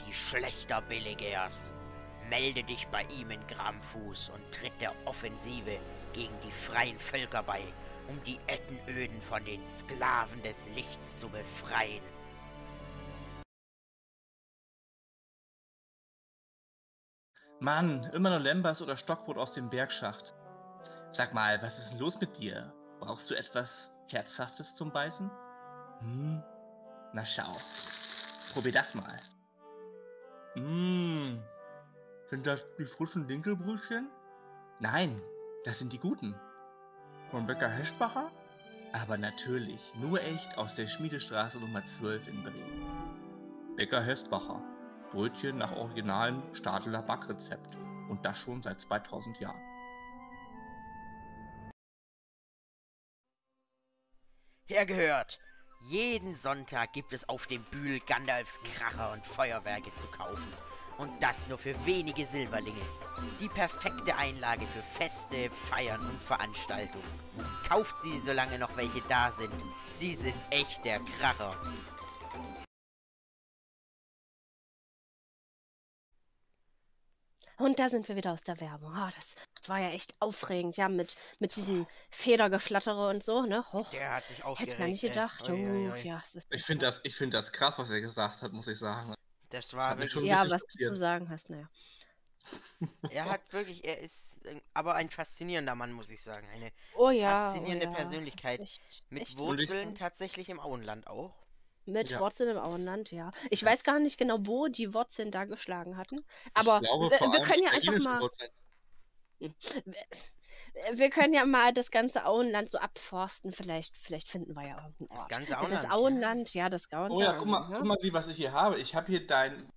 die Schlechter Belegers. Melde dich bei ihm in Gramfuß und tritt der Offensive gegen die freien Völker bei, um die Ettenöden von den Sklaven des Lichts zu befreien. Mann, immer nur Lembas oder Stockbrot aus dem Bergschacht. Sag mal, was ist denn los mit dir? Brauchst du etwas Herzhaftes zum Beißen? Hm? Na schau. Probier das mal. Mmh. Sind das die frischen Dinkelbrötchen? Nein, das sind die guten. Von Bäcker Heschbacher? Aber natürlich, nur echt aus der Schmiedestraße Nummer 12 in Bremen. Bäcker Hestbacher. Brötchen nach originalem Stadeler Backrezept. Und das schon seit 2000 Jahren. Hergehört! Jeden Sonntag gibt es auf dem Bühl Gandalfs Kracher und Feuerwerke zu kaufen. Und das nur für wenige Silberlinge. Die perfekte Einlage für Feste, Feiern und Veranstaltungen. Kauft sie, solange noch welche da sind. Sie sind echt der Kracher. Und da sind wir wieder aus der Werbung. Ah, das, das war ja echt aufregend, ja, mit, mit diesem Federgeflattere und so, ne? Hoch. Der hat sich aufgeregt. Hätte man nicht ey. gedacht. Ui, ui, Oh, ui. ja, es ist, Ich finde das, ich find das krass, was er gesagt hat, muss ich sagen. Das war mich wirklich. schon- ja, was du zu sagen hast, naja. Er hat wirklich, er ist äh, aber ein faszinierender Mann, muss ich sagen. Eine Oh ja. faszinierende oh ja. Persönlichkeit. Echt, mit echt Wurzeln tatsächlich im Auenland auch. Mit Ja. Wurzeln im Auenland, ja. Ich weiß gar nicht genau, wo die Wurzeln da geschlagen hatten. Aber glaube, wir, können ja einfach mal. Wurzeln. Wir können ja mal das ganze Auenland so abforsten. Vielleicht, vielleicht finden wir ja irgendeinen Das Ort. ganze Das Auenland. ja. Auenland, ja, das ganze Oh ja, guck mal, Auenland, guck mal, wie was ich hier habe. Ich habe hier dein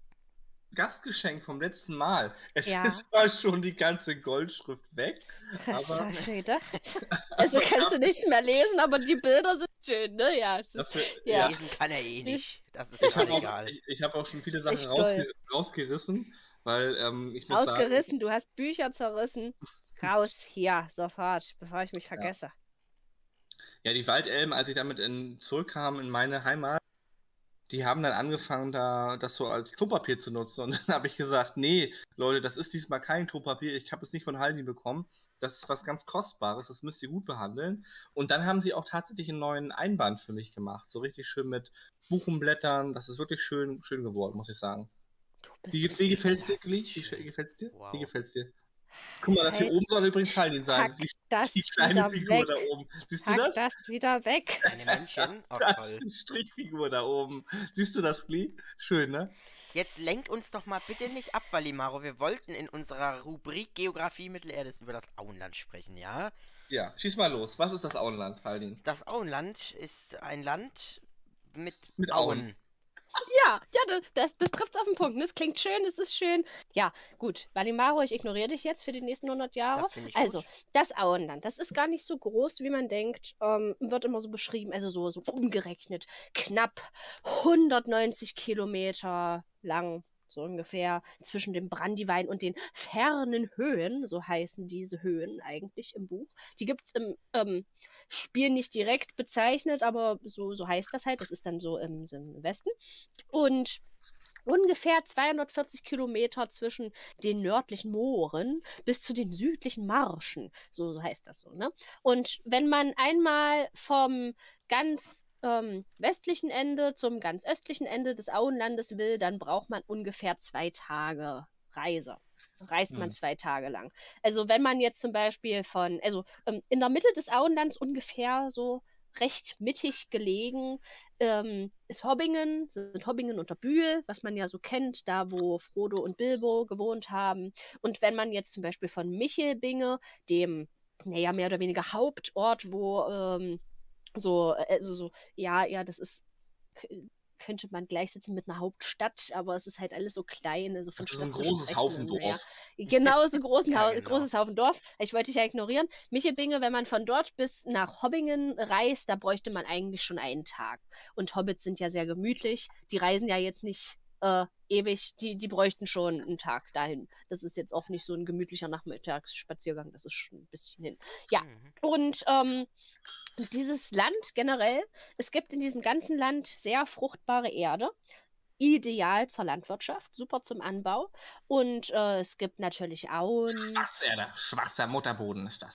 Gastgeschenk vom letzten Mal. Es Ja. ist zwar schon die ganze Goldschrift weg, Das aber hast du gedacht. Also kannst du nichts mehr lesen, aber die Bilder sind schön, ne? Ja, ist, dafür, Ja. ja. Lesen kann er eh nicht. Das ist Ich habe auch, egal. ich, ich hab auch schon viele Sachen echt rausge toll. rausgerissen, weil ähm, ich muss sagen, ausgerissen, du hast Bücher zerrissen. Raus hier, sofort, bevor ich mich vergesse. Ja, die Waldelben, als ich damit in, zurückkam in meine Heimat, die haben dann angefangen, da das so als Klopapier zu nutzen. Und dann habe ich gesagt, nee, Leute, das ist diesmal kein Klopapier. Ich habe es nicht von Haldi bekommen. Das ist was ganz Kostbares. Das müsst ihr gut behandeln. Und dann haben sie auch tatsächlich einen neuen Einband für mich gemacht. So richtig schön mit Buchenblättern. Das ist wirklich schön, schön geworden, muss ich sagen. Wie, wie gefällt's dir? Wie, wie gefällt's dir? Wow. Wie gefällt's dir? Guck mal, das hier Hey, oben soll übrigens Haldin sein. Die, das die kleine wieder Figur weg. da oben. Siehst du Pack das? das wieder weg. Eine Männchen? Oh, Das toll. ist eine Strichfigur da oben. Siehst du das, Glee? Schön, ne? Jetzt lenk uns doch mal bitte nicht ab, Valimaro. Wir wollten in unserer Rubrik Geografie Mittelerdes über das Auenland sprechen, ja? Ja, schieß mal los. Was ist das Auenland, Haldin? Das Auenland ist ein Land mit, Mit Auen. Auen. Ja, ja, das, das, das trifft auf den Punkt. Das klingt schön, es ist schön. Ja, gut. Valimaro, ich ignoriere dich jetzt für die nächsten 100 Jahre. Das ich Also, gut. das Auenland, das ist gar nicht so groß, wie man denkt. Ähm, wird immer so beschrieben, also so, so umgerechnet. Knapp 190 Kilometer lang, so ungefähr, zwischen dem Brandywein und den fernen Höhen, so heißen diese Höhen eigentlich im Buch. Die gibt es im ähm, Spiel nicht direkt bezeichnet, aber so, so heißt das halt. Das ist dann so im, im Westen. Und ungefähr 240 Kilometer zwischen den nördlichen Mooren bis zu den südlichen Marschen. So, so heißt das so, ne? Und wenn man einmal vom ganz ähm, westlichen Ende zum ganz östlichen Ende des Auenlandes will, dann braucht man ungefähr zwei Tage Reise. Reist man Mhm. zwei Tage lang. Also wenn man jetzt zum Beispiel von, also ähm, in der Mitte des Auenlands ungefähr so recht mittig gelegen, ähm, ist Hobbingen, sind Hobbingen unter Bühl, was man ja so kennt, da wo Frodo und Bilbo gewohnt haben. Und wenn man jetzt zum Beispiel von Michelbinge, dem naja, mehr oder weniger Hauptort, wo ähm, so, äh, also so, ja, ja, das ist könnte man gleichsetzen mit einer Hauptstadt, aber es ist halt alles so klein, also von Das ist ein Stadt zu großes. Haufendorf. Naja, genau, so großen Ja, genau. großes Haufendorf. Ich wollte dich ja ignorieren. Michelbinge, wenn man von dort bis nach Hobbingen reist, da bräuchte man eigentlich schon einen Tag. Und Hobbits sind ja sehr gemütlich. Die reisen ja jetzt nicht äh, ewig, die, die bräuchten schon einen Tag dahin. Das ist jetzt auch nicht so ein gemütlicher Nachmittagsspaziergang, das ist schon ein bisschen hin. Ja, Mhm. und ähm, dieses Land generell, es gibt in diesem ganzen Land sehr fruchtbare Erde. Ideal zur Landwirtschaft, super zum Anbau. Und äh, es gibt natürlich Auen, Schwarzerde, schwarzer Mutterboden ist das.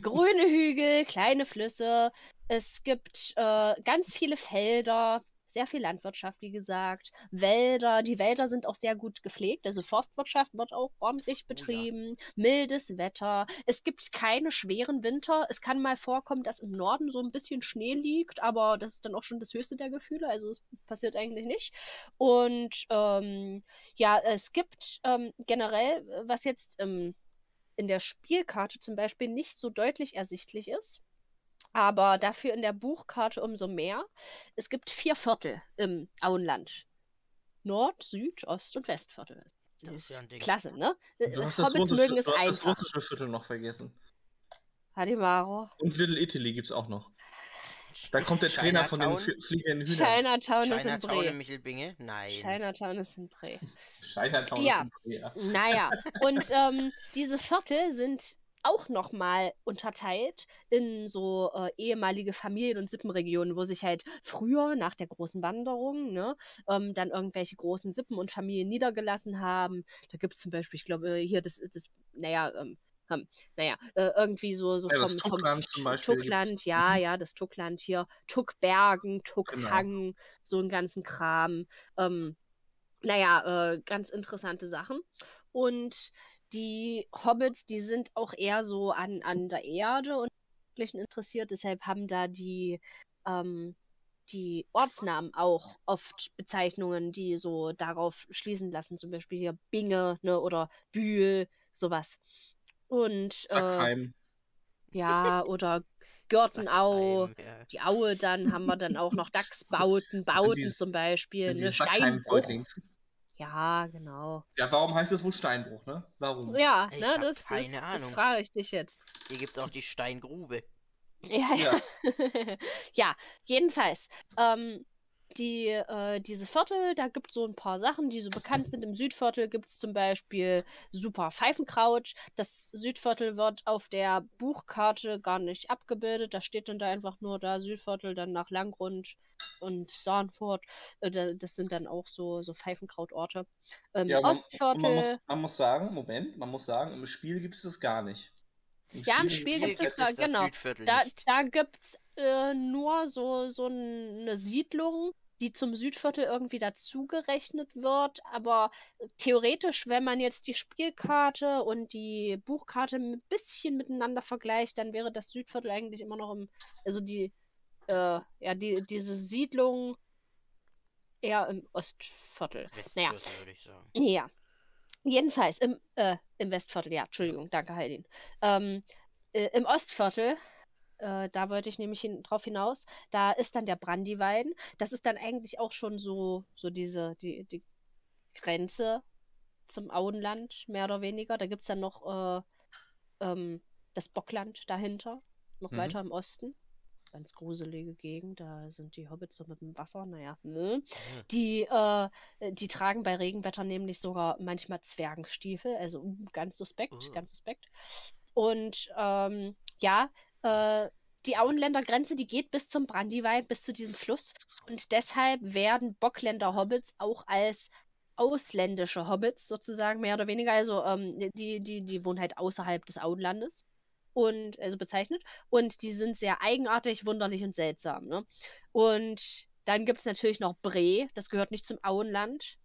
grüne Hügel, kleine Flüsse. Es gibt äh, ganz viele Felder, sehr viel Landwirtschaft, wie gesagt. Wälder, die Wälder sind auch sehr gut gepflegt. Also Forstwirtschaft wird auch ordentlich Oh ja. betrieben. Mildes Wetter. Es gibt keine schweren Winter. Es kann mal vorkommen, dass im Norden so ein bisschen Schnee liegt, aber das ist dann auch schon das höchste der Gefühle. Also es passiert eigentlich nicht. Und ähm, ja, es gibt ähm, generell, was jetzt ähm, in der Spielkarte zum Beispiel nicht so deutlich ersichtlich ist, aber dafür in der Buchkarte umso mehr. Es gibt vier Viertel im Auenland. Nord, Süd, Ost und Westviertel. Das Das ist ja ein Ding. klasse, ne? Hobbits mögen es du hast das einfach. russische Viertel noch vergessen. Hadimaro. Und Little Italy gibt's auch noch. Da kommt der Trainer von den fliegenden Hühnern. Chinatown ist in Chinatown in Bre. Michelbinge? Nein. Chinatown ist in Bre. Chinatown Ja. ist in Korea. Naja, und ähm, diese Viertel sind auch nochmal unterteilt in so äh, ehemalige Familien- und Sippenregionen, wo sich halt früher nach der großen Wanderung ne, ähm, dann irgendwelche großen Sippen und Familien niedergelassen haben. Da gibt es zum Beispiel, ich glaube, hier das, das naja, ähm, ähm, naja, äh, irgendwie so, so Ja, vom, vom Tuckland gibt's. Tuckland, ja, Mhm. ja, das Tuckland hier, Tuckbergen, Genau. Tuckhang, so einen ganzen Kram. Ähm, naja, äh, ganz interessante Sachen. Und die Hobbits, die sind auch eher so an, an der Erde und Jugendlichen interessiert, deshalb haben da die, ähm, die Ortsnamen auch oft Bezeichnungen, die so darauf schließen lassen, zum Beispiel hier Binge ne, oder Bühl, sowas. Und äh, ja, oder Gürtenau, Sackheim, ja. die Aue dann haben wir dann auch noch Dachsbauten, Bauten dieses- zum Beispiel, ne, Steinbruch. Ja, genau. Ja, warum heißt es wohl Steinbruch, ne? Warum? Ja, Ich ne, das, keine das, das Ahnung. frage ich dich jetzt. Hier gibt es auch die Steingrube. Ja, ja. Ja. ja, jedenfalls. Ähm, die, äh, diese Viertel, da gibt es so ein paar Sachen, die so bekannt sind. Im Südviertel gibt es zum Beispiel super Pfeifenkraut. Das Südviertel wird auf der Buchkarte gar nicht abgebildet. Da steht dann da einfach nur da Südviertel, dann nach Langrund und Sarnfurt. Äh, da- das sind dann auch so, so Pfeifenkrautorte. Im Ja, man, Ostviertel. man, muss, man muss sagen, Moment, man muss sagen, im Spiel gibt es das gar nicht. Ja, im ist- Spiel gibt's das gibt gar- es das genau. Südviertel Da, nicht. da gibt es äh, nur so, so eine Siedlung, die zum Südviertel irgendwie dazugerechnet wird. Aber theoretisch, wenn man jetzt die Spielkarte und die Buchkarte ein bisschen miteinander vergleicht, dann wäre das Südviertel eigentlich immer noch im. Also die, äh, ja, die, diese Siedlung eher im Ostviertel. Naja, Westviertel, würde ich sagen. ja. Jedenfalls im, äh, im Westviertel, ja, Entschuldigung, danke, Heidin. Ähm, äh, Im Ostviertel, äh, da wollte ich nämlich hin, drauf hinaus, da ist dann der Brandywein. Das ist dann eigentlich auch schon so, so diese, die, die Grenze zum Auenland, mehr oder weniger. Da gibt es dann noch äh, ähm, das Bockland dahinter, noch Mhm. weiter im Osten. Ganz gruselige Gegend, da sind die Hobbits so mit dem Wasser, naja. Mhm. Die, äh, die tragen bei Regenwetter nämlich sogar manchmal Zwergenstiefel, also uh, ganz suspekt, Uh. ganz suspekt. Und ähm, ja, äh, die Auenländer Grenze, die geht bis zum Brandywein, bis zu diesem Fluss. Und deshalb werden Bockländer Hobbits auch als ausländische Hobbits sozusagen, mehr oder weniger. Also ähm, die, die, die wohnen halt außerhalb des Auenlandes. Und also bezeichnet. Und die sind sehr eigenartig, wunderlich und seltsam. Ne? Und dann gibt es natürlich noch Bre, das gehört nicht zum Auenland.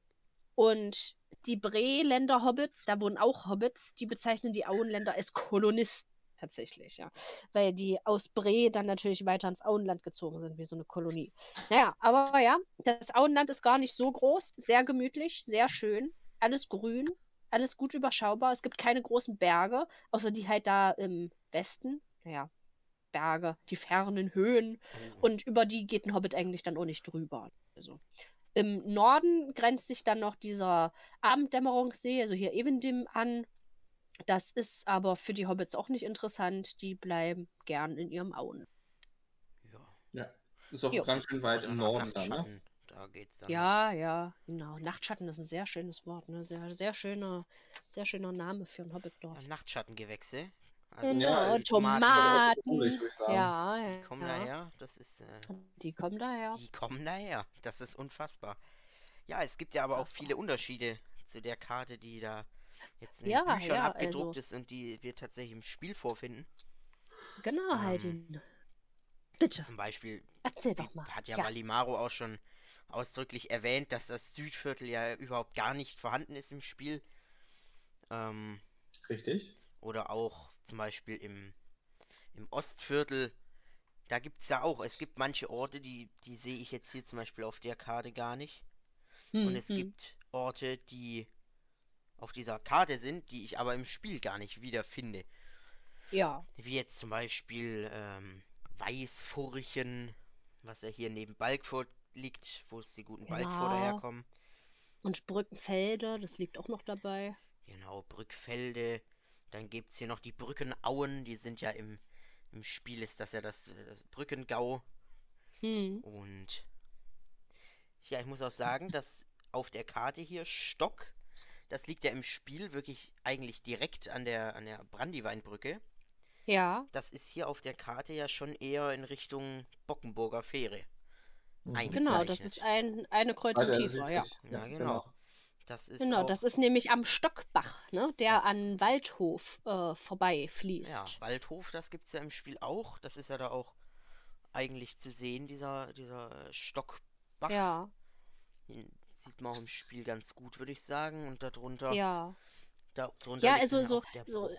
Und die Bre-Länder Hobbits, da wohnen auch Hobbits, die bezeichnen die Auenländer als Kolonisten tatsächlich, ja. Weil die aus Bre dann natürlich weiter ins Auenland gezogen sind, wie so eine Kolonie. Naja, aber ja, das Auenland ist gar nicht so groß, sehr gemütlich, sehr schön, alles grün. alles gut überschaubar. Es gibt keine großen Berge, außer die halt da im Westen. Naja, Berge, die fernen Höhen. Oh. Und über die geht ein Hobbit eigentlich dann auch nicht drüber. Also. Im Norden grenzt sich dann noch dieser Abenddämmerungssee, also hier Evendim, an. Das ist aber für die Hobbits auch nicht interessant. Die bleiben gern in ihrem Auen. Ja. Ist auch Jo. ganz schön weit Oder im Norden da, ne? Nachtschatten, Da geht's dann. Ja, ja, genau. Nachtschatten ist ein sehr schönes Wort, ne? Sehr, sehr schöner, sehr schöner Name für ein Hobbitdorf. Ja, Nachtschattengewächse. Also Genau, Ja, die Tomaten. Tomaten, sagen. Ja, Die ja. kommen ja. daher. Das ist. Äh, Die kommen daher. Die kommen daher. Das ist unfassbar. Ja, es gibt ja aber auch Unfassbar. viele Unterschiede zu der Karte, die da jetzt in den Ja, Büchern ja, abgedruckt also- ist und die wir tatsächlich im Spiel vorfinden. Genau, Ähm, Heidin. Bitte, Zum Beispiel erzähl doch mal. hat ja, Ja, Valimaro auch schon ausdrücklich erwähnt, dass das Südviertel ja überhaupt gar nicht vorhanden ist im Spiel. Ähm, Richtig. oder auch zum Beispiel im, im Ostviertel. Da gibt es ja auch, es gibt manche Orte, die, die sehe ich jetzt hier zum Beispiel auf der Karte gar nicht. Und hm, es hm. gibt Orte, die auf dieser Karte sind, die ich aber im Spiel gar nicht wiederfinde. Ja, Wie jetzt zum Beispiel ähm, Weißfurchen, was ja hier neben Balkfurt liegt, wo es die guten Balkfurter Genau. herkommen. und Brückenfelde, das liegt auch noch dabei. Genau, Brückfelde. Dann gibt es hier noch die Brückenauen, die sind ja im, im Spiel, ist das ja das, das Brückengau. Hm. Und ja, ich muss auch sagen, dass auf der Karte hier Stock, das liegt ja im Spiel wirklich eigentlich direkt an der, an der Brandyweinbrücke. Ja, Das ist hier auf der Karte ja schon eher in Richtung Bockenburger Fähre. Mhm. genau, das ist ein, eine Kreuzung Weiter tiefer, ja. Ja, genau. Das ist Genau, auch, das ist nämlich am Stockbach, ne, der Das- an Waldhof äh, ja, vorbeifließt. Waldhof, das gibt es ja im Spiel auch. Das ist ja da auch eigentlich zu sehen, dieser, dieser Stockbach. Ja, sieht man auch im Spiel ganz gut, würde ich sagen. Und darunter, ja. da, drunter Ja, also so- so-.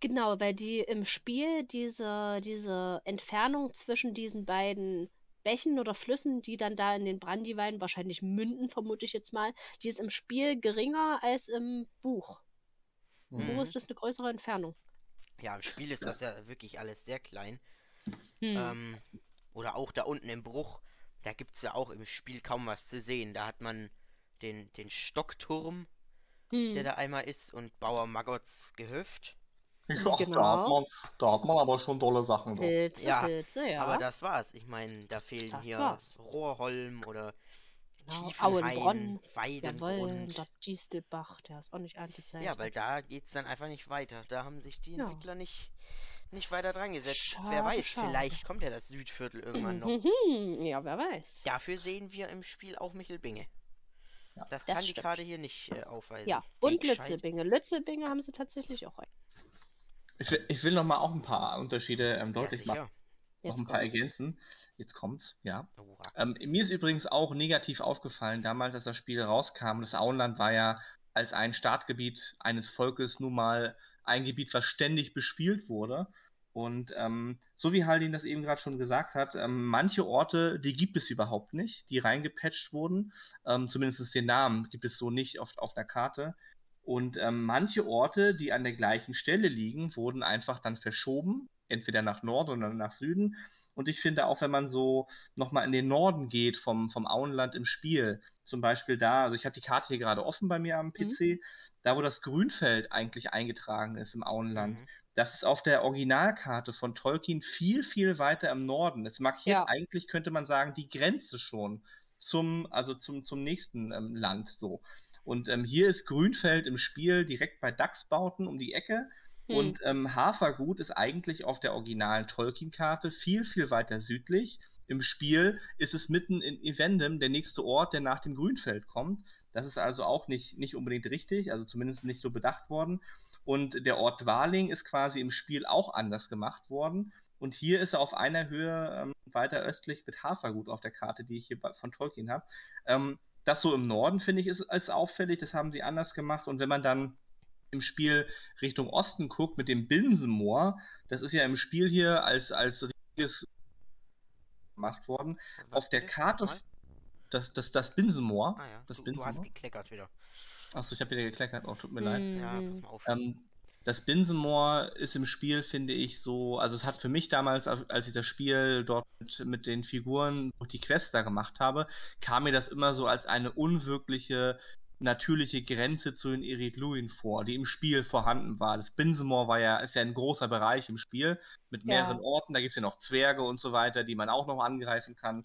Genau, weil die im Spiel diese, diese Entfernung zwischen diesen beiden Bächen oder Flüssen, die dann da in den Brandywein wahrscheinlich münden, vermute ich jetzt mal, die ist im Spiel geringer als im Buch. Im Mhm. Buch ist das eine größere Entfernung. Ja, im Spiel ist das ja wirklich alles sehr klein. Hm. Ähm, oder auch da unten im Bruch, da gibt es ja auch im Spiel kaum was zu sehen. Da hat man den, den Stockturm, Hm. der da einmal ist, und Bauer Maggots Gehöft. Ja, da, hat Genau. man, da hat man aber schon tolle Sachen. drauf. Pilze, Ja, Pilze, ja. Aber das war's. Ich meine, da fehlen Das hier war's. Rohrholm oder Genau, Auenbronn, Weidengrund. der Distelbach, der ist auch nicht angezeichnet. Ja, weil da geht's dann einfach nicht weiter. Da haben sich die Ja. Entwickler nicht, nicht weiter dran gesetzt. Wer Schade, weiß, schade. vielleicht kommt ja das Südviertel irgendwann noch. Mhm, ja, wer weiß. Dafür sehen wir im Spiel auch Michelbinge. Ja. Das Das kann die stimmt. Karte hier nicht äh, aufweisen. Ja, und Lützelbinge. Lützelbinge haben sie tatsächlich auch ein. Ich, will- ich will noch mal auch ein paar Unterschiede ähm, Ja, deutlich machen. sicher. Noch Jetzt ein paar kommt's. ergänzen. Jetzt kommt's, ja. Ähm, mir ist übrigens auch negativ aufgefallen, damals, als das Spiel rauskam. Das Auenland war ja als ein Startgebiet eines Volkes nun mal ein Gebiet, was ständig bespielt wurde. Und ähm, so wie Haldin das eben gerade schon gesagt hat, ähm, manche Orte, die gibt es überhaupt nicht, die reingepatcht wurden. Ähm, zumindest den Namen gibt es so nicht auf, auf der Karte. Und ähm, manche Orte, die an der gleichen Stelle liegen, wurden einfach dann verschoben, entweder nach Norden oder nach Süden. Und ich finde auch, wenn man so nochmal in den Norden geht vom, vom Auenland im Spiel, zum Beispiel da, also ich habe die Karte hier gerade offen bei mir am PC, da wo das Grünfeld eigentlich eingetragen ist im Auenland, Mhm. das ist auf der Originalkarte von Tolkien viel, viel weiter im Norden. Es markiert Ja. eigentlich, könnte man sagen, die Grenze schon zum, also zum, zum nächsten ähm, Land so. Und ähm, hier ist Grünfeld im Spiel direkt bei Dachsbauten um die Ecke. Hm. Und ähm, Hafergut ist eigentlich auf der originalen Tolkien-Karte viel, viel weiter südlich. Im Spiel ist es mitten in Evendem, der nächste Ort, der nach dem Grünfeld kommt. Das ist also auch nicht, nicht unbedingt richtig, also zumindest nicht so bedacht worden. Und der Ort Waling ist quasi im Spiel auch anders gemacht worden. Und hier ist er auf einer Höhe ähm, weiter östlich mit Hafergut auf der Karte, die ich hier von Tolkien habe. Ähm, das so im Norden, finde ich, ist, ist auffällig. Das haben sie anders gemacht. Und wenn man dann im Spiel Richtung Osten guckt mit dem Binsenmoor, das ist ja im Spiel hier als, als riesiges gemacht worden. Was Auf der? Karte, das, das, das Binsenmoor, Ah ja, das du, du hast Binsenmoor. gekleckert wieder. Achso, ich habe wieder gekleckert. Oh, tut mir leid. Ja, pass mal auf. Ähm, das Binsenmoor ist im Spiel, finde ich, so. Also, es hat für mich damals, als als ich das Spiel dort mit, mit den Figuren durch die Quest da gemacht habe, kam mir das immer so als eine unwirkliche, natürliche Grenze zu den Irid-Luin vor, die im Spiel vorhanden war. Das Binsenmoor war ja, ist ja ein großer Bereich im Spiel mit Ja. mehreren Orten. Da gibt es ja noch Zwerge und so weiter, die man auch noch angreifen kann.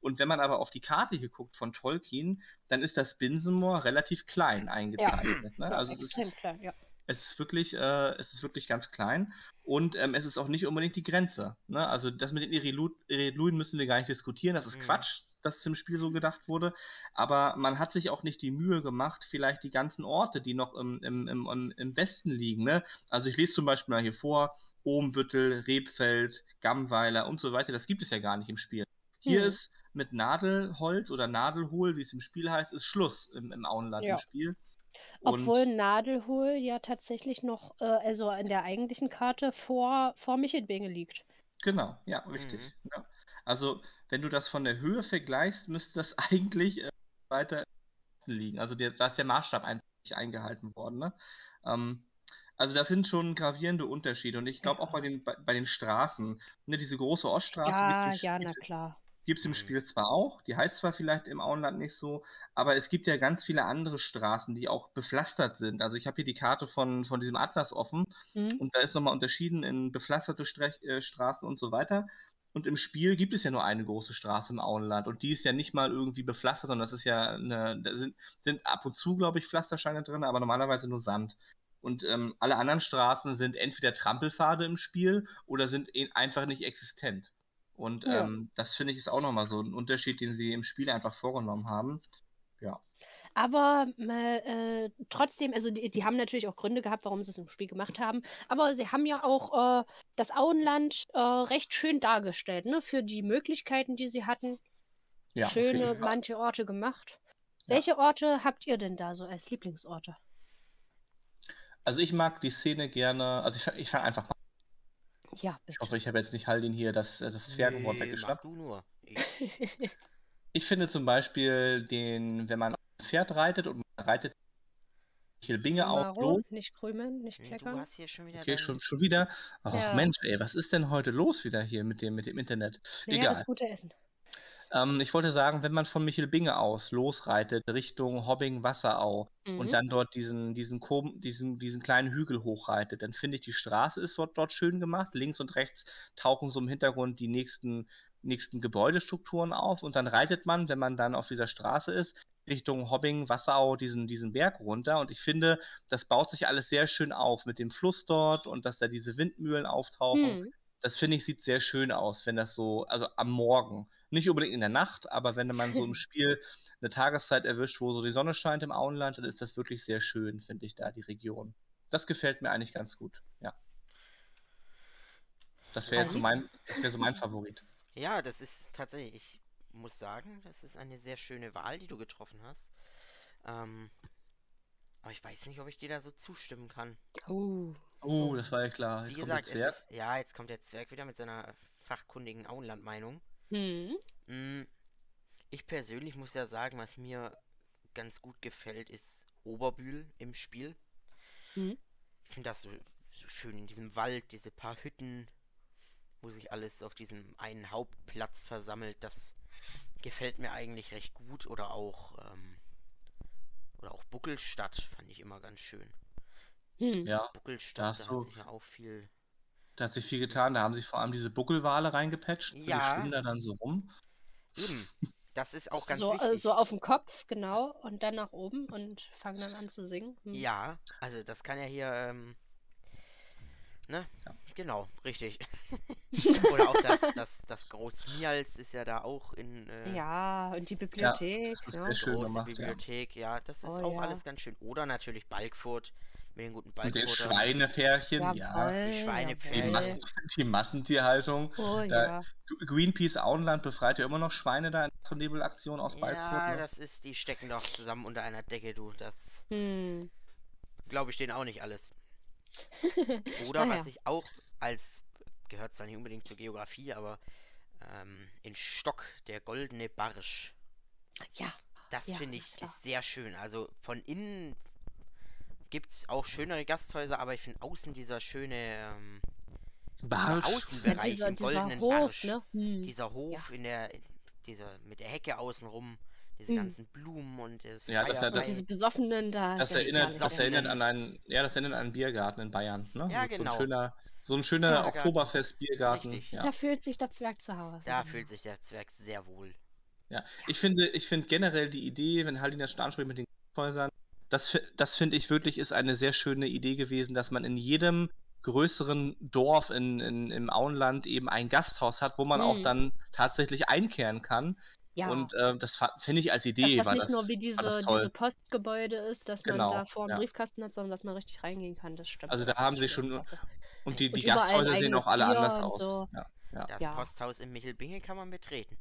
Und wenn man aber auf die Karte hier guckt von Tolkien, dann ist das Binsenmoor relativ klein eingezeichnet. Ne? Ja, Also es ist, extrem klein, ja. es ist wirklich, äh, es ist wirklich ganz klein und ähm, es ist auch nicht unbedingt die Grenze. Ne? Also das mit den Irilu- Iriluen müssen wir gar nicht diskutieren. Das ist Mhm. Quatsch, dass es im Spiel so gedacht wurde. Aber man hat sich auch nicht die Mühe gemacht, vielleicht die ganzen Orte, die noch im, im, im, im- Westen liegen. Ne? Also ich lese zum Beispiel mal hier vor, Ohmbüttel, Rebfeld, Gammweiler und so weiter. Das gibt es ja gar nicht im Spiel. Hier Hm. ist mit Nadelholz oder Nadelhohl, wie es im Spiel heißt, ist Schluss im, im Auenland Ja. im Spiel. Und- Obwohl Nadelhol ja tatsächlich noch, äh, also in der eigentlichen Karte vor, vor Michelbinge liegt. Genau, ja, richtig. Ja. Also, wenn du das von der Höhe vergleichst, müsste das eigentlich äh, weiter liegen. Also, der, da ist der Maßstab einfach nicht eingehalten worden. Ne? Ähm, also, das sind schon gravierende Unterschiede. Und ich glaube auch bei den, bei, bei den Straßen, ne, diese große Oststraße Ja, gibt's im ja, Spiel- na klar. Gibt es im Mhm. Spiel zwar auch, die heißt zwar vielleicht im Auenland nicht so, aber es gibt ja ganz viele andere Straßen, die auch bepflastert sind. Also ich habe hier die Karte von, von diesem Atlas offen Mhm. und da ist nochmal unterschieden in bepflasterte Strech, äh, Straßen und so weiter. Und im Spiel gibt es ja nur eine große Straße im Auenland und die ist ja nicht mal irgendwie bepflastert, sondern das ist ja eine, da sind, sind ab und zu, glaube ich, Pflastersteine drin, aber normalerweise nur Sand. Und ähm, alle anderen Straßen sind entweder Trampelpfade im Spiel oder sind einfach nicht existent. Und Ja. ähm, das finde ich ist auch nochmal so ein Unterschied, den sie im Spiel einfach vorgenommen haben. Ja. Aber äh, trotzdem, also die, die haben natürlich auch Gründe gehabt, warum sie es im Spiel gemacht haben. Aber sie haben ja auch äh, das Auenland äh, recht schön dargestellt, ne? Für die Möglichkeiten, die sie hatten. ja Schöne, manche Orte gemacht. Ja. Welche Orte habt ihr denn da so als Lieblingsorte? Also ich mag die Szene gerne, also ich, ich fange einfach mal. Ja, Ich hoffe, ich habe jetzt nicht Haldin hier das, äh, das Zwergenwort Nee, mach weggeschnappt. du nur. Ich, bitte. Ich finde zum Beispiel den, wenn man Pferd reitet und man reitet Michel Binge auf, los. nicht krümeln, nicht Nee, du kleckern. hast hier schon wieder Okay, schon, schon wieder. Ach Ja. Mensch, ey, was ist denn heute los wieder hier mit dem, mit dem Internet? Naja, Egal. das gute Essen. Ähm, ich wollte sagen, wenn man von Michel Binge aus losreitet Richtung Hobbing-Wasserau Mhm. und dann dort diesen, diesen, Kom diesen, diesen kleinen Hügel hochreitet, dann finde ich, die Straße ist dort, dort schön gemacht. Links und rechts tauchen so im Hintergrund die nächsten, nächsten Gebäudestrukturen auf und dann reitet man, wenn man dann auf dieser Straße ist, Richtung Hobbing, Wasserau, diesen, diesen Berg runter. Und ich finde, das baut sich alles sehr schön auf mit dem Fluss dort und dass da diese Windmühlen auftauchen Hm. das finde ich, sieht sehr schön aus, wenn das so, also am Morgen. Nicht unbedingt in der Nacht, aber wenn man so im Spiel eine Tageszeit erwischt, wo so die Sonne scheint im Auenland, dann ist das wirklich sehr schön, finde ich da, die Region. Das gefällt mir eigentlich ganz gut, ja. Das wäre jetzt so mein, das wäre so mein Favorit. Ja, das ist tatsächlich, ich muss sagen, das ist eine sehr schöne Wahl, die du getroffen hast. Ähm, aber ich weiß nicht, ob ich dir da so zustimmen kann. Oh. Oh, das war ja klar. Wie Jetzt kommt der gesagt, ist, ja, jetzt kommt der Zwerg wieder mit seiner fachkundigen Auenland-Meinung. Hm. Mm, Ich persönlich muss ja sagen, was mir ganz gut gefällt, ist Oberbühl im Spiel. Mhm. Ich finde das so, so schön in diesem Wald, diese paar Hütten, wo sich alles auf diesem einen Hauptplatz versammelt. Das gefällt mir eigentlich recht gut. Oder auch, ähm, oder auch Buckelstadt fand ich immer ganz schön. Hm. Ja, Buckelstadt, hast da du- hat sich ja auch viel. da hat sich viel getan. Da haben sie vor allem diese Buckelwale reingepatcht. Die Ja. schwimmen da dann so rum. Eben, das ist auch ganz So, wichtig. äh, so auf dem Kopf, genau, und dann nach oben und fangen dann an zu singen. Hm. Ja, also das kann ja hier, ähm, ne? Ja. Genau, richtig. Oder auch das, das, das Groß Nials ist ja da auch in äh, Ja, und die Bibliothek. das ist ja. schön große gemacht, ja. Bibliothek, ja. das ist Oh, auch ja. alles ganz schön. Oder natürlich Balkfurt mit den guten Und den Balkfurtern. Schweinefärchen, ja. Jawohl, die Schweinepferde. Die. Massen, die Massentierhaltung. Oh Da- ja. Greenpeace Auenland befreit ja immer noch Schweine da in der Nebelaktion aus Balkfurt. Ja, ne? das ist, die stecken doch zusammen unter einer Decke, du. Das Hm. glaube ich denen auch nicht alles. Oder Naja. was ich auch als, gehört zwar nicht unbedingt zur Geografie, aber ähm, in Stock, der goldene Barsch. Ja. Das Ja, finde ich ist sehr schön. Also von innen gibt es auch schönere Gasthäuser, aber ich finde außen dieser schöne ähm, dieser Barsch. Ja, Außenbereich dieser, im dieser goldenen Hof, Barsch. ne? Hm. Dieser Hof in der dieser mit der Hecke außenrum, diese Mhm. ganzen Blumen und das Ja, das das- diese Besoffenen da. Das erinnert, das erinnert an einen, ja, das erinnert an einen Biergarten in Bayern, ne? Ja, So- genau. So ein schöner, so ein schöner Biergarten. Oktoberfest-Biergarten. Ja. Da fühlt sich der Zwerg zu Hause. Da genau. fühlt sich der Zwerg sehr wohl. Ja, ich finde, ich finde generell die Idee, wenn Haldin das schon anspricht mit den Häusern, das, das finde ich wirklich ist eine sehr schöne Idee gewesen, dass man in jedem größeren Dorf in, in, im Auenland eben ein Gasthaus hat, wo man auch Mhm. dann tatsächlich einkehren kann. Ja. Und äh, das finde ich als dass Idee das war nicht das, nur wie diese, das diese Postgebäude ist, dass man Genau, da vor einem ja. Briefkasten hat, sondern dass man richtig reingehen kann. Das stimmt. Also das da haben sie schon- klasse. Und die, und die ein Gasthäuser sehen auch alle Bier anders und aus. so. Ja. Ja. Das Ja. Posthaus in Michelbinge kann man betreten.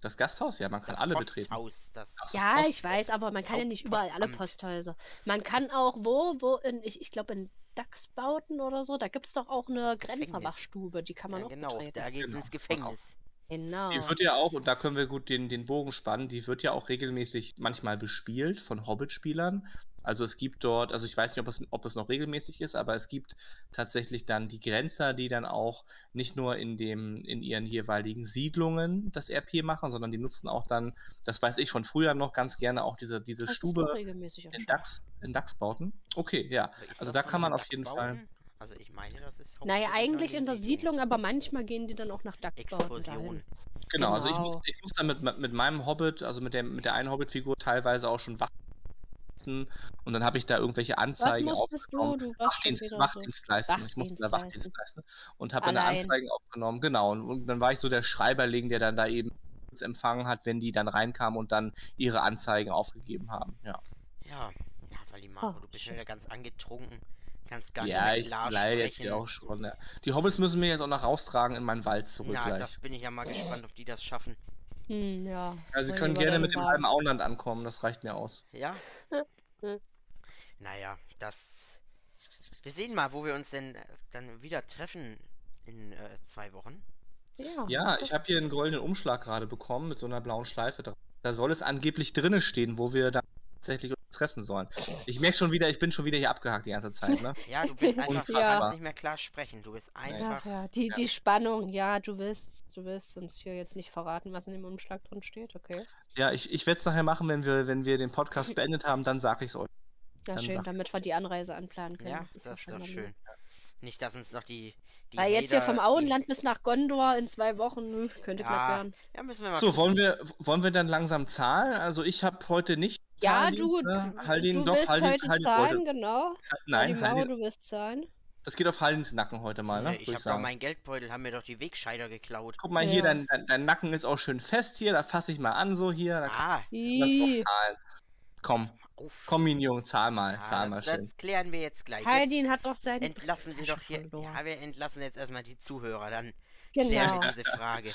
Das Gasthaus, ja, man kann Das alle betreten. Posthaus, das Ach, das Ja, Post- ich weiß, aber man kann ja nicht überall alle. Posthäuser. Man kann auch wo, wo in, ich, ich glaube in Dachsbauten oder so, da gibt es doch auch eine Das. Grenzerwachstube, die kann man ja, auch genau, betreten. da geht Genau, ins genau. Gefängnis. Genau. Die wird ja auch, und da können wir gut den, den Bogen spannen, die wird ja auch regelmäßig manchmal bespielt von Hobbit-Spielern. Also es gibt dort, also ich weiß nicht, ob es, ob es noch regelmäßig ist, aber es gibt tatsächlich dann die Grenzer, die dann auch nicht nur in dem, in ihren jeweiligen Siedlungen das RP machen, sondern die nutzen auch dann, das weiß ich von früher noch ganz gerne, auch diese, diese das Stube in. Dachs, in Dachsbauten. Okay, ja. Also da kann man auf jeden Fall. Also ich meine, das ist Naja, eigentlich in der Siedlung, aber manchmal gehen die dann auch nach Explosion. dahin. Genau, also ich muss, Genau. ich muss dann mit, mit meinem Hobbit, also mit der, mit der einen Hobbit-Figur teilweise auch schon wachen. Und dann habe ich da irgendwelche Was Anzeigen musstest du? aufgenommen. Du warst schon Wachdienst, wieder so. Wachdienst leisten. Ich musste da Wachdienst leisten. Und habe dann. Anzeigen aufgenommen. Genau. Und, und dann war ich so der Schreiberling, der dann da eben empfangen hat, wenn die dann reinkamen und dann ihre Anzeigen aufgegeben haben. Ja, Ja, ja, Valimaro, Oh, du bist schön. schon wieder ganz angetrunken. Kannst gar ja nicht ich mehr klar jetzt sprechen. ja auch schon. Ja. Die Hobbits müssen mir jetzt auch noch raustragen in meinen Wald zurück gleich. das bin ich ja mal gespannt, ob die das schaffen. Hm, ja. Also sie wollen können gerne mit dem halben Auenland ankommen, das reicht mir aus. Ja? Naja, das. Wir sehen mal, wo wir uns denn äh, dann wieder treffen in äh, zwei Wochen. Ja, Ja, ich habe hier einen goldenen Umschlag gerade bekommen mit so einer blauen Schleife dran. Da soll es angeblich drinne stehen, wo wir dann tatsächlich treffen sollen. Ich merke schon wieder, ich bin schon wieder hier abgehakt die ganze Zeit, ne? Ja, du bist einfach Unfassbar. kannst nicht mehr klar sprechen. Du bist Ach einfach. ja, die, Ja. die Spannung, ja, du willst, du willst uns hier jetzt nicht verraten, was in dem Umschlag drin steht, okay? Ja, ich, ich werde es nachher machen, wenn wir, wenn wir den Podcast beendet haben, dann sage ich es euch. Ja, Dann schön, sag- damit wir die Anreise anplanen können. Ja, das das ist, ist, ja doch schön. Nicht, dass uns noch die. die Weil jetzt hier Hater- vom die- Auenland bis nach Gondor in zwei Wochen, hm, könnte Ja, knapp werden. Ja, müssen wir mal. So, gucken. wollen wir, wollen wir dann langsam zahlen? Also ich habe heute nicht. Ja, du, ne? du, Haldin, du doch, willst Haldin- heute Haldin zahlen, genau. Nein, Mauro, Haldin, du willst zahlen. das geht auf Haldins Nacken heute mal, ne? Würd ich habe doch meinen Geldbeutel, haben mir doch die Wegscheider geklaut. Guck mal hier, Ja. dein, dein, dein Nacken ist auch schön fest hier, da fasse ich mal an, so hier. Da Ah, lass doch zahlen. Komm, auf. komm, Minion, zahl mal, Ja, zahl mal das, schön. das klären wir jetzt gleich. Haldin jetzt hat doch seinen entlassen wir doch hier. verloren. Ja, wir entlassen jetzt erstmal die Zuhörer. Dann klären Genau. wir diese Frage.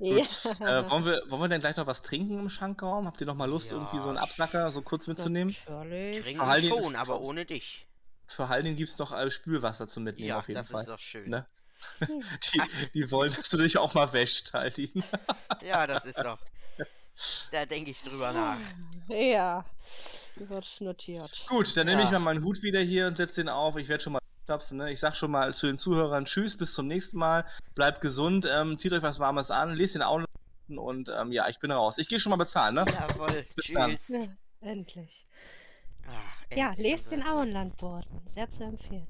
Ja. Äh, wollen, wir, wollen wir denn gleich noch was trinken im Schankraum? Habt ihr noch mal Lust, Ja, irgendwie so einen Absacker so kurz mitzunehmen? Natürlich. Trinken Haldin schon, aber ohne dich. Für Haldin gibt es noch äh, Spülwasser zum Mitnehmen Ja, auf jeden das Fall. ist doch schön. Ne? Hm. Die, die wollen, dass du dich auch mal wäscht, Haldin. Ja, das ist doch. Da denke ich drüber nach. Ja, wird notiert. Gut, dann nehme ich Ja. mal meinen Hut wieder hier und setze den auf. Ich werde schon mal stapfen. Ne? Ich sag schon mal zu den Zuhörern Tschüss, bis zum nächsten Mal. Bleibt gesund, ähm, zieht euch was Warmes an, lest den Augen und ähm, ja, ich bin raus. Ich gehe schon mal bezahlen, ne? Jawohl, Bis dann. tschüss. Ja, endlich. Ach, Ja, endlich lest den unsere- Auenlandboten. Sehr zu empfehlen.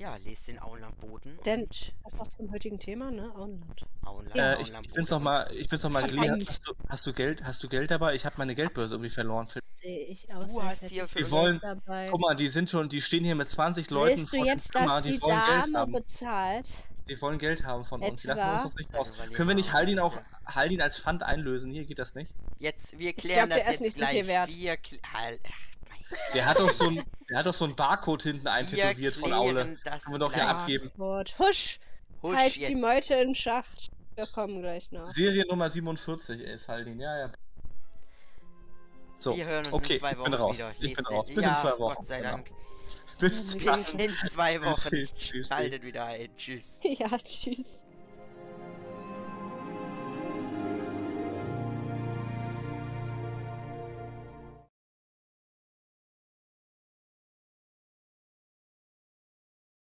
Ja, lest den Auenlandboten Denn- Das ist doch zum heutigen Thema, ne? Auenland. Auenland, Äh, ich, ich bin's noch mal, ich bin's noch mal geliehen. Verdammt. Hast du, hast du Geld, hast du Geld dabei? Ich habe meine Geldbörse irgendwie verloren. Sehe ich aus. Du als hast hier Geld wollen- dabei. Guck mal, die sind schon, die stehen hier mit 20 Leuten Willst du jetzt, Zimmer, dass die die wollen Geld Dame haben. bezahlt? Die wollen Geld haben von uns. Die lassen uns das nicht raus. Also, Können wir nicht Haldin auch Haldin als Pfand einlösen? Hier geht das nicht. Jetzt, wir glaub, klären der das ist jetzt gleich. viel wert. Wir halt, ach, Der hat doch so ein, der hat doch so ein Barcode hinten eintätowiert von Aule. das Können wir doch hier abgeben. Gut. Husch, Husch halt die jetzt. Meute in Schacht. Wir kommen gleich noch. Serie Nummer 47 ist Haldin, ja, ja. So, Wir hören uns okay, in zwei ich Wochen bin raus. wieder. Ich bin raus. Bis ja, in zwei Wochen. Gott sei genau. Dank. Bis Bis Bis in zwei Wochen. Tschüss, tschüss. Schaltet wieder ein. Tschüss. Ja, tschüss.